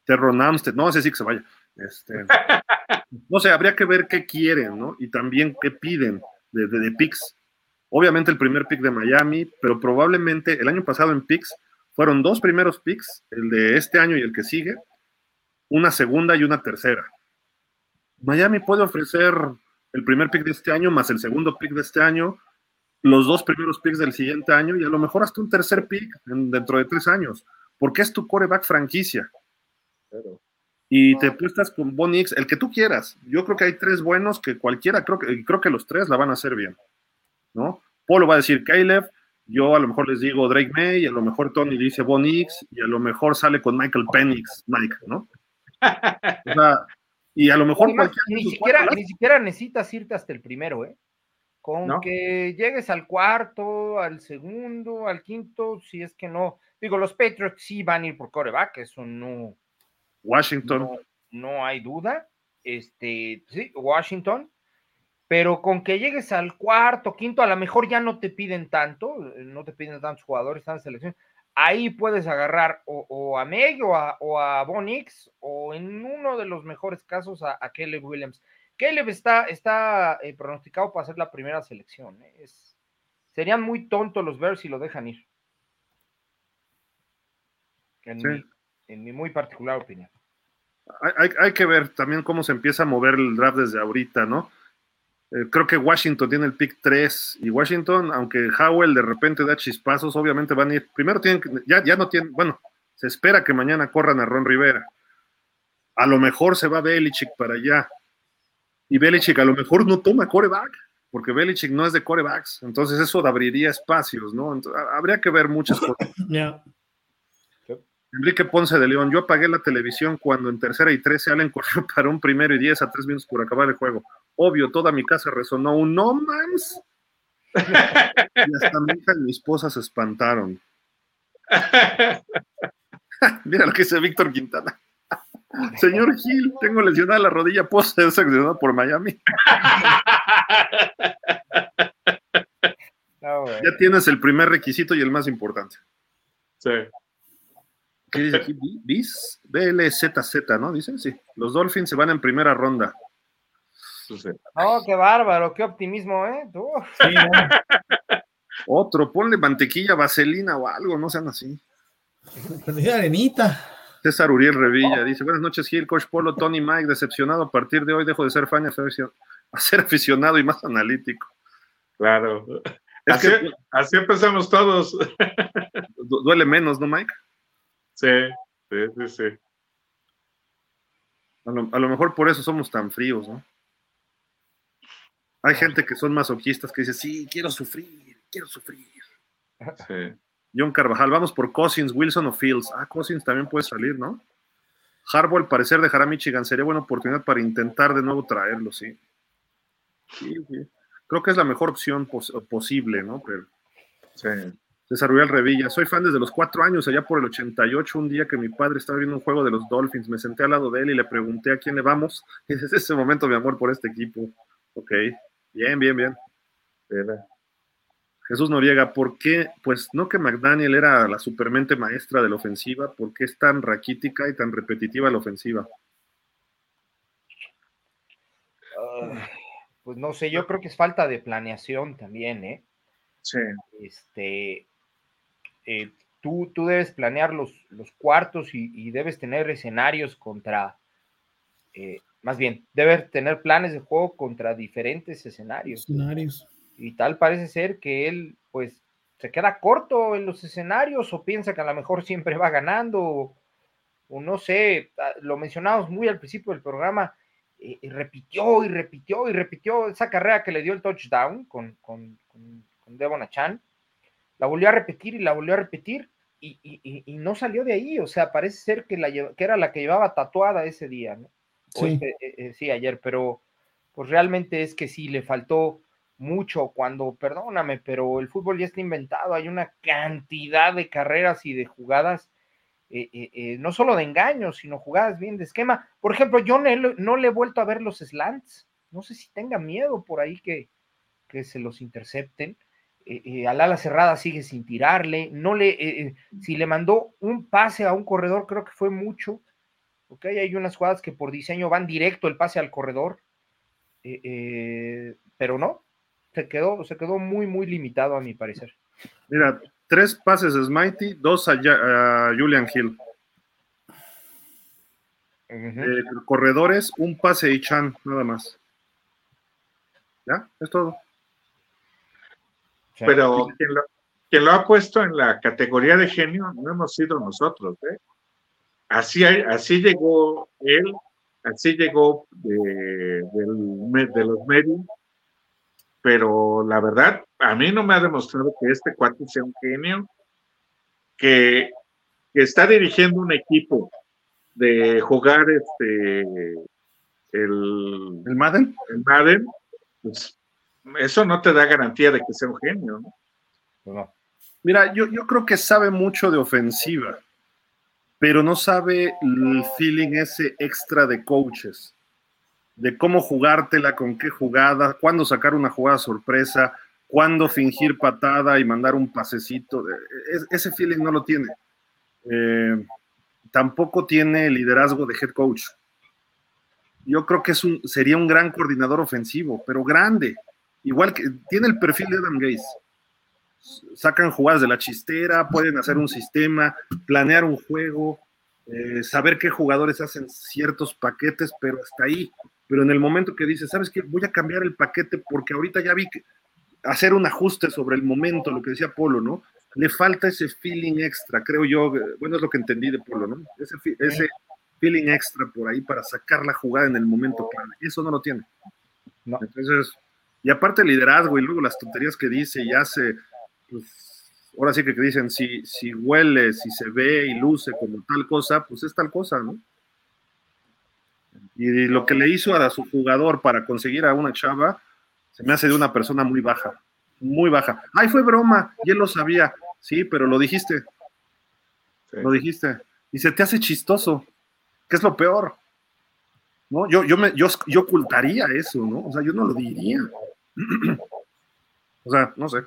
Terron Amstead. No, sé sí que se vaya. Este, no sé, habría que ver qué quieren, ¿no? Y también qué piden de, de, picks. Obviamente el primer pick de Miami, pero probablemente el año pasado en picks fueron dos primeros picks, el de este año y el que sigue, una segunda y una tercera. Miami puede ofrecer el primer pick de este año más el segundo pick de este año, los dos primeros picks del siguiente año y a lo mejor hasta un tercer pick dentro de tres años, porque es tu coreback franquicia. Y te apuestas con Bonix, el que tú quieras. Yo creo que hay tres buenos que cualquiera, creo que, creo que los tres la van a hacer bien. ¿no? Polo va a decir Caleb, yo a lo mejor les digo Drake May, y a lo mejor Tony dice Bonix, y a lo mejor sale con Michael Penix, Mike, ¿no? O sea, y a lo mejor ni, siquiera, ni siquiera necesitas irte hasta el primero, ¿eh? Con que llegues al cuarto, al segundo, al quinto, si es que no. Digo, los Patriots sí van a ir por coreback, eso no. Washington. No, no hay duda. Este, sí, Washington. Pero con que llegues al cuarto, quinto, a lo mejor ya no te piden tanto, no te piden tantos jugadores, tantas selecciones. Ahí puedes agarrar o, a Meg o a, o a Bonix, o en uno de los mejores casos a, Caleb Williams. Caleb está, está eh, pronosticado para ser la primera selección. ¿eh? Es, serían muy tontos los Bears si lo dejan ir. En, mi, en mi muy particular opinión. Hay, hay, que ver también cómo se empieza a mover el draft desde ahorita, ¿no? Eh, creo que Washington tiene el pick 3 y Washington, aunque Howell de repente da chispazos, obviamente van a ir. Primero tienen que, ya, ya no tienen, bueno, se espera que mañana corran a Ron Rivera. A lo mejor se va Belichick para allá. Y Belichick a lo mejor no toma coreback, porque Belichick no es de corebacks. Entonces eso abriría espacios, ¿no? habría que ver muchas cosas. Enrique Ponce de León, yo apagué la televisión cuando en tercera y trece Allen corrió para un primero y diez a tres minutos por acabar el juego. Obvio, toda mi casa resonó un no mans. y hasta mi hija y mi esposa se espantaron. Mira lo que dice Víctor Quintana. Señor Gil, tengo lesionada la rodilla, ¿puedo ser seleccionado por Miami? ya tienes el primer requisito y el más importante. Sí. ¿Qué dice aquí? BIS, BLZZ, ¿no? Dicen, sí. Los Dolphins se van en primera ronda. Oh, qué bárbaro, qué optimismo, ¿eh? Otro, ponle mantequilla, vaselina o algo, no sean así. arenita. César Uriel Revilla dice: Buenas noches, Gil, Coach Polo, Tony Mike, decepcionado. A partir de hoy dejo de ser fan a ser aficionado y más analítico. Claro. así, así empezamos todos. Duele menos, ¿no, Mike? Sí, sí, sí, sí. A lo, mejor por eso somos tan fríos, ¿no? Hay gente que son masoquistas que dice, sí, quiero sufrir, quiero sufrir. Sí. John Carvajal, vamos por Cousins, Wilson o Fields. Ah, Cousins también puede salir, ¿no? Harbaugh al parecer dejará Michigan. Sería buena oportunidad para intentar de nuevo traerlo, sí. Sí, sí. Creo que es la mejor opción posible, ¿no? Pero, sí. César Ruiz Revilla, soy fan desde los cuatro años, allá por el 88, un día que mi padre estaba viendo un juego de los Dolphins, me senté al lado de él y le pregunté a quién le vamos, y desde ese momento mi amor por este equipo. Ok, bien, bien, bien. Jesús Noriega, ¿por qué? Pues no que McDaniel era la supermente maestra de la ofensiva, ¿por qué es tan raquítica y tan repetitiva la ofensiva? pues no sé, yo creo que es falta de planeación también, ¿eh? Sí. Este, eh, tú, tú, debes planear los, los cuartos y, debes tener escenarios contra, eh, más bien, debes tener planes de juego contra diferentes escenarios. escenarios. Y tal parece ser que él, pues, se queda corto en los escenarios o piensa que a lo mejor siempre va ganando o, no sé, ah, lo mencionamos muy al principio del programa, eh, y repitió y repitió y repitió esa carrera que le dio el touchdown con, con, con, con Devon Achan la volvió a repetir y la volvió a repetir y, no salió de ahí, o sea, parece ser que, la, que era la que llevaba tatuada ese día, ¿no? Sí. Este, eh, eh, sí, ayer, pero pues realmente es que sí, le faltó mucho cuando, perdóname, pero el fútbol ya está inventado, hay una cantidad de carreras y de jugadas, eh, eh, eh, no solo de engaños, sino jugadas bien de esquema. Por ejemplo, yo no, le he vuelto a ver los slants, no sé si tenga miedo por ahí que, que se los intercepten. Al ala cerrada sigue sin tirarle, no le, si le mandó un pase a un corredor, creo que fue mucho, ok, hay unas jugadas que por diseño van directo el pase al corredor, pero no, se quedó, se quedó muy, muy limitado a mi parecer. Mira, tres pases a Smitey, dos a, Julian Hill. Eh, corredores, un pase a Ichan, nada más. ¿Ya? Es todo. Pero quien lo, ha puesto en la categoría de genio no hemos sido nosotros. ¿eh? Así, así llegó él, así llegó de, de los medios pero la verdad, a mí no me ha demostrado que este cuate sea un genio, que, está dirigiendo un equipo de jugar este el, el Madden. El Madden, pues eso no te da garantía de que sea un genio, ¿no? Pues Mira, yo, yo creo que sabe mucho de ofensiva, pero no sabe el feeling ese extra de coaches de cómo jugártela, con qué jugada, cuándo sacar una jugada sorpresa, cuándo fingir patada y mandar un pasecito. E, ese feeling no lo tiene. Eh, tampoco tiene liderazgo de head coach. Yo creo que es un, sería un gran coordinador ofensivo, pero grande. Igual que tiene el perfil de Adam Gaze. Sacan jugadas de la chistera, pueden hacer un sistema, planear un juego, eh, saber qué jugadores hacen ciertos paquetes, pero hasta ahí pero en el momento que dice, ¿sabes qué? Voy a cambiar el paquete porque ahorita ya vi que hacer un ajuste sobre el momento, lo que decía Polo, ¿no? Le falta ese feeling extra, creo yo, bueno, es lo que entendí de Polo, ¿no? Ese, ese feeling extra por ahí para sacar la jugada en el momento clave. Eso no lo tiene. No. Entonces, y aparte el liderazgo y luego las tonterías que dice y hace, pues, ahora sí que dicen, si, si huele, si se ve y luce como tal cosa, pues es tal cosa, ¿no? Y lo que le hizo a su jugador para conseguir a una chava, se me hace de una persona muy baja, muy baja. Ay, fue broma, y él lo sabía. Sí, pero lo dijiste. Lo dijiste. Y se te hace chistoso, que es lo peor. ¿No? Yo, yo, me, yo, yo ocultaría eso, ¿no? O sea, yo no lo diría. O sea, no sé.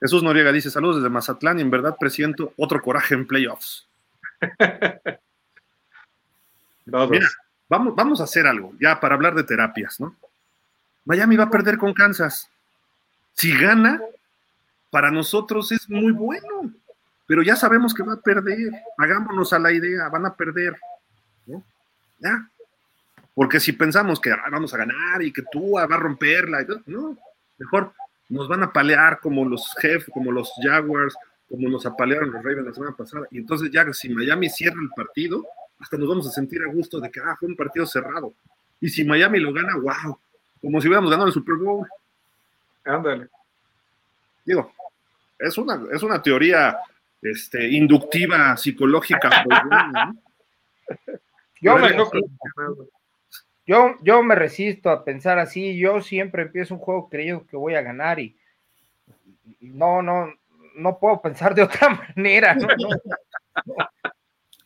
Jesús Noriega dice: Saludos desde Mazatlán y en verdad presiento otro coraje en playoffs. Mira, Vamos, a hacer algo, ya para hablar de terapias, ¿no? Miami va a perder con Kansas. Si gana, para nosotros es muy bueno, pero ya sabemos que va a perder. Hagámonos a la idea, van a perder. ¿no? Ya. Porque si pensamos que ah, vamos a ganar y que tú va a romperla, no, mejor nos van a palear como los jefes, como los Jaguars, como nos apalearon los Ravens la semana pasada. Y entonces ya si Miami cierra el partido, hasta nos vamos a sentir a gusto de que ah, fue un partido cerrado. Y si Miami lo gana, wow, como si hubiéramos ganado el Super Bowl. Ándale. Digo, es una, es una teoría este, inductiva, psicológica. yo, me yo, yo me resisto a pensar así. Yo siempre empiezo un juego creyendo que voy a ganar y, no, no, no puedo pensar de otra manera. ¿no?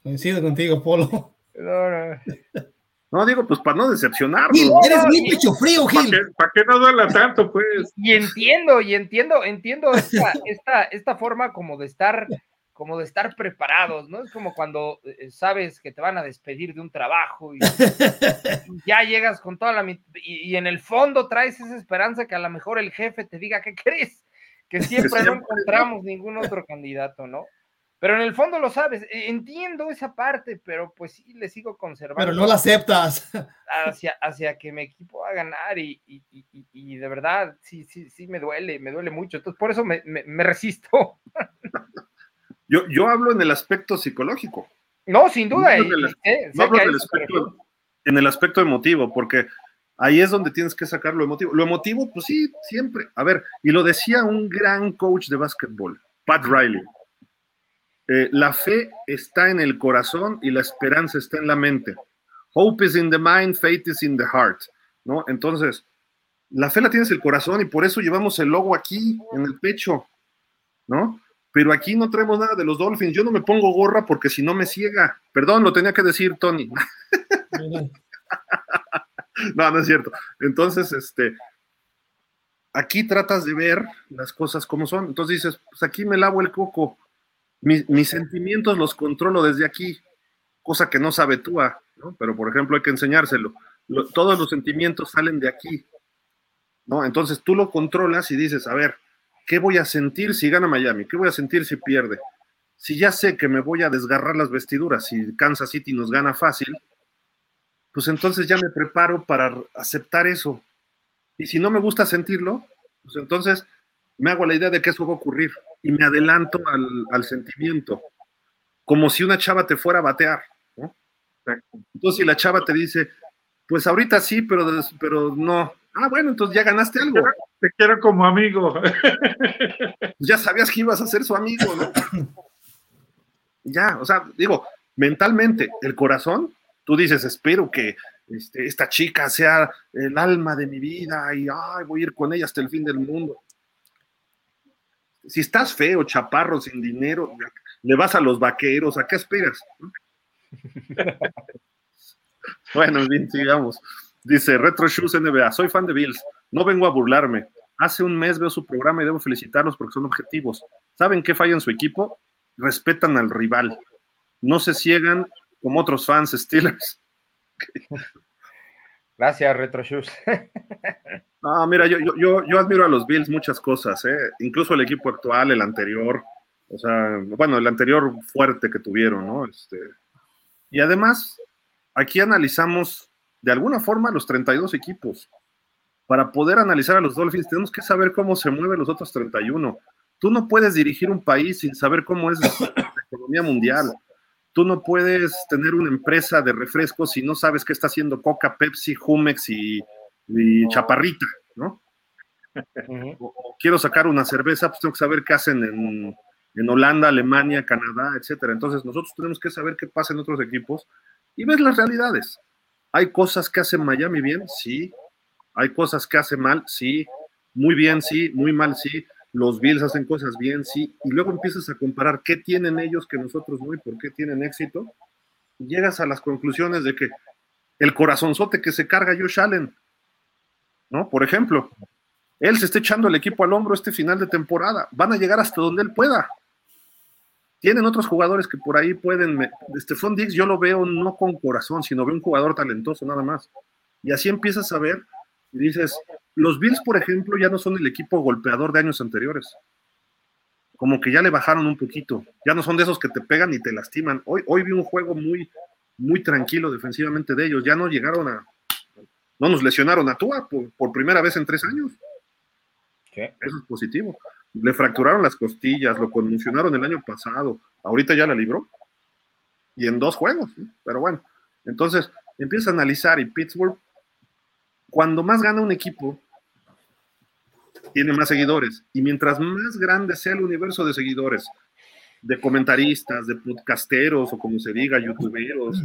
Coincido contigo, Polo. No, digo, pues para no decepcionar. eres muy pecho frío, Gil. ¿Para qué, no duela tanto, pues? Y entiendo, y entiendo, entiendo esta, esta, forma como de estar, como de estar preparados, ¿no? Es como cuando eh, sabes que te van a despedir de un trabajo y, ya llegas con toda la y, y, en el fondo traes esa esperanza que a lo mejor el jefe te diga, ¿qué crees? Que siempre no encontramos ningún otro candidato, ¿no? Pero en el fondo lo sabes, e, entiendo esa parte, pero pues sí le sigo conservando. Pero no la aceptas. Hacia, hacia que mi equipo va a ganar y, de verdad, sí, sí, sí me duele, me duele mucho. Entonces, por eso me, resisto. Yo, yo hablo en el aspecto psicológico. No, sin duda. No, hablo en, el aspecto, en el aspecto emotivo, porque ahí es donde tienes que sacar lo emotivo. Lo emotivo, pues sí, siempre. A ver, y lo decía un gran coach de básquetbol, Pat Riley eh, la fe está en el corazón y la esperanza está en la mente. Hope is in the mind, faith is in the heart, ¿no? Entonces, la fe la tienes el corazón y por eso llevamos el logo aquí, en el pecho, ¿no? Pero aquí no traemos nada de los Dolphins. Yo no me pongo gorra porque si no me ciega. Perdón, lo tenía que decir Tony. no, no es cierto. Entonces, este, aquí tratas de ver las cosas como son. Entonces dices, pues aquí me lavo el coco. Mis, sentimientos los controlo desde aquí, cosa que no sabe tú. Pero por ejemplo hay que enseñárselo. todos los sentimientos salen de aquí, ¿no? Entonces tú lo controlas y dices, a ver, ¿qué voy a sentir si gana Miami? ¿Qué voy a sentir si pierde? Si ya sé que me voy a desgarrar las vestiduras, si Kansas City nos gana fácil, pues entonces ya me preparo para aceptar eso. Y si no me gusta sentirlo, pues entonces me hago la idea de que eso va a ocurrir y me adelanto al, sentimiento, como si una chava te fuera a batear. ¿no? Entonces, si la chava te dice, pues ahorita sí, pero, pero no. Ah, bueno, entonces ya ganaste algo. Te quiero como amigo. Pues ya sabías que ibas a ser su amigo, ¿no? ya, o sea, digo, mentalmente, el corazón, tú dices, espero que este, esta chica sea el alma de mi vida y ay, voy a ir con ella hasta el fin del mundo. Si estás feo, chaparro, sin dinero, le vas a los vaqueros, ¿a qué esperas? bueno, bien, sigamos. Dice Retro Shoes NBA, soy fan de Bills, no vengo a burlarme. Hace un mes veo su programa y debo felicitarlos porque son objetivos. ¿Saben qué falla en su equipo? Respetan al rival. No se ciegan como otros fans Steelers. Gracias, RetroShoes. no, mira, yo, yo, yo, admiro a los Bills muchas cosas, ¿eh? incluso el equipo actual, el anterior, o sea, bueno, el anterior fuerte que tuvieron, ¿no? Este, y además, aquí analizamos de alguna forma los 32 equipos. Para poder analizar a los Dolphins, tenemos que saber cómo se mueven los otros 31. Tú no puedes dirigir un país sin saber cómo es la economía mundial. Tú no puedes tener una empresa de refrescos si no sabes qué está haciendo Coca, Pepsi, Jumex y, Chaparrita, ¿no? o, quiero sacar una cerveza, pues tengo que saber qué hacen en, en Holanda, Alemania, Canadá, etcétera. Entonces nosotros tenemos que saber qué pasa en otros equipos y ver las realidades. ¿Hay cosas que hacen Miami bien? Sí. ¿Hay cosas que hace mal? Sí. Muy bien, sí. Muy mal, sí los Bills hacen cosas bien, sí, y luego empiezas a comparar qué tienen ellos que nosotros no y por qué tienen éxito, y llegas a las conclusiones de que el corazonzote que se carga Josh Allen, ¿no? Por ejemplo, él se está echando el equipo al hombro este final de temporada, van a llegar hasta donde él pueda. Tienen otros jugadores que por ahí pueden. Stephon Diggs yo lo veo no con corazón, sino veo un jugador talentoso nada más. Y así empiezas a ver y dices, los Bills, por ejemplo, ya no son el equipo golpeador de años anteriores. Como que ya le bajaron un poquito. Ya no son de esos que te pegan y te lastiman. Hoy, hoy vi un juego muy, muy tranquilo defensivamente de ellos. Ya no llegaron a. No nos lesionaron a Tua por, primera vez en tres años. Eso es positivo. Le fracturaron las costillas, lo conmocionaron el año pasado. Ahorita ya la libró. Y en dos juegos. Pero bueno, entonces empieza a analizar y Pittsburgh, cuando más gana un equipo, tiene más seguidores. Y mientras más grande sea el universo de seguidores, de comentaristas, de podcasteros o como se diga, youtuberos,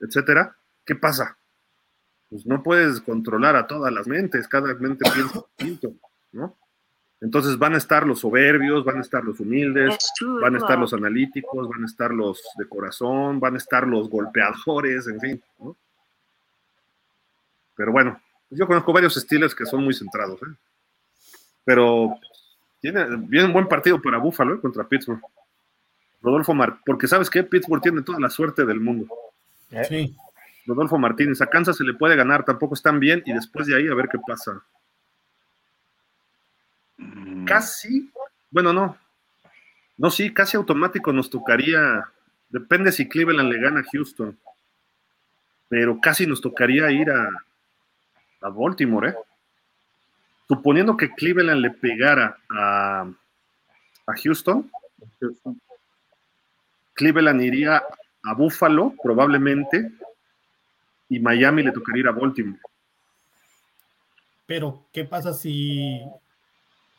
etcétera, ¿qué pasa? Pues no puedes controlar a todas las mentes, cada mente piensa distinto, ¿no? Entonces van a estar los soberbios, van a estar los humildes, van a estar los analíticos, van a estar los de corazón, van a estar los golpeadores, en fin, ¿no? Pero bueno, yo conozco varios estilos que son muy centrados, ¿eh? Pero tiene bien buen partido para Buffalo ¿eh? contra Pittsburgh. Rodolfo Martínez, porque sabes que Pittsburgh tiene toda la suerte del mundo. Sí. Rodolfo Martínez, a Kansas se le puede ganar, tampoco están bien, y después de ahí a ver qué pasa. Mm. Casi, bueno, no. No, sí, casi automático nos tocaría. Depende si Cleveland le gana a Houston. Pero casi nos tocaría ir a, a Baltimore, ¿eh? suponiendo que Cleveland le pegara a, Houston, Cleveland iría a Buffalo probablemente y Miami le tocaría ir a Baltimore. Pero, ¿qué pasa si,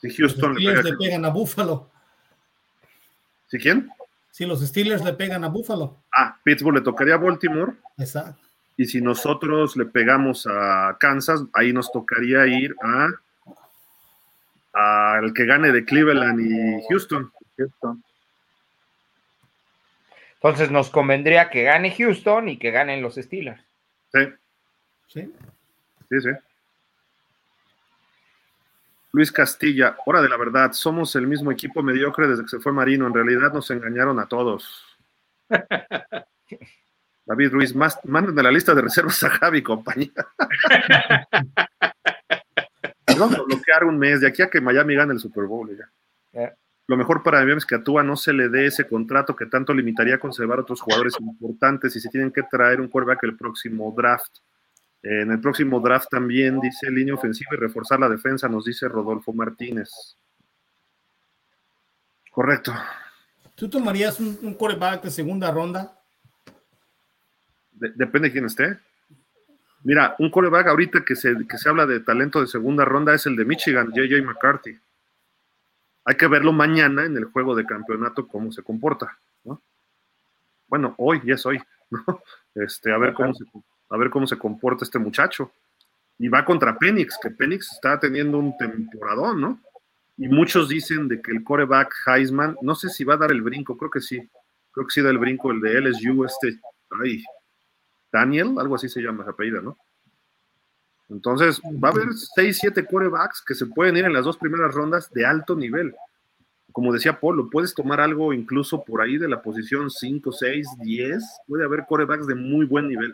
si Houston los Steelers le, pegan a Buffalo? ¿Si quién? Si los Steelers le pegan a Buffalo. Ah, Pittsburgh le tocaría a Baltimore. Exacto. Y si nosotros le pegamos a Kansas, ahí nos tocaría ir a al que gane de Cleveland y Houston. Houston. Entonces nos convendría que gane Houston y que ganen los Steelers. Sí. Sí. Sí, sí. Luis Castilla, hora de la verdad, somos el mismo equipo mediocre desde que se fue Marino. En realidad nos engañaron a todos. David Ruiz, más, manden de la lista de reservas a Javi, compañía. Vamos a bloquear un mes de aquí a que Miami gane el Super Bowl. Ya. Lo mejor para mí es que a Tua no se le dé ese contrato que tanto limitaría a conservar otros jugadores importantes y se tienen que traer un quarterback el próximo draft. En el próximo draft también dice línea ofensiva y reforzar la defensa, nos dice Rodolfo Martínez. Correcto. ¿Tú tomarías un, un quarterback de segunda ronda? De- depende de quién esté. Mira, un quarterback ahorita que se, que se habla de talento de segunda ronda es el de Michigan, JJ McCarthy. Hay que verlo mañana en el juego de campeonato cómo se comporta, ¿no? Bueno, hoy, ya es hoy, ¿no? Este, a ver cómo se, a ver cómo se comporta este muchacho. Y va contra Penix, que Penix está teniendo un temporadón, ¿no? Y muchos dicen de que el quarterback Heisman, no sé si va a dar el brinco, creo que sí. Creo que sí da el brinco el de LSU, este, ay, Daniel, algo así se llama esa apellida, ¿no? Entonces, va a haber 6, 7 quarterbacks que se pueden ir en las dos primeras rondas de alto nivel. Como decía Polo, puedes tomar algo incluso por ahí de la posición 5, 6, 10. Puede haber quarterbacks de muy buen nivel.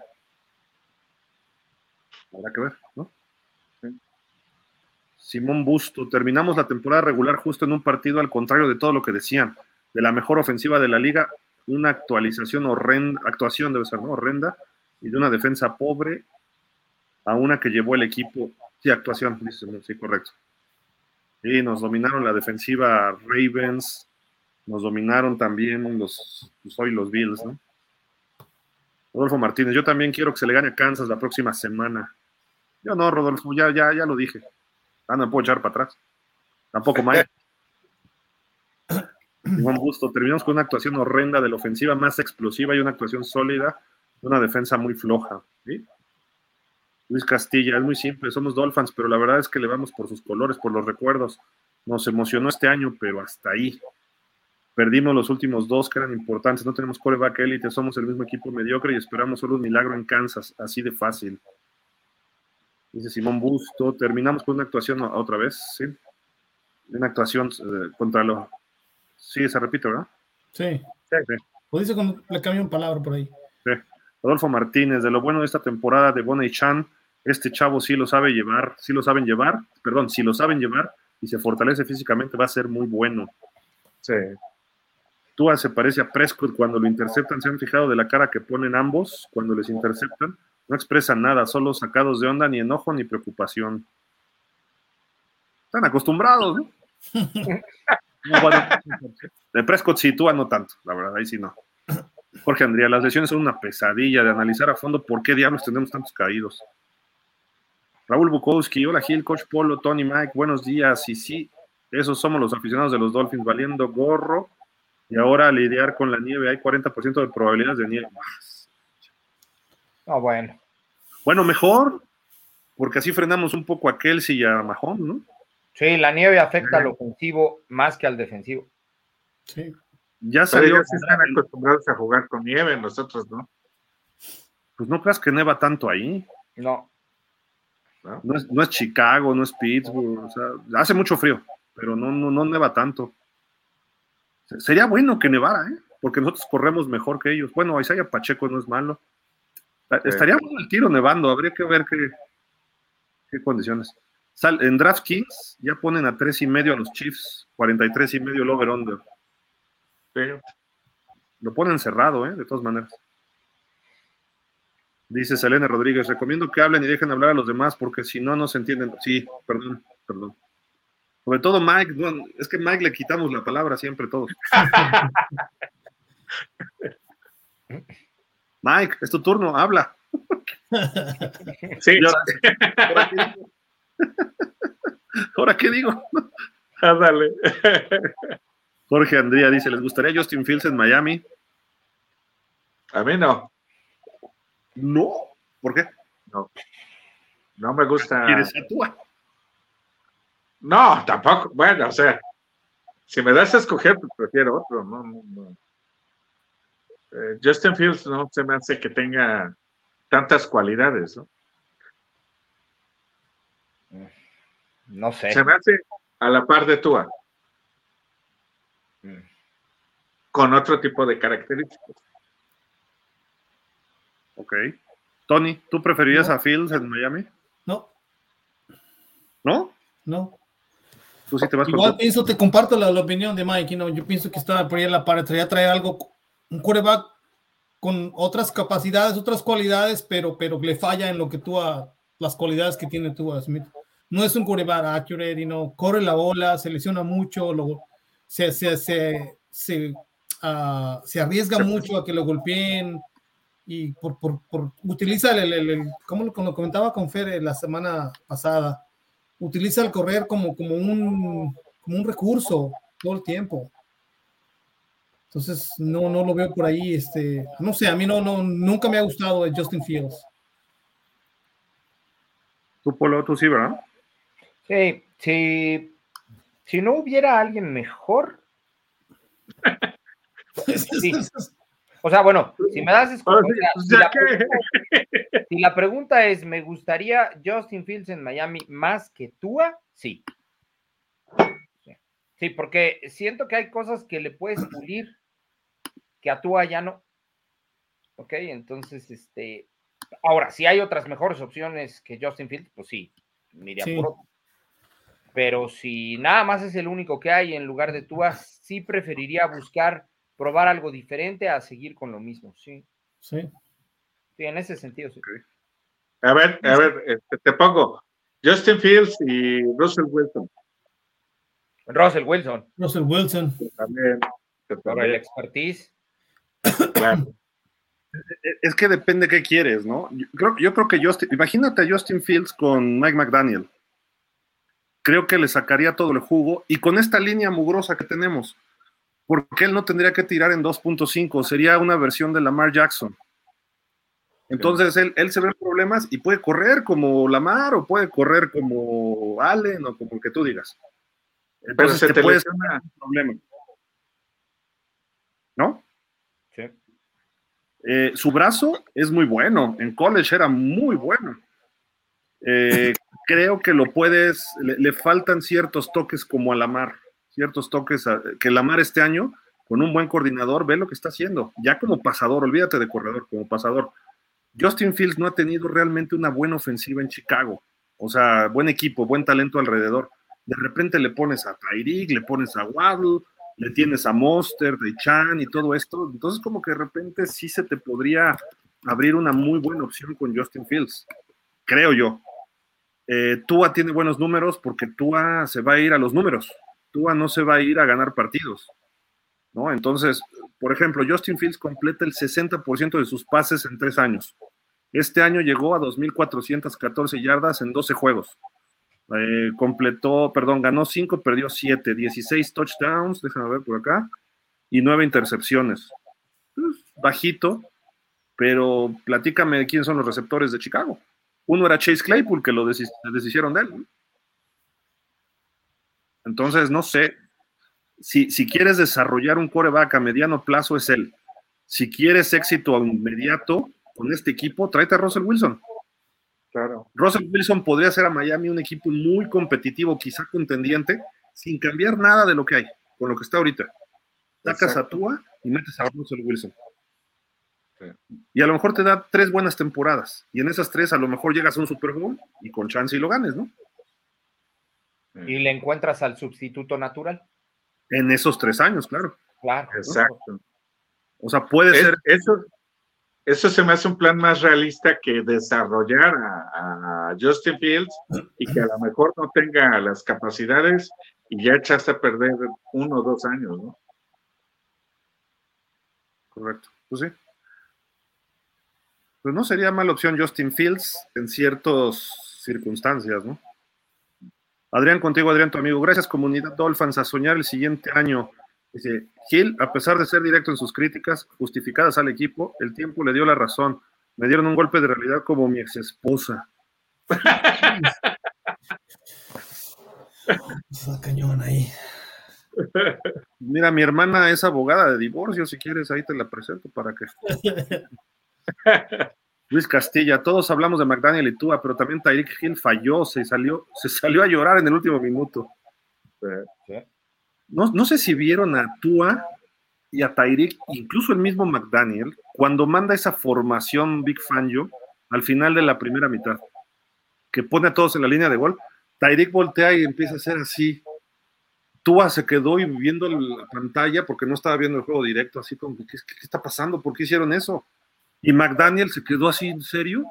Habrá que ver, ¿no? Simón Busto, terminamos la temporada regular justo en un partido al contrario de todo lo que decían. De la mejor ofensiva de la liga, una actualización horrenda, actuación debe ser, ¿no? Horrenda, y de una defensa pobre a una que llevó el equipo. Sí, actuación, dice, sí, correcto. Y nos dominaron la defensiva Ravens, nos dominaron también los, pues hoy los Bills, ¿no? Rodolfo Martínez, yo también quiero que se le gane a Kansas la próxima semana. Yo no, Rodolfo, ya, ya, ya lo dije. Ah, no me puedo echar para atrás. Tampoco Mike. Iván Busto, terminamos con una actuación horrenda de la ofensiva más explosiva y una actuación sólida de una defensa muy floja. ¿sí? Luis Castilla, es muy simple, somos Dolphins, pero la verdad es que le vamos por sus colores, por los recuerdos. Nos emocionó este año, pero hasta ahí. Perdimos los últimos dos que eran importantes. No tenemos coreback élite, somos el mismo equipo mediocre y esperamos solo un milagro en Kansas. Así de fácil. Dice Simón Busto. Terminamos con una actuación otra vez, ¿sí? Una actuación eh, contra los. Sí, se repite, ¿verdad? Sí. Sí, sí. O dice cuando le cambian palabra por ahí. sí. Rodolfo Martínez, de lo bueno de esta temporada de Bonnie Chan, este chavo sí lo sabe llevar, sí lo saben llevar, perdón, si lo saben llevar y se fortalece físicamente, va a ser muy bueno. Sí. Tua se parece a Prescott cuando lo interceptan. ¿Se han fijado de la cara que ponen ambos cuando les interceptan? No expresan nada, solo sacados de onda, ni enojo ni preocupación. Están acostumbrados, ¿no? No, bueno, de Prescott sí, Tua no tanto, la verdad, ahí sí no. Jorge Andrea, las lesiones son una pesadilla de analizar a fondo por qué diablos tenemos tantos caídos. Raúl Bukowski, hola Gil, Coach Polo, Tony Mike, buenos días. Y sí, esos somos los aficionados de los Dolphins, valiendo gorro. Y ahora a lidiar con la nieve, hay 40% de probabilidades de nieve. No, bueno. Bueno, mejor, porque así frenamos un poco a Kelsey y a Mahomes, ¿no? Sí, la nieve afecta al ofensivo más que al defensivo. Sí. Ya ellos sí están acostumbrados a jugar con nieve, nosotros no. Pues no creas que neva tanto ahí. No. No es, no es Chicago, no es Pittsburgh. O sea, hace mucho frío, pero no, no, no neva tanto. Sería bueno que nevara, ¿eh? Porque nosotros corremos mejor que ellos. Bueno, Isaiah Pacheco no es malo. Estaría bueno el tiro nevando, habría que ver qué, qué condiciones. Sal, en DraftKings ya ponen a tres y medio a los Chiefs, 43 y medio el over-under. Lo ponen cerrado, ¿eh? De todas maneras. Dice Selena Rodríguez, recomiendo que hablen y dejen hablar a los demás porque si no, no se entienden. Sí, perdón, perdón. Sobre todo Mike, no, es que Mike le quitamos la palabra siempre todos. Mike, es tu turno, habla. Sí, ahora, ¿ahora qué digo? ¿Ahora qué digo? ándale. Jorge Andría dice, ¿les gustaría Justin Fields en Miami? A mí no. No. ¿Por qué? No. No me gusta. ¿Quieres a Tua? No, tampoco. Bueno, o sea, si me das a escoger, pues prefiero otro. No, no, no. Eh, Justin Fields no se me hace que tenga tantas cualidades, ¿no? No sé. Se me hace a la par de Tua. Mm. Con otro tipo de características. Ok. Tony, ¿tú preferirías No. a Fields en Miami? No, ¿No? no. Tú sí te vas Igual con pienso, te comparto la, la opinión de Mike. ¿no? Yo pienso que está por ahí en la pared. Traía traer algo, un quarterback con otras capacidades, otras cualidades, pero, pero le falla en lo que tú, a- las cualidades que tiene tú, a Smith. No es un quarterback accurate, y no corre la bola, se lesiona mucho, lo, se, se, se, se, ah, se arriesga mucho a que lo golpeen y por, por, por- utiliza el, el, el- como lo, lo comentaba con Fer eh, la semana pasada, utiliza el correr como, como, un, como un recurso todo el tiempo. Entonces, no, no lo veo por ahí. Este, no sé, a mí no, no, nunca me ha gustado el Justin Fields. Tú, Polo, tú sí, ¿verdad? Sí, sí. Si no hubiera alguien mejor, Sí. o sea, bueno, si me das esco- Ahora o sí, sea, pues, si la que- pregunta- si la pregunta es, ¿me gustaría Justin Fields en Miami más que Tua? Sí. Sí, porque siento que hay cosas que le puedes pulir que a Tua ya no. Ok, entonces, este, ahora, si hay otras mejores opciones que Justin Fields, pues sí, mira Sí. por otro. Pero si nada más es el único que hay en lugar de Tua, sí preferiría buscar probar algo diferente a seguir con lo mismo. Sí, Sí. sí en ese sentido. Sí. A ver, a ver, este, te pongo Justin Fields y Russell Wilson. Russell Wilson, Russell Wilson. También. por el expertise. Claro. Es que depende qué quieres, ¿no? Yo creo, yo creo que Justin, imagínate a Justin Fields con Mike McDaniel. Creo que le sacaría todo el jugo y con esta línea mugrosa que tenemos, porque él no tendría que tirar en 2.5, sería una versión de Lamar Jackson. Entonces él, él se ve problemas y puede correr como Lamar o puede correr como Allen o como el que tú digas. Pero Entonces se te, te puedes lesiona. problema. ¿No? Eh, su brazo es muy bueno. En college era muy bueno. Eh, creo que lo puedes, le, le faltan ciertos toques como a Lamar, ciertos toques a- que Lamar este año, con un buen coordinador, ve lo que está haciendo. Ya como pasador, olvídate de corredor, como pasador. Justin Fields no ha tenido realmente una buena ofensiva en Chicago. O sea, buen equipo, buen talento alrededor. De repente le pones a Tyreek, le pones a Waddle, le tienes a Monster, de Chan y todo esto. Entonces, como que de repente sí se te podría abrir una muy buena opción con Justin Fields, creo yo. Eh, Tua tiene buenos números porque Tua se va a ir a los números. Tua no se va a ir a ganar partidos. ¿no? Entonces, por ejemplo, Justin Fields completa el 60% de sus pases en tres años. Este año llegó a 2.414 yardas en 12 juegos. Eh, completó, perdón, ganó 5, perdió 7, 16 touchdowns, déjame ver por acá, y 9 intercepciones. Bajito, pero platícame de quién son los receptores de Chicago. Uno era Chase Claypool, que lo deshicieron de él. Entonces, no sé. Si, si quieres desarrollar un coreback a mediano plazo, es él. Si quieres éxito inmediato con este equipo, tráete a Russell Wilson. Claro. Russell Wilson podría hacer a Miami un equipo muy competitivo, quizá contendiente, sin cambiar nada de lo que hay, con lo que está ahorita. Sacas a. Tua y metes a Russell Wilson. Y a lo mejor te da tres buenas temporadas. Y en esas tres a lo mejor llegas a un Super Bowl y con chance y lo ganes, ¿no? Y le encuentras al sustituto natural. En esos tres años, claro. Claro. ¿no? Exacto. O sea, puede Es- ser. eso, eso se me hace un plan más realista que desarrollar a, Justin Fields y que a lo mejor no tenga las capacidades y ya echaste a perder uno o dos años, ¿no? Correcto. Pues sí. Pues no sería mala opción Justin Fields en ciertas circunstancias, ¿no? Adrián, contigo, Adrián, tu amigo. Gracias, comunidad Dolphins, a soñar el siguiente año. Dice, Gil, a pesar de ser directo en sus críticas justificadas al equipo, el tiempo le dio la razón. Me dieron un golpe de realidad como mi ex esposa. cañón ahí. Mira, mi hermana es abogada de divorcio, si quieres, ahí te la presento para que. Luis Castilla, todos hablamos de McDaniel y Tua, pero también Tyreek Hill falló, se salió, se salió a llorar en el último minuto. No, no sé si vieron a Tua y a Tyreek, incluso el mismo McDaniel, cuando manda esa formación Big Fangio al final de la primera mitad, que pone a todos en la línea de gol, Tyreek voltea y empieza a hacer así. Tua se quedó y viendo la pantalla porque no estaba viendo el juego directo, así como, ¿qué, qué está pasando? ¿Por qué hicieron eso? Y McDaniel se quedó así en serio.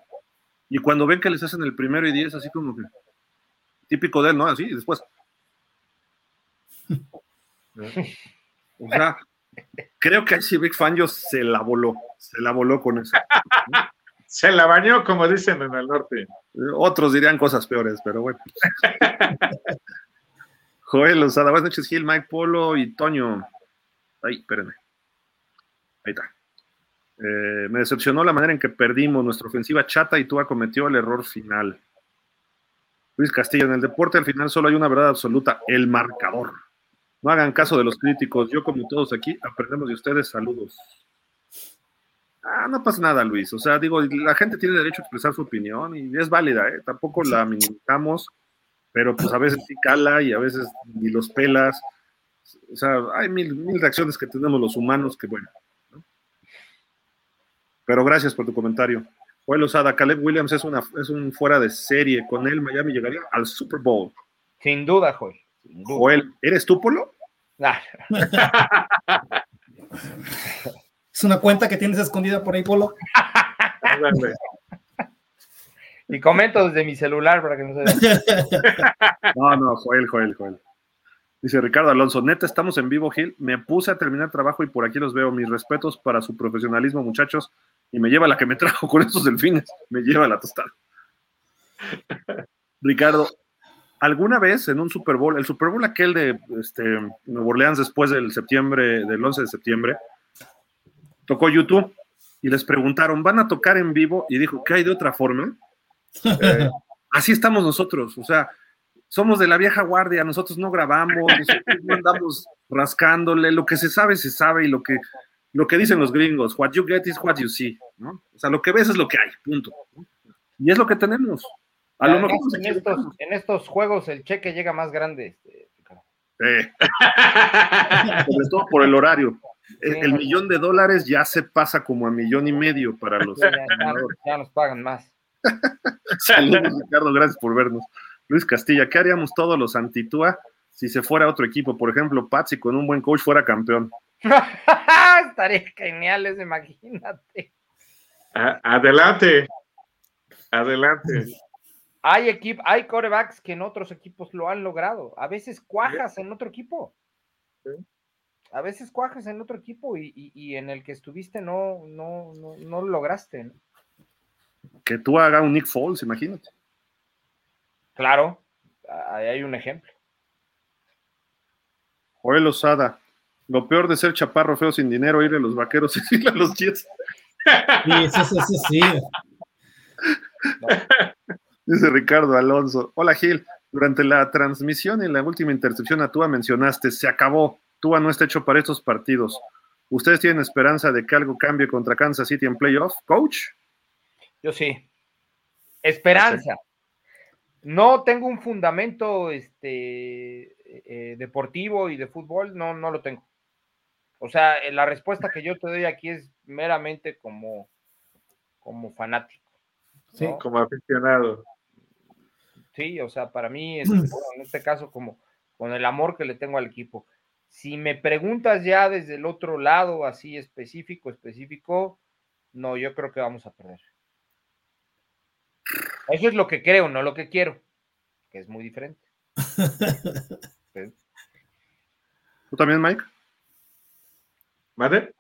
Y cuando ven que les hacen el primero y diez, así como que típico de él, ¿no? Así, y después. O sea, creo que ese Big Fangio se la voló, se la voló con eso. Se la bañó, como dicen en el norte. Otros dirían cosas peores, pero bueno. Joel Lozada, buenas noches, Gil, Mike Polo y Toño. Ay, espérenme. Ahí está. Eh, me decepcionó la manera en que perdimos nuestra ofensiva chata y Tua cometió el error final. Luis Castillo, en el deporte al final solo hay una verdad absoluta, el marcador. No hagan caso de los críticos, yo como todos aquí aprendemos de ustedes, saludos. Ah, no pasa nada, Luis. O sea, digo, la gente tiene derecho a expresar su opinión y es válida, ¿eh? Tampoco la minimizamos, pero pues a veces sí cala y a veces ni los pelas. O sea, hay mil, mil reacciones que tenemos los humanos que, bueno. Pero gracias por tu comentario. Joel Osada, Caleb Williams es, una, es un fuera de serie. Con él, Miami llegaría al Super Bowl. Sin duda, Joel. Joel, ¿eres tú, Polo? Es una cuenta que tienes escondida por ahí, Polo. y comento desde mi celular para que no se vea. No, no, Joel, Joel, Joel. Dice Ricardo Alonso, neta, estamos en vivo, Gil. Me puse a terminar trabajo y por aquí los veo. Mis respetos para su profesionalismo, muchachos. Y me lleva la que me trajo con estos delfines. Me lleva la tostada. Ricardo, ¿alguna vez en un Super Bowl, el Super Bowl aquel de este, Nueva Orleans después del septiembre, del 11 de septiembre, tocó YouTube y les preguntaron, ¿van a tocar en vivo? Y dijo, ¿qué hay de otra forma? Eh, así estamos nosotros, o sea, somos de la vieja guardia, nosotros no grabamos, nosotros no andamos rascándole, lo que se sabe, se sabe, y lo que, lo que dicen los gringos, what you get is what you see, ¿no? O sea, lo que ves es lo que hay, punto. Y es lo que tenemos. A lo mejor en, estos, en, estos, juegos el cheque llega más grande. Este, eh. Sobre todo por el horario. El, el, millón de dólares ya se pasa como a millón y medio para los. Ya, ya, ya nos pagan más. Saludos, Ricardo, gracias por vernos. Luis Castilla, ¿qué haríamos todos los antitúa si se fuera otro equipo? Por ejemplo, Patsy con un buen coach fuera campeón. Estaría genial, imagínate. adelante. Adelante. Hay equip, hay corebacks que en otros equipos lo han logrado. A veces cuajas en otro equipo. A veces cuajas en otro equipo y, y, y en el que estuviste no, no, no, no lo lograste. Que tú hagas un Nick Foles, imagínate. Claro, ahí hay un ejemplo. Joel Osada, lo peor de ser chaparro feo sin dinero, ir a los vaqueros y ir a los jets. Sí, eso, eso, sí. Dice Ricardo Alonso. Hola Gil, durante la transmisión y en la última intercepción a Tua mencionaste, se acabó, Tua no está hecho para estos partidos. ¿Ustedes tienen esperanza de que algo cambie contra Kansas City en playoff, coach? Yo sí. Esperanza. No tengo un fundamento este, eh, deportivo y de fútbol, no, no lo tengo. O sea, la respuesta que yo te doy aquí es meramente como, como fanático. Sí, como aficionado. Sí, o sea, para mí, este, bueno, en este caso, como con el amor que le tengo al equipo. Si me preguntas ya desde el otro lado, así específico, específico, no, yo creo que vamos a perder. Eso es lo que creo, no lo que quiero, que es muy diferente. ¿Tú también, Mike? ¿Mande?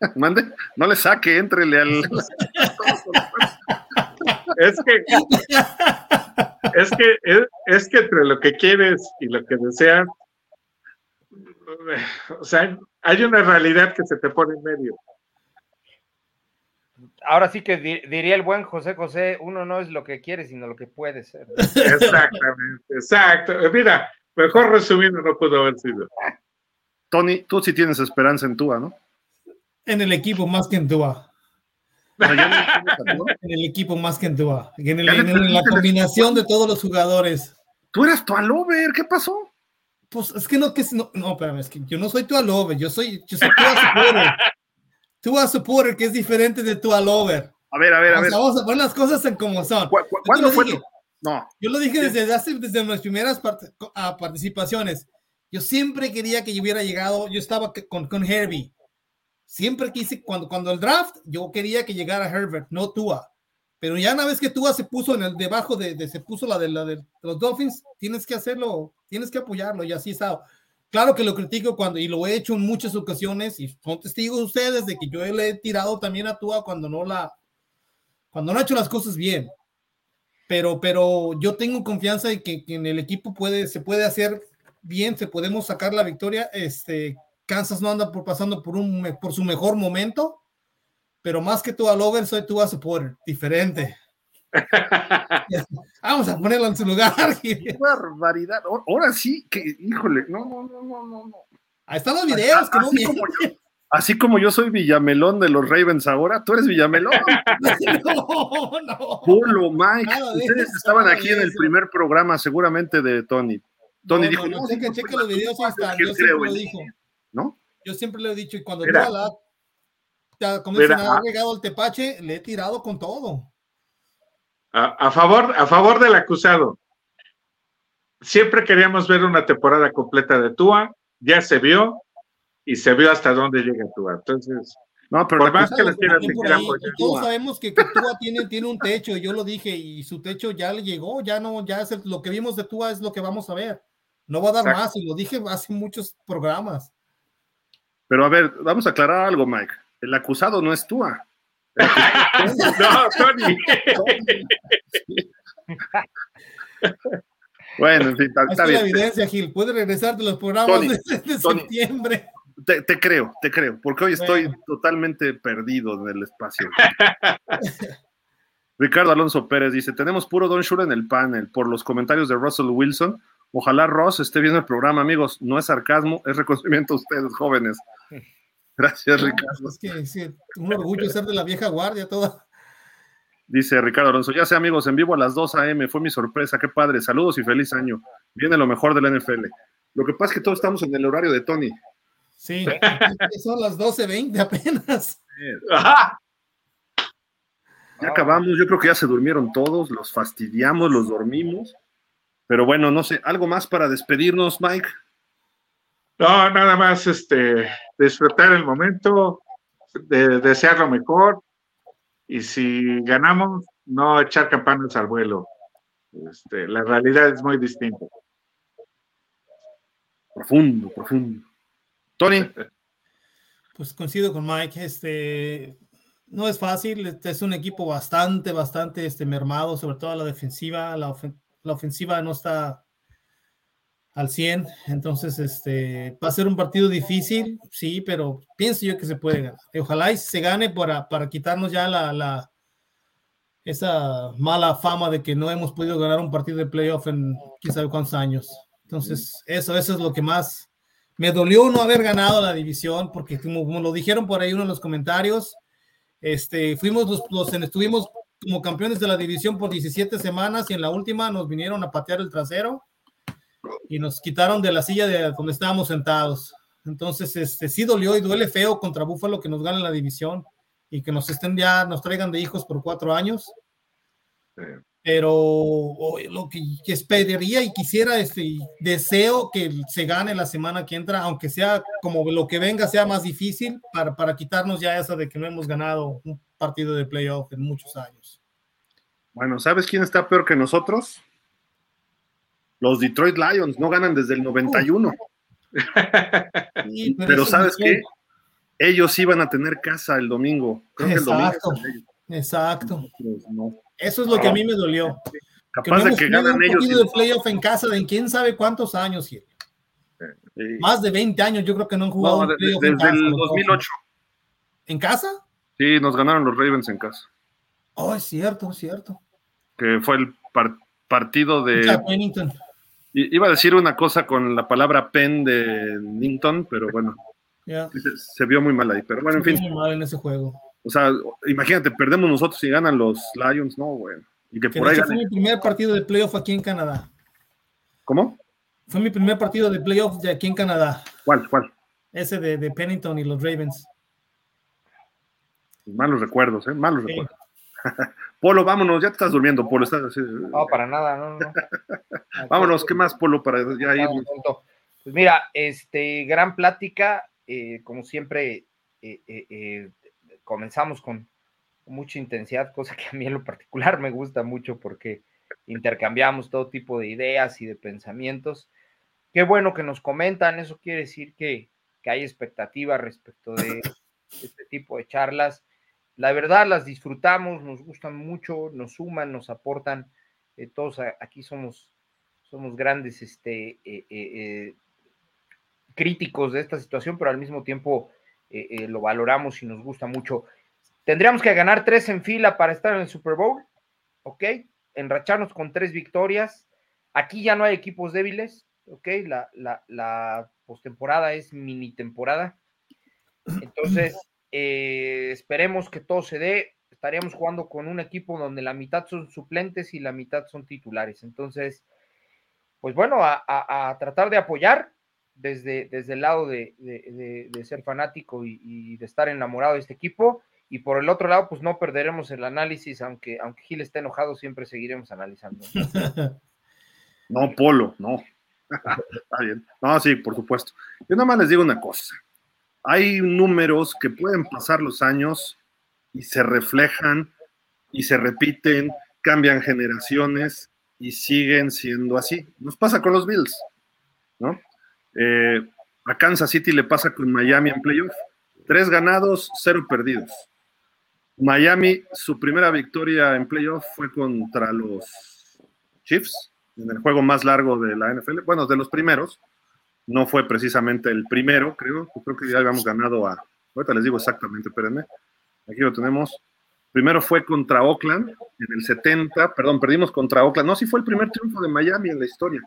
¿Mande? No le saque, entrele al. es que. Es que, es, es que entre lo que quieres y lo que deseas, o sea, hay una realidad que se te pone en medio. ahora sí que diría el buen José José, uno no es lo que quiere, sino lo que puede ser. Exactamente, exacto. Mira, mejor resumido no pudo haber sido. Tony, tú sí tienes esperanza en Tua, ¿no? En el equipo más que en Tua. En el equipo más que en Tua. En, la combinación de todos los jugadores. Tú eras Tua Lover, ¿qué pasó? Pues es que no, que no, no, espérame, es que yo no soy Tua Lover, yo soy, yo soy Tua Supporter. Tua Supporter, que es diferente de Tua Lover. A ver, a ver, a ver. Vamos a poner las cosas en como son. ¿Cuándo fue? No. Yo lo dije desde hace, desde mis primeras participaciones. Yo siempre quería que yo hubiera llegado, yo estaba con, con Herbie. Siempre quise, cuando, cuando el draft, yo quería que llegara Herbert, no Tua. Pero ya una vez que Tua se puso en el debajo de, se puso la de, la de los Dolphins, tienes que hacerlo, tienes que apoyarlo y así está. Claro que lo critico cuando, y lo he hecho en muchas ocasiones, y son testigos ustedes de que yo le he tirado también a Tua cuando no la, cuando no ha hecho las cosas bien. Pero, pero yo tengo confianza en que, que en el equipo puede, se puede hacer bien, se podemos sacar la victoria. Este, Kansas no anda por, pasando por, un, por su mejor momento, pero más que tú a Lover, soy tú a supporter, diferente. Vamos a ponerlo en su lugar. Qué barbaridad. Ahora sí, que, híjole, no, no, no, no, no. Ahí están los videos, que así, como yo, así como yo soy Villamelón de los Ravens ahora, tú eres Villamelón. no, no. Polo, Mike, ustedes estaban aquí en el primer programa seguramente de Tony. Tony dijo, no, cheque, cheque los videos, están. Yo siempre lo dijo. ¿No? Yo siempre lo he dicho, y cuando mira, la, como dicen, ha llegado el tepache, le he tirado con todo. A, a, favor, a favor del acusado. Siempre queríamos ver una temporada completa de Tua, ya se vio, y se vio hasta dónde llega Tua. Entonces, no, pero por más que les quieran Todos sabemos que, que Tua tiene, tiene un techo, yo lo dije, y su techo ya le llegó, ya no, ya es lo que vimos de Tua es lo que vamos a ver. No va a dar más, y lo dije hace muchos programas. Pero a ver, vamos a aclarar algo, Mike. El acusado no es Tua. no, Tony. bueno, en fin, está, bien. la evidencia, Gil. Puede regresar de los programas de, septiembre. Te, creo, te creo, porque hoy estoy totalmente perdido en el espacio. Ricardo Alonso Pérez dice: Tenemos puro Don Shula en el panel por los comentarios de Russell Wilson Ojalá Ross esté viendo el programa, amigos. No es sarcasmo, es reconocimiento a ustedes, jóvenes. Gracias, Ricardo. Es que sí, un orgullo ser de la vieja guardia toda. Dice Ricardo Alonso, ya sé amigos, en vivo a las 2 a.m. Fue mi sorpresa, qué padre. Saludos y feliz año. Viene lo mejor de la NFL. Lo que pasa es que todos estamos en el horario de Tony. Sí, son las 12.20 apenas. Ya acabamos, yo creo que ya se durmieron todos, los fastidiamos, los dormimos. Pero bueno, no sé, ¿algo más para despedirnos, Mike? No, nada más este, disfrutar el momento, de, desear lo mejor y si ganamos, no echar campanas al vuelo. Este, la realidad es muy distinta. Profundo, profundo. Tony. Pues coincido con Mike, este, no es fácil, este es un equipo bastante, bastante este, mermado, sobre todo la defensiva, la, la ofensiva no está al 100, entonces este, va a ser un partido difícil, sí, pero pienso yo que se puede ganar. Ojalá y se gane para, para quitarnos ya la, esa mala fama de que no hemos podido ganar un partido de playoff en quién sabe cuántos años. Entonces, eso, eso es lo que más me dolió no haber ganado la división, porque como, lo dijeron por ahí uno en los comentarios, este, fuimos los, los estuvimos como campeones de la división por 17 semanas y en la última nos vinieron a patear el trasero y nos quitaron de la silla de donde estábamos sentados. Entonces, este sí dolió y duele feo contra Búfalo que nos gane la división y que nos estén ya, nos traigan de hijos por cuatro años. Pero lo que, esperaría y quisiera, este, deseo que se gane la semana que entra, aunque sea como lo que venga sea más difícil para, para quitarnos ya esa de que no hemos ganado un partido de playoff en muchos años. Bueno, ¿sabes quién está peor que nosotros? Los Detroit Lions no ganan desde el 91. pero, ¿sabes qué? Ellos iban a tener casa el domingo. exacto, exacto. Eso es lo que a mí me dolió. Capaz de que ganan un ellos. de playoff en casa de quién sabe cuántos años. Más de 20 años yo creo que no han jugado no, desde, el 2008. ¿En casa? Sí, nos ganaron los Ravens en casa. Oh, es cierto, es cierto. Que fue el par- partido de. Pennington. Iba a decir una cosa con la palabra pen de Nington, pero bueno, se, se vio muy mal ahí. Pero bueno, en fin, Muy mal en ese juego. O sea, imagínate, perdemos nosotros y ganan los Lions, no, bueno. Y que Que por ahí fue mi primer partido de playoff aquí en Canadá. ¿Cómo? Fue mi primer partido de playoff de aquí en Canadá. ¿Cuál? ¿Cuál? Ese de, de Pennington y los Ravens. Malos recuerdos, ¿eh? Malos Sí. recuerdos. Polo, vámonos, ya te estás durmiendo, Polo. Estás así. No, para nada, no, no. Vámonos, ¿qué más, Polo, para ya ir? Pues mira, este, gran plática, eh, como siempre, eh, eh, eh, comenzamos con mucha intensidad, cosa que a mí en lo particular me gusta mucho porque intercambiamos todo tipo de ideas y de pensamientos. Qué bueno que nos comentan, eso quiere decir que, que hay expectativa respecto de este tipo de charlas. La verdad, las disfrutamos, nos gustan mucho, nos suman, nos aportan. eh, todos aquí somos, somos grandes este, eh, eh, críticos de esta situación, pero al mismo tiempo eh, eh, lo valoramos y nos gusta mucho. Tendríamos que ganar tres en fila para estar en el Super Bowl, ¿ok? Enracharnos con tres victorias. Aquí ya no hay equipos débiles, ¿ok? La, la, la postemporada es mini temporada. Entonces, eh, esperemos que todo se dé. Estaríamos jugando con un equipo donde la mitad son suplentes y la mitad son titulares. Entonces, pues bueno, a, a- a tratar de apoyar desde, desde el lado de, de- de- ser fanático y, y de estar enamorado de este equipo. Y por el otro lado, pues no perderemos el análisis, aunque, aunque Gil esté enojado, siempre seguiremos analizando. No, Polo, no. Está bien. No, sí, por supuesto. Yo nada más les digo una cosa. Hay números que pueden pasar los años y se reflejan y se repiten, cambian generaciones y siguen siendo así. Nos pasa con los Bills, ¿no? Eh, a Kansas City le pasa con Miami en playoff. Tres ganados, cero perdidos. Miami, su primera victoria en playoff fue contra los Chiefs, en el juego más largo de la NFL. Bueno, de los primeros. No fue precisamente el primero, creo. Creo que ya habíamos ganado a. Ahorita les digo exactamente, espérenme. Aquí lo tenemos. Primero fue contra Oakland en el 70, perdón, perdimos contra Oakland. No, sí fue el primer triunfo de Miami en la historia.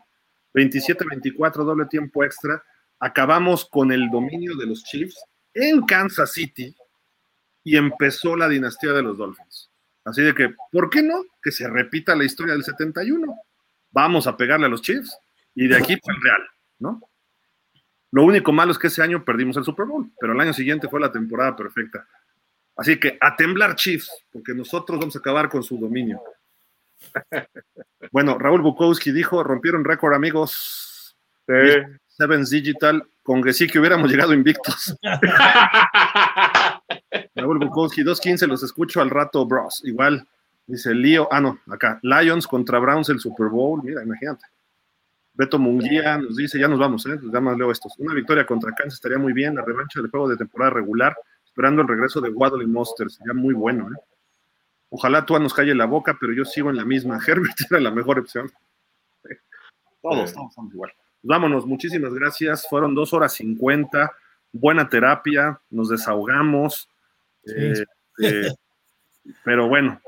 27-24, doble tiempo extra. Acabamos con el dominio de los Chiefs en Kansas City y empezó la dinastía de los Dolphins. Así de que, ¿por qué no? Que se repita la historia del 71. Vamos a pegarle a los Chiefs y de aquí para el Real, ¿no? Lo único malo es que ese año perdimos el Super Bowl, pero el año siguiente fue la temporada perfecta. Así que a temblar Chiefs, porque nosotros vamos a acabar con su dominio. Bueno, Raúl Bukowski dijo, rompieron récord amigos, Sí. Sevens Digital, con que sí que hubiéramos llegado invictos. Raúl Bukowski, 2.15, los escucho al rato, bros. Igual, dice Lío, ah, no, acá, Lions contra Browns el Super Bowl, mira, imagínate. Beto Munguía nos dice, ya nos vamos, ¿eh? ya más leo estos. Una victoria contra Kansas estaría muy bien, la revancha del juego de temporada regular, esperando el regreso de Waddle y Monsters, sería muy bueno, ¿eh? Ojalá Tua nos calle la boca, pero yo sigo en la misma. Herbert era la mejor opción. Todos, todos somos igual. Pues vámonos, muchísimas gracias. Fueron dos horas cincuenta, buena terapia, nos desahogamos. eh, eh, pero bueno,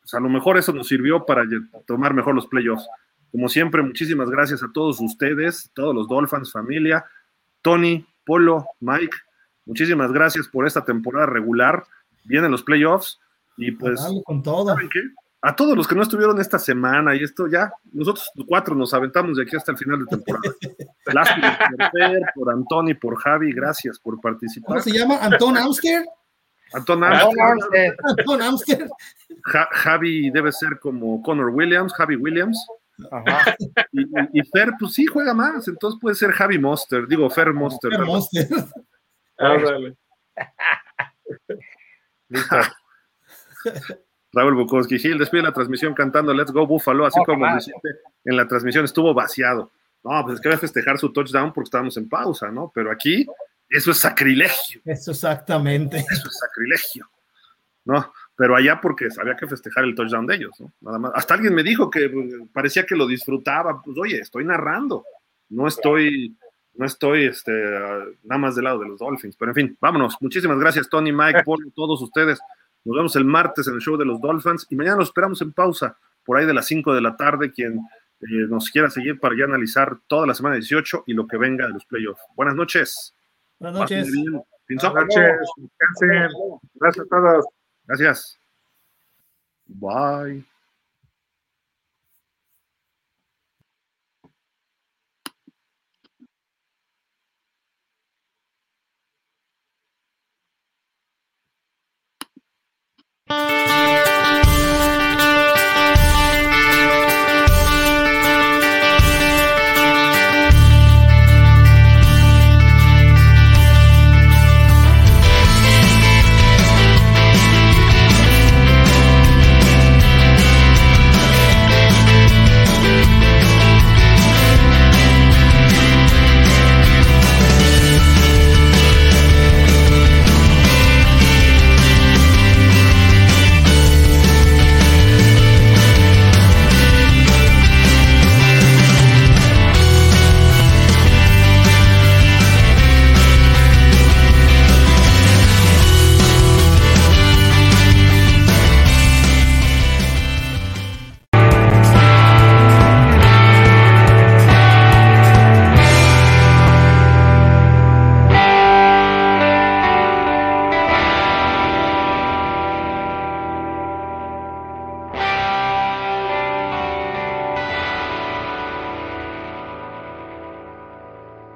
pues a lo mejor eso nos sirvió para tomar mejor los playoffs. Como siempre, muchísimas gracias a todos ustedes, todos los Dolphins, familia, Tony, Polo, Mike. Muchísimas gracias por esta temporada regular. Vienen los playoffs y pues, Dale con todo. ¿saben qué? A todos los que no estuvieron esta semana y esto ya, nosotros cuatro nos aventamos de aquí hasta el final de temporada. Lástima por Fer, por Antoni, por Javi, gracias por participar. ¿Cómo se llama? ¿Anton Amster? Anton Amster. Anton Amster. Ja- Javi debe ser como Connor Williams, Javi Williams. Ajá. Y, Fer, pues sí, juega más, entonces puede ser Javi Monster, digo Fer Monster. Fer Monster. Ándale. Listo. Raúl Bukowski Gil despide la transmisión cantando Let's Go Buffalo, así como en la transmisión, estuvo vaciado. No, pues es que va a festejar su touchdown porque estábamos en pausa, ¿no? Pero aquí, eso es sacrilegio, Eso exactamente. eso es sacrilegio, ¿no? Pero allá porque había que festejar el touchdown de ellos, ¿no? Nada más. Hasta alguien me dijo que eh, parecía que lo disfrutaba. Pues oye, estoy narrando, no estoy no estoy este, nada más del lado de los Dolphins. Pero en fin, vámonos. Muchísimas gracias, Tony, Mike, por todos ustedes. Nos vemos el martes en el show de los Dolphins y mañana nos esperamos en pausa por ahí de las 5 de la tarde. Quien eh, nos quiera seguir para ya analizar toda la semana 18 y lo que venga de los playoffs. Buenas noches. Buenas noches. Buenas noches. Gracias a todos. Gracias. Bye. Música